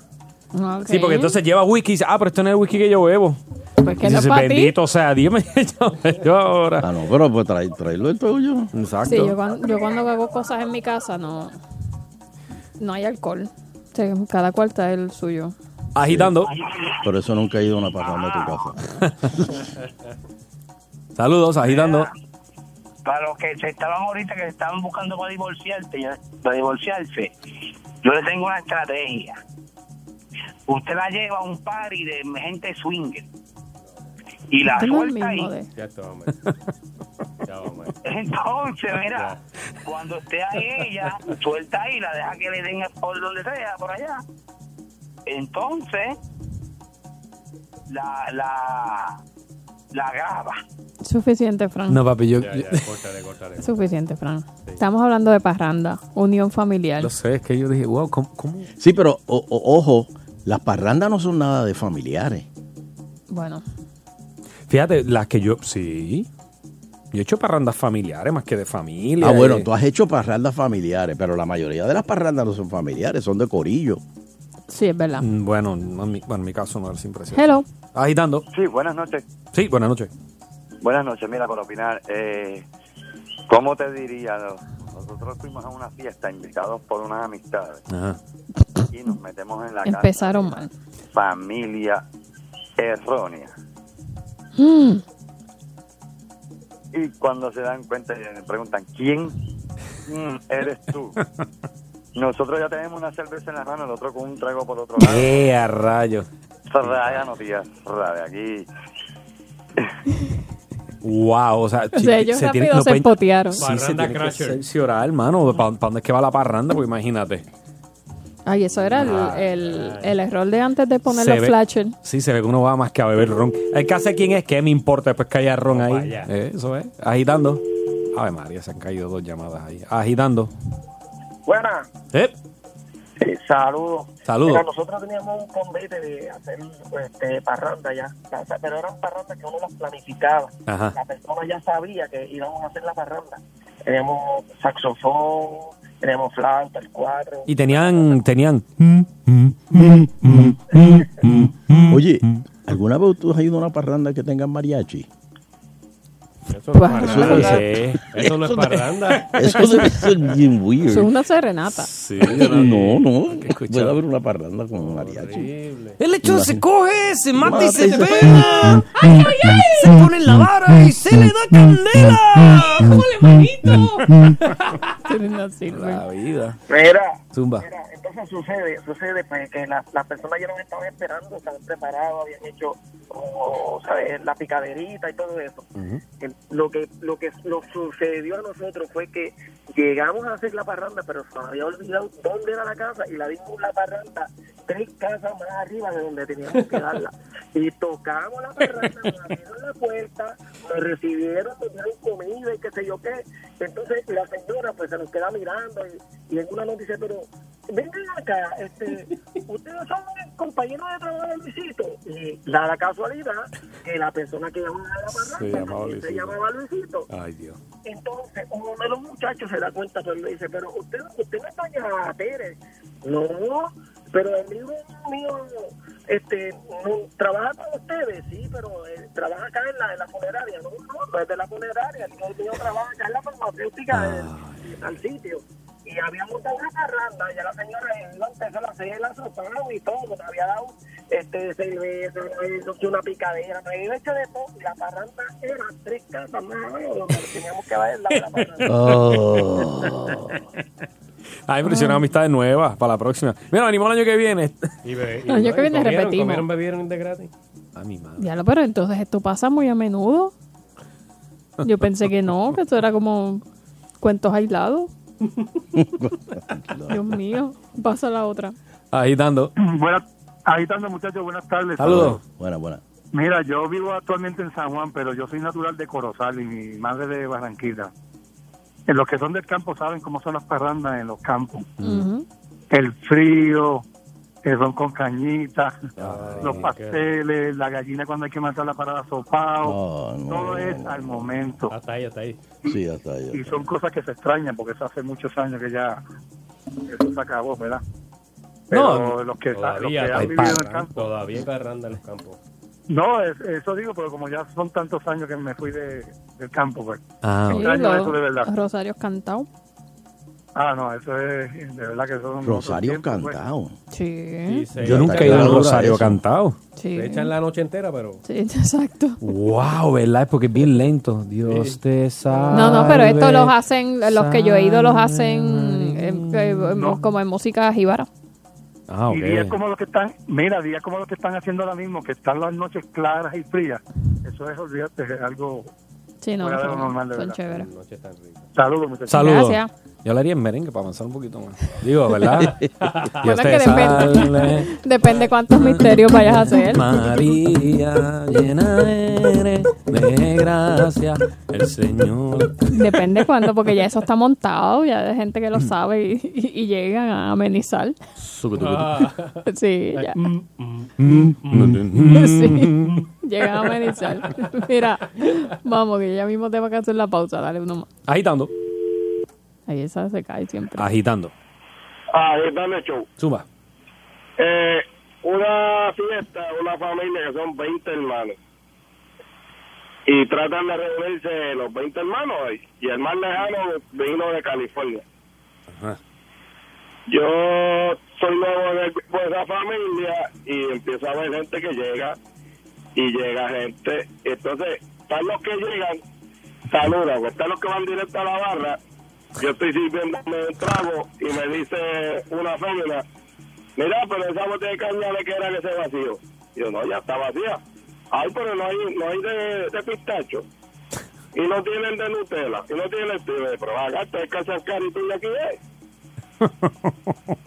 Sí, porque entonces lleva whisky y dice, ah, pero esto no es el whisky que yo bebo. Pues que no es dice, pa' ti. bendito sea, dime yo, yo ahora. Ah, no, pero pues trae, tráelo el tuyo. Exacto. Sí, yo cuando, yo cuando hago cosas en mi casa no, no hay alcohol. O sea, cada cual trae el suyo. Agitando. Por eso nunca he ido a una parranda a tu casa. Saludos, agitando. Para los que se estaban ahorita, que se estaban buscando para divorciarte, para divorciarse, yo le tengo una estrategia. Usted la lleva a un party de gente swinger y la suelta ahí. de- Ya. Ya. Entonces, mira, cuando esté ahí ella, suelta ahí, la deja que le den por donde sea, por allá. Entonces, la, la, la graba. Suficiente, Fran. No, papi, yo... Ya, ya, córtale, córtale. Suficiente, Fran. Estamos hablando de parranda, unión familiar. Lo sé, es que yo dije, wow, ¿cómo? cómo? Sí, pero o- o- ojo, las parrandas no son nada de familiares. Bueno, Fíjate, las que yo, sí. Yo he hecho parrandas familiares más que de familia. Ah, bueno, eh. tú has hecho parrandas familiares, pero la mayoría de las parrandas no son familiares, son de corillo. sí, es verdad. Mm, Bueno, no en mi, bueno, en mi caso no es impresión. Hello. Agitando. Sí, buenas noches. Sí, buenas noches. Buenas noches, mira, para opinar, eh, ¿cómo te diría? No, Nosotros fuimos a una fiesta invitados por unas amistades Ajá. Y nos metemos en la casa. Empezaron mal. Familia errónea. Mm. Y cuando se dan cuenta y me preguntan, ¿quién mm, eres tú? Nosotros ya tenemos una cerveza en la mano, el otro con un trago por otro lado. ¡Eh, a rayo! Raya, no tías, raya, aquí. Wow, o sea, O sea, ellos rápido se pueden- empotearon. Sí, se tiene que crasher. cerciorar, hermano. ¿Para dónde es que va la parranda? Pues imagínate. Ay, eso era el, Ah, el, el error de antes de poner los flashes. Sí, se ve que uno va más que a beber ron. El que hace quién es, ¿qué me importa después que haya ron ahí? Eh, eso es. Agitando. Ave María, se han caído dos llamadas ahí. Agitando. Buenas. Eh, saludos. Saludos. Mira, nosotros teníamos un convite de hacer este, parranda ya, pero eran parrandas que uno las planificaba. Ajá. La persona ya sabía que íbamos a hacer la parranda. Teníamos saxofón, teníamos flauta, el cuadro. y tenían, tenían. Oye, ¿alguna vez tú has ido a una parranda que tenga mariachi? Eso no es Parranda. Sí. Eso no es parranda. Eso debe ser bien weird. Eso es una serenata. Sí, no, no. Puede haber una parranda con mariachi. El hecho se coge, se mata y se pega. ¡Ay, ay, ay! Se pone en la vara y se le da candela. ¡Jole, manito! La vida. Mira, Zumba. mira, entonces sucede, sucede pues que las las personas ya nos estaban esperando, estaban preparados, habían hecho ¿sabes? la picaderita y todo eso. Lo que lo que nos sucedió a nosotros fue que llegamos a hacer la parranda, pero se nos había olvidado dónde era la casa y la dimos la parranda tres casas más arriba de donde teníamos que darla. Y tocamos la parranda, nos abrieron la puerta, nos recibieron, nos dieron comida y qué sé yo qué. Entonces la señora pues se nos queda mirando y, y en una nos dice, pero vengan acá, este, ustedes son compañeros de trabajo de Luisito. Y da la casualidad que la persona que llamaba a la parranda Se llamaba se Luisito. llamaba Luisito. Ay, Dios. Entonces, uno de los muchachos se da cuenta, pero le dice, pero usted, usted no es doña Tere. No, pero el hijo mío este, no, trabaja con ustedes, sí, pero eh, trabaja acá en la, en la funeraria. No, no, no es de la funeraria. El mío trabaja acá en la farmacéutica del, del sitio. Y había montado una parranda, ya la señora iba a empezar a hacer el azotado y todo, nos había dado este, cerveza, una picadera, nos había hecho de todo, y la parranda era tres casas más abajo donde teníamos que ver la, la parranda. Oh. Ah, impresionado amistades nuevas para la próxima. Mira, venimos el año que viene. Y be- y- El año que viene comieron, repetimos. Comieron, bebieron de gratis. A mi madre. Ya lo, pero entonces esto pasa muy a menudo. Yo pensé que no, que esto era como cuentos aislados. Dios mío, pasa la otra. Agitando. Buenas, agitando muchachos, buenas tardes. Saludos. Buena, buena. Mira, yo vivo actualmente en San Juan, pero yo soy natural de Corozal y mi madre de Barranquilla. En los que son del campo saben cómo son las parrandas en los campos. El frío, el ron con cañita, los pasteles, la gallina cuando hay que matarla para sopao. Oh, no. Todo es al momento. Hasta ahí, hasta ahí. Sí, hasta ahí. Y son cosas que se extrañan porque eso hace muchos años que ya eso se acabó, ¿verdad? Pero No, los que, los que han vivido en el campo. Todavía hay parranda en los campos. No, es- eso digo, pero como ya son tantos años que me fui de, del campo, pues. Ah, Sí, eso de verdad. Rosarios cantados. Ah, no, eso es de verdad que son. Rosario pues. cantado. Sí. Yo nunca he ido a un rosario eso. cantado. Sí. Se echan la noche entera, pero. Sí, exacto. Wow, ¿verdad? Es porque es bien lento. Dios te salve. No, no, pero esto los hacen, los que yo he ido los hacen eh, eh, como en música jíbara. Ah, Y días como los que están, mira, días como los que están haciendo ahora mismo, que están las noches claras y frías. Eso es, olvídate, es algo. Sí, no, normal, de son verdad. chéveres. Saludos, muchachos. Saludos. Gracias. Yo le haría en merengue para avanzar un poquito más. Digo, ¿verdad? Dios Bueno, que depende, depende cuántos misterios vayas a hacer. María, llena eres de gracia, el Señor. Depende cuándo, porque ya eso está montado, ya hay gente que lo sabe y, y- y llegan a amenizar. Sí, ya. Sí, llegan a amenizar. Mira, vamos, que ya mismo tengo que hacer la pausa, dale uno más. Agitando. Ahí esa se cae siempre. Agitando. Ah, dame show. Suba. Eh, una fiesta, una familia que son 20 hermanos. Y tratan de reunirse los 20 hermanos hoy. Y el más lejano vino de California. Yo soy nuevo de, de esa familia y empiezo a ver gente que llega y llega gente. Entonces, están los que llegan, saludan, están los que van directo a la barra. Yo estoy sirviéndome un trago y me dice una fémina, mira, pero esa botella de caña de que era que se vacío. Y yo, no, ya está vacía. Ay, pero no hay, no hay de, de pistacho. Y no tienen de Nutella. Y no tienen este. Pero acá hay que sacar y tú y aquí es.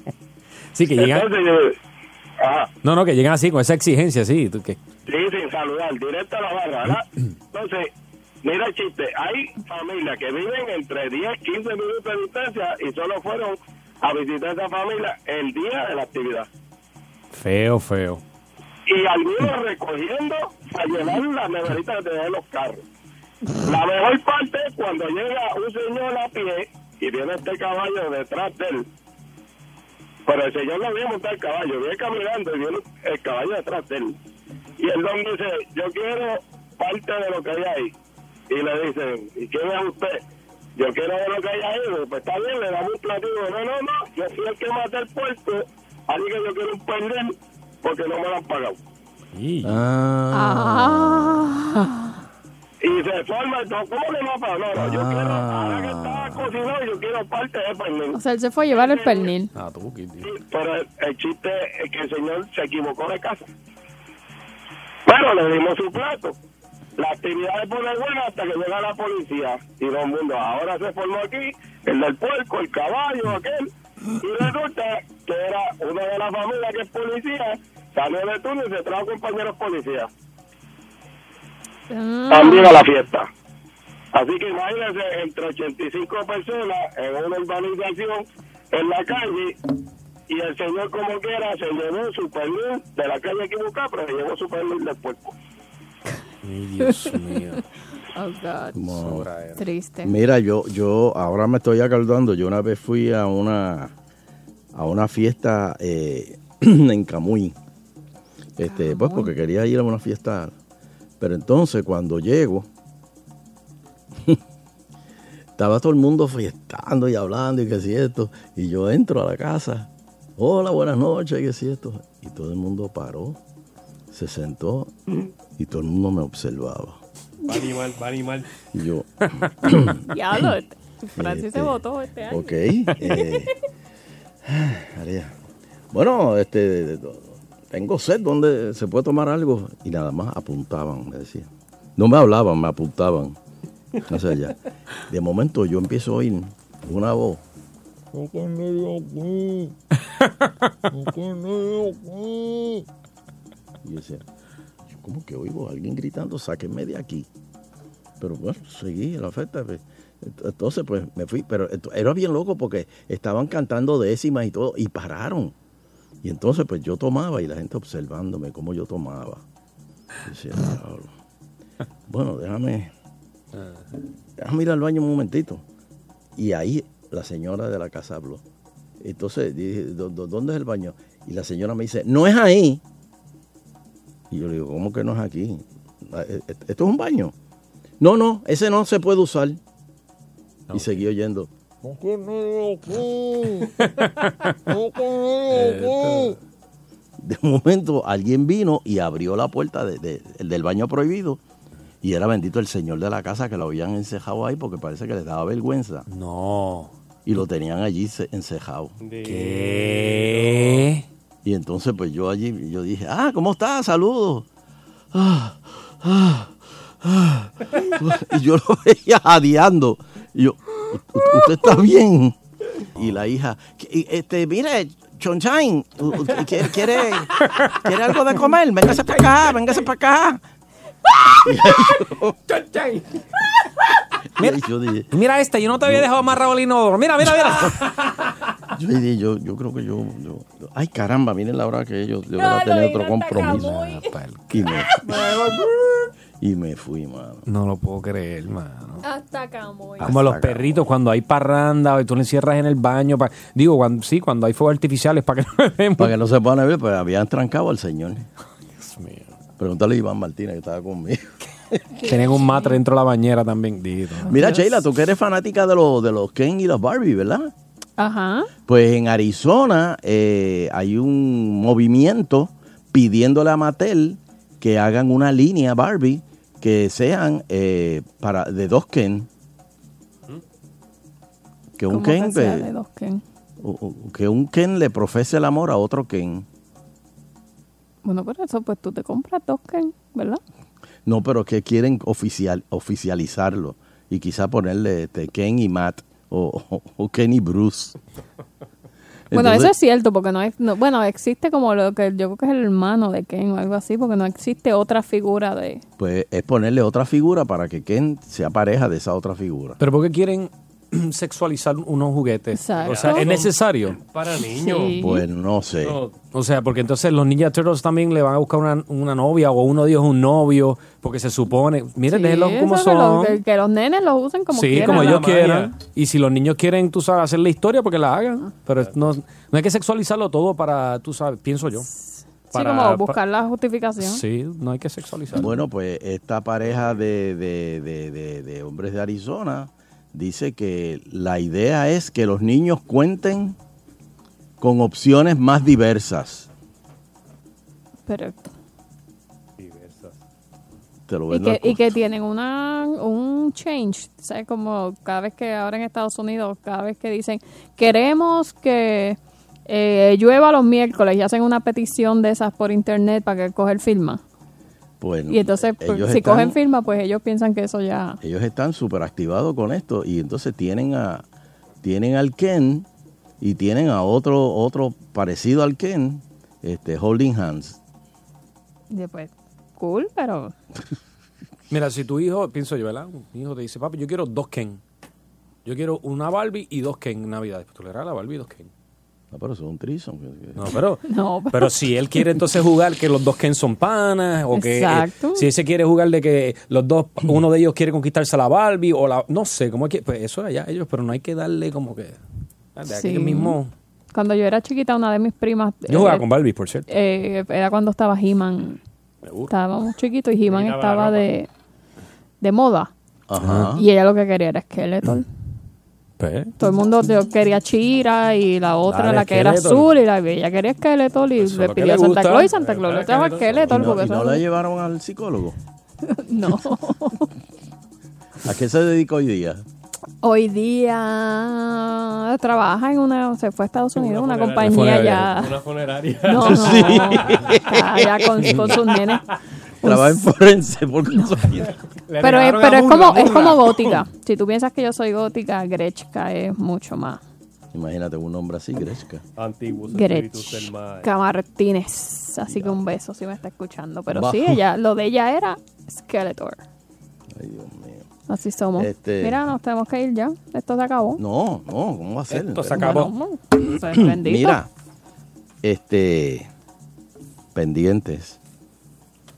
Sí, que llegan. Entonces, yo, ajá. No, no, que llegan así, con esa exigencia, sí. tú que- Sí, sin saludar, directo a la barra, ¿verdad? Entonces, mira el chiste, hay familias que viven entre 10, 15 minutos de distancia y solo fueron a visitar a esa familia el día de la actividad. Feo, feo. Y algunos recogiendo para llevar las neveritas que tenían los carros. La mejor parte es cuando llega un señor a pie y viene este caballo detrás de él. Pero el señor no viene montar el caballo, viene caminando y viene el caballo detrás de él. Y el don dice, yo quiero parte de lo que hay ahí. Y le dicen, ¿y quién es usted? Yo quiero ver lo que hay ahí. Pues está bien, le damos un platillo. No, no, no, yo fui el que maté el puerto, así que yo quiero un perdón porque no me lo han pagado. Ah. Ah. y se forma, no, ¿cómo le va a pasar? No, no, yo quiero, Ah. ahora que está cocinado, yo quiero parte de pernil. O sea, él se fue a llevar el pernil. Ah, tú, Kitty. Pero el, el chiste es que el señor se equivocó de casa. Bueno, le dimos su plato. La actividad se pone buena hasta que llega la policía y todo el mundo. Ahora se formó aquí el del puerco, el caballo, aquel. Y resulta que era uno de la familia que es policía, salió de turno y se trajo compañeros policías. También a la fiesta. Así que imagínense, entre 85 personas en una urbanización, en la calle, y el señor como quiera se llevó su pernil de la calle equivocada, pero se llevó su pernil del puerco. Ay, Dios mío. Oh, God. Triste. Mira, yo, yo ahora me estoy acordando, yo una vez fui a una a una fiesta eh, en Camuy. Este, pues porque quería ir a una fiesta. Pero entonces cuando llego, estaba todo el mundo fiestando y hablando y que si esto. Y yo entro a la casa. Hola, buenas noches, y que si esto. Y todo el mundo paró, se sentó y todo el mundo me observaba. Va a animar, va a animar. Y yo, Diablo, Francis Este, se votó este año. Ok. eh. Bueno, este, tengo sed, ¿dónde se puede tomar algo? Y nada más apuntaban, me decían. No me hablaban, me apuntaban. No sé ya. De momento yo empiezo a oír una voz. Y yo decía, yo como que oigo a alguien gritando, sáquenme de aquí. Pero bueno, seguí la oferta. pues. Entonces, pues me fui, pero era bien loco porque estaban cantando décimas y todo, y pararon. Y entonces, pues yo tomaba y la gente observándome cómo yo tomaba. Bueno, déjame, déjame ir al baño un momentito. Y ahí la señora de la casa habló. Entonces dije, "¿Dó- dó- ¿dónde es el baño? Y la señora me dice, no es ahí. Y yo le digo, ¿cómo que no es aquí? Ah, e- e- ¿Esto es un baño? No, no, ese no se puede usar. Y seguí oyendo. De momento alguien vino y abrió la puerta de- de- el del baño prohibido. Y era bendito el señor de la casa que lo habían encejado ahí porque parece que les daba vergüenza. No. Y lo tenían allí ce- encejado. ¿Qué? Y entonces pues yo allí, yo dije, ah, ¿cómo estás? Saludos. Ah, ah, ah. Y yo lo veía jadeando. Y yo, "¿U- u- ¿usted está bien? Y la hija, "¿Qué- este, mire, Chonchain, ¿quiere, quiere, algo de comer? Véngase para acá, véngase para acá. Mira, Y yo dije, mira este, yo no te había dejado amarrado el inodoro. Mira, mira, mira. yo, yo, yo creo que yo, yo- ay caramba, miren la hora que ellos, yo voy a tener otro compromiso. Y me, y me fui, mano. No lo puedo creer, mano. Hasta Camuy. Como los perritos cuando hay parranda y tú le encierras en el baño. pa- digo, cuando, sí, cuando hay fuegos artificiales para que no. Para que no se puedan ver, pues habían trancado al señor. Pregúntale a Iván Martínez que estaba conmigo. Tenían un matre dentro de la bañera también. Dito. Mira, Sheila, tú que eres fanática de los, de los Ken y los Barbie, ¿verdad? Ajá. Pues en Arizona eh, hay un movimiento pidiéndole a Mattel que hagan una línea Barbie que sean eh, para de dos Ken. Que un ¿Cómo Ken, que sea de dos Ken? u- u- que un Ken le profese el amor a otro Ken. Bueno, por eso, pues tú te compras dos Ken, ¿verdad? No, pero que quieren oficial, oficializarlo y quizá ponerle este, Ken y Matt o, o- o Ken y Bruce. Bueno, eso es cierto, porque no es, no- bueno, existe como lo que yo creo que es el hermano de Ken o algo así, porque no existe otra figura de... Pues es ponerle otra figura para que Ken sea pareja de esa otra figura. Pero ¿por qué quieren sexualizar unos juguetes? Exacto. O sea, ¿es necesario? Para niños. Bueno, no sé. O sea, porque entonces los Ninja Turtles también le van a buscar una, una novia o uno de ellos un novio, porque se supone, miren, Sí, como que los- son. Que, que los nenes los usen como sí, quieran. como ellos quieran. Y si los niños quieren, tú sabes, hacer la historia, porque la hagan. Pero no, no hay que sexualizarlo todo para, tú sabes, pienso yo. Sí, como buscar la justificación. Sí, no hay que sexualizarlo. Bueno, pues esta pareja de, de- de- de- de hombres de Arizona dice que la idea es que los niños cuenten con opciones más diversas. Pero te lo Y que, y que tienen una, un change, ¿sabes? Como cada vez que ahora en Estados Unidos, cada vez que dicen, queremos que eh, llueva los miércoles y hacen una petición de esas por internet para que coger firma. Pues, Y entonces, pues, si están- cogen firma, pues ellos piensan que eso ya... ellos están súper activados con esto y entonces tienen a tienen al Ken y tienen a otro otro parecido al Ken este holding hands y Después, cool, pero... Mira, si tu hijo, pienso yo, ¿verdad? Mi hijo te dice, papi, yo quiero dos Ken. Yo quiero una Barbie y dos Ken en Navidad. Pues tú le regalas Barbie y dos Ken. No pero eso es un trison No, pero, No, pero si él quiere entonces jugar que los dos Ken son panas, o que eh, Exacto. si ese quiere jugar de que los dos, uno de ellos quiere conquistarse a la Barbie, o la, no sé, cómo es que, pues eso allá ellos, pero no hay que darle como que, de aquí Sí. mismo. Cuando yo era chiquita, una de mis primas... Yo jugaba eh, con Barbie, por cierto. eh, era cuando estaba He-Man. Estábamos chiquitos y He-Man estaba de, de moda. Ajá. Y ella lo que quería era Skeletor. Pues, Todo el mundo quería Chira y la otra, Dale, la que era Skeletor. azul, y la ella quería Skeletor y Eso es le lo que pidió a Santa gusta. Claus y Santa Claus le trajo a Skeletor. no, porque y no la llevaron al psicólogo No. a qué se dedica hoy día Hoy día trabaja en una, se fue a Estados Unidos, una, compañía ya. Una funeraria. No, no, Sí. está ya con, con sus nenes. Trabaja en forense por casualidad. Pero, es, pero es como es como gótica. Si tú piensas que yo soy gótica, Grechka es mucho más. imagínate un nombre así Gresca Antiguos espíritus del mal. Grechka Martínez. Así que un beso si me está escuchando. Pero sí, ella, lo de ella era Skeletor. Ay, Dios mío. Así somos. Este- Mira, nos tenemos que ir ya. Esto se acabó. no no cómo va a ser Esto se acabó. Bueno. Mira, este, pendientes,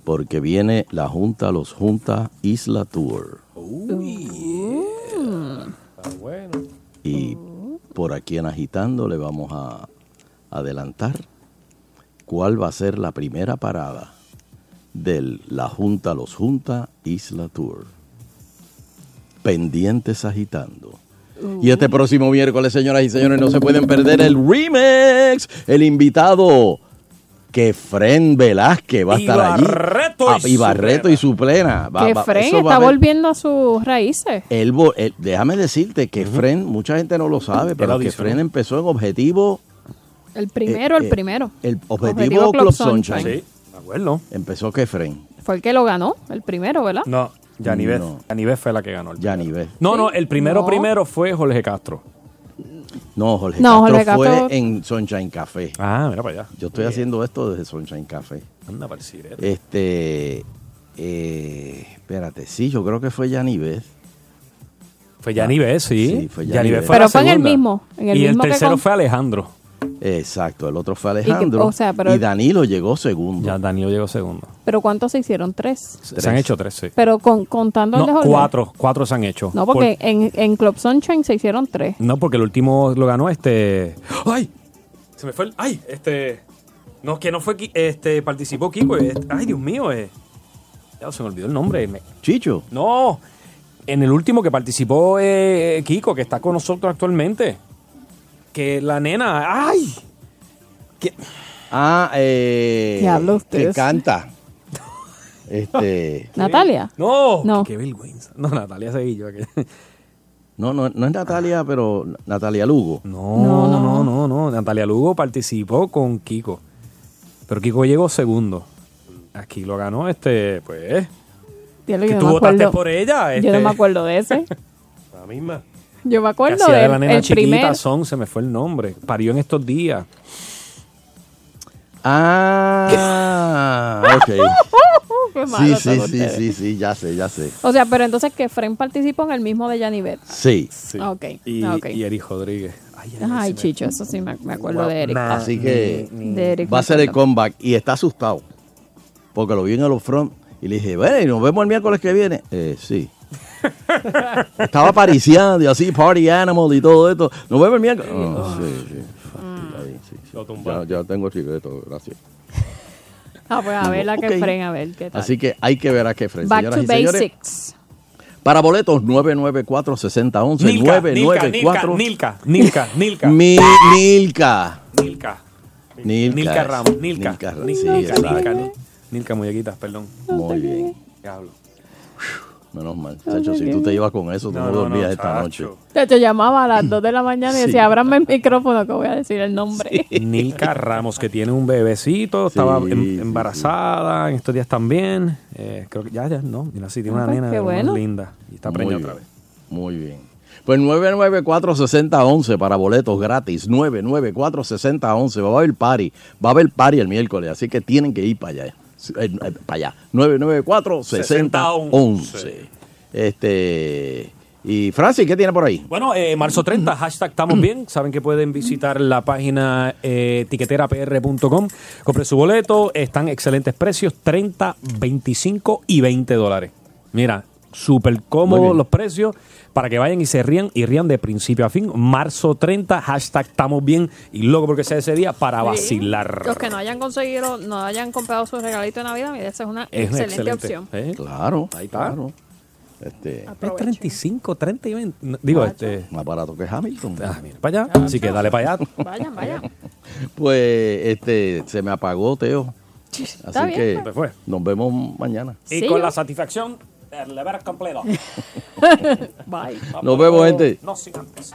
porque viene la Junta Los Junta Isla Tour. Está bueno. Y por aquí en Agitando le vamos a adelantar cuál va a ser la primera parada de la Junta Los Junta Isla Tour. Pendientes Agitando. Y este próximo miércoles, señoras y señores, no se pueden perder el remix. El invitado, que Fren Velázquez va a estar allí. Barreto y Ah, y Barreto y Suplena. Va- que Fren está volviendo a sus raíces. él déjame decirte que Fren, mucha gente no lo sabe, pero que. Fren empezó en objetivo, El primero, Eh, el eh, primero. el objetivo, Objetivo Club, Club Sunshine. Sunshine. Sí, me acuerdo. Empezó que Fren, Fue el que lo ganó, el primero, ¿verdad? No, Yanivet. No. Yanivet fue la que ganó. el Yanivet. No, no, el primero No. primero fue Jorge Castro. No, Jorge No, Castro Jorge fue Castro- en Sunshine Café. Ah, mira para allá. Yo estoy haciendo esto desde Sunshine Café. Anda para el. Este, eh, espérate, sí, yo creo que fue Yanivet. Fue Yanivet, sí. Sí, fue fue Pero fue en el mismo, en el y mismo el que tercero con- fue Alejandro. Exacto, el otro fue que- Alejandro. o sea, pero- y Danilo llegó segundo. Ya Danilo llegó segundo. Pero ¿cuántos se hicieron? Tres. Se han hecho tres, sí. Pero con, contando el de No, Jorge. cuatro. Cuatro se han hecho. No, porque en, en Club Sunshine se hicieron tres. No, porque el último lo ganó este... ¡Ay! Se me fue el... ¡Ay! Este... No, que no fue... Este... Participó Kiko. ¡Ay, Dios mío! Eh. Ya se me olvidó el nombre. me- Chicho. No. En el último que participó eh, Kiko, que está con nosotros actualmente. Que la nena... ¡Ay! Que- Ah, eh, Diablo, que ustedes. canta. Este, ¿Natalia? No. No. Qué vergüenza. No, Natalia Seguillo. que- no, no, no es Natalia, pero Natalia Lugo. No, no, no, no, Natalia Lugo participó con Kiko. Pero Kiko llegó segundo. Aquí lo ganó este, pues. Que tú no votaste acuerdo. por ella. Yo no este. me acuerdo de ese. La misma. Yo me acuerdo de del la nena el chiquita, primer. Son, se me fue el nombre. Parió en estos días. Ah, ok. Qué Sí, malo sí, sí, ustedes. sí, sí, ya sé, ya sé. O sea, pero entonces que Fren participó en el mismo de Janivet. Sí. Ah, ok. Y, Ah, ok. y Eric Rodríguez. Ay, ay, Ay, se me- Chicho, eso sí me, me acuerdo de Eric. Así que De Eric va a ser el comeback y está asustado. Porque lo vi en el front y le dije, bueno, ¿y nos vemos el miércoles que viene? Eh, sí. Estaba pariciando y así, party animal y todo esto. Nos vemos el miércoles. Ah, sí, sí. Fastidio ahí, sí, sí. Lo Ya, ya tengo el chiquito, gracias. Ah, pues a ver la que Ok. Fren, a ver qué tal. Así que hay que ver a qué frente. Back Señoras to señores, basics. para boletos 994-6011. Nilka, 994 Nilka, Nilka, Nilka, Mi- Nilka. Nilka. Nilka. Nilka Ramos. Nilka. Nilka, Nilka, sí, Nilka, exacto. Nilka, Nilka, muñequitas, perdón. Muy bien. Diablo. Menos mal. Chacho, si tú te ibas con eso, tú no, dormías no, esta noche. Te llamaba a las 2 de la mañana y Sí. decía, ábrame el micrófono que voy a decir el nombre. Nica Ramos, que tiene un bebecito, estaba Sí, em- sí, embarazada en estos días también. Eh, creo que ya, ya, no. Mira, sí, tiene Ah, una pues, nena bueno. linda. Y está Muy preñada bien, otra vez. Muy bien. Pues 994-6011 para boletos gratis. 994-6011. Va a haber party. Va a haber party el miércoles, así que tienen que ir para allá. Eh, eh, para allá. 994-6011. Este. Y Francis, ¿qué tiene por ahí? Bueno, eh, marzo 30, hashtag estamos bien. Saben que pueden visitar la página eh, tiqueterapr.com. Compre su boleto. Están excelentes precios: 30, 25 y 20 dólares. Mira, súper cómodos los precios para que vayan y se rían y rían de principio a fin. Marzo 30, hashtag estamos bien. Y luego porque sea ese día para Sí. vacilar. Los que no hayan conseguido, no hayan comprado su regalito de Navidad, mira, esa es una Es excelente, excelente. opción. ¿eh? Claro, Ahí está. claro. Este, Es 35, 30 y 20. No, Digo, este. más barato que Hamilton. Ah, mira, para allá. Así que dale para allá. Vayan, vayan. Pues este se me apagó, Teo. Está Así bien, que fue. nos vemos mañana. Y Sí, con yo- la satisfacción del deber completo. Bye. Nos vemos, gente. No sin antes.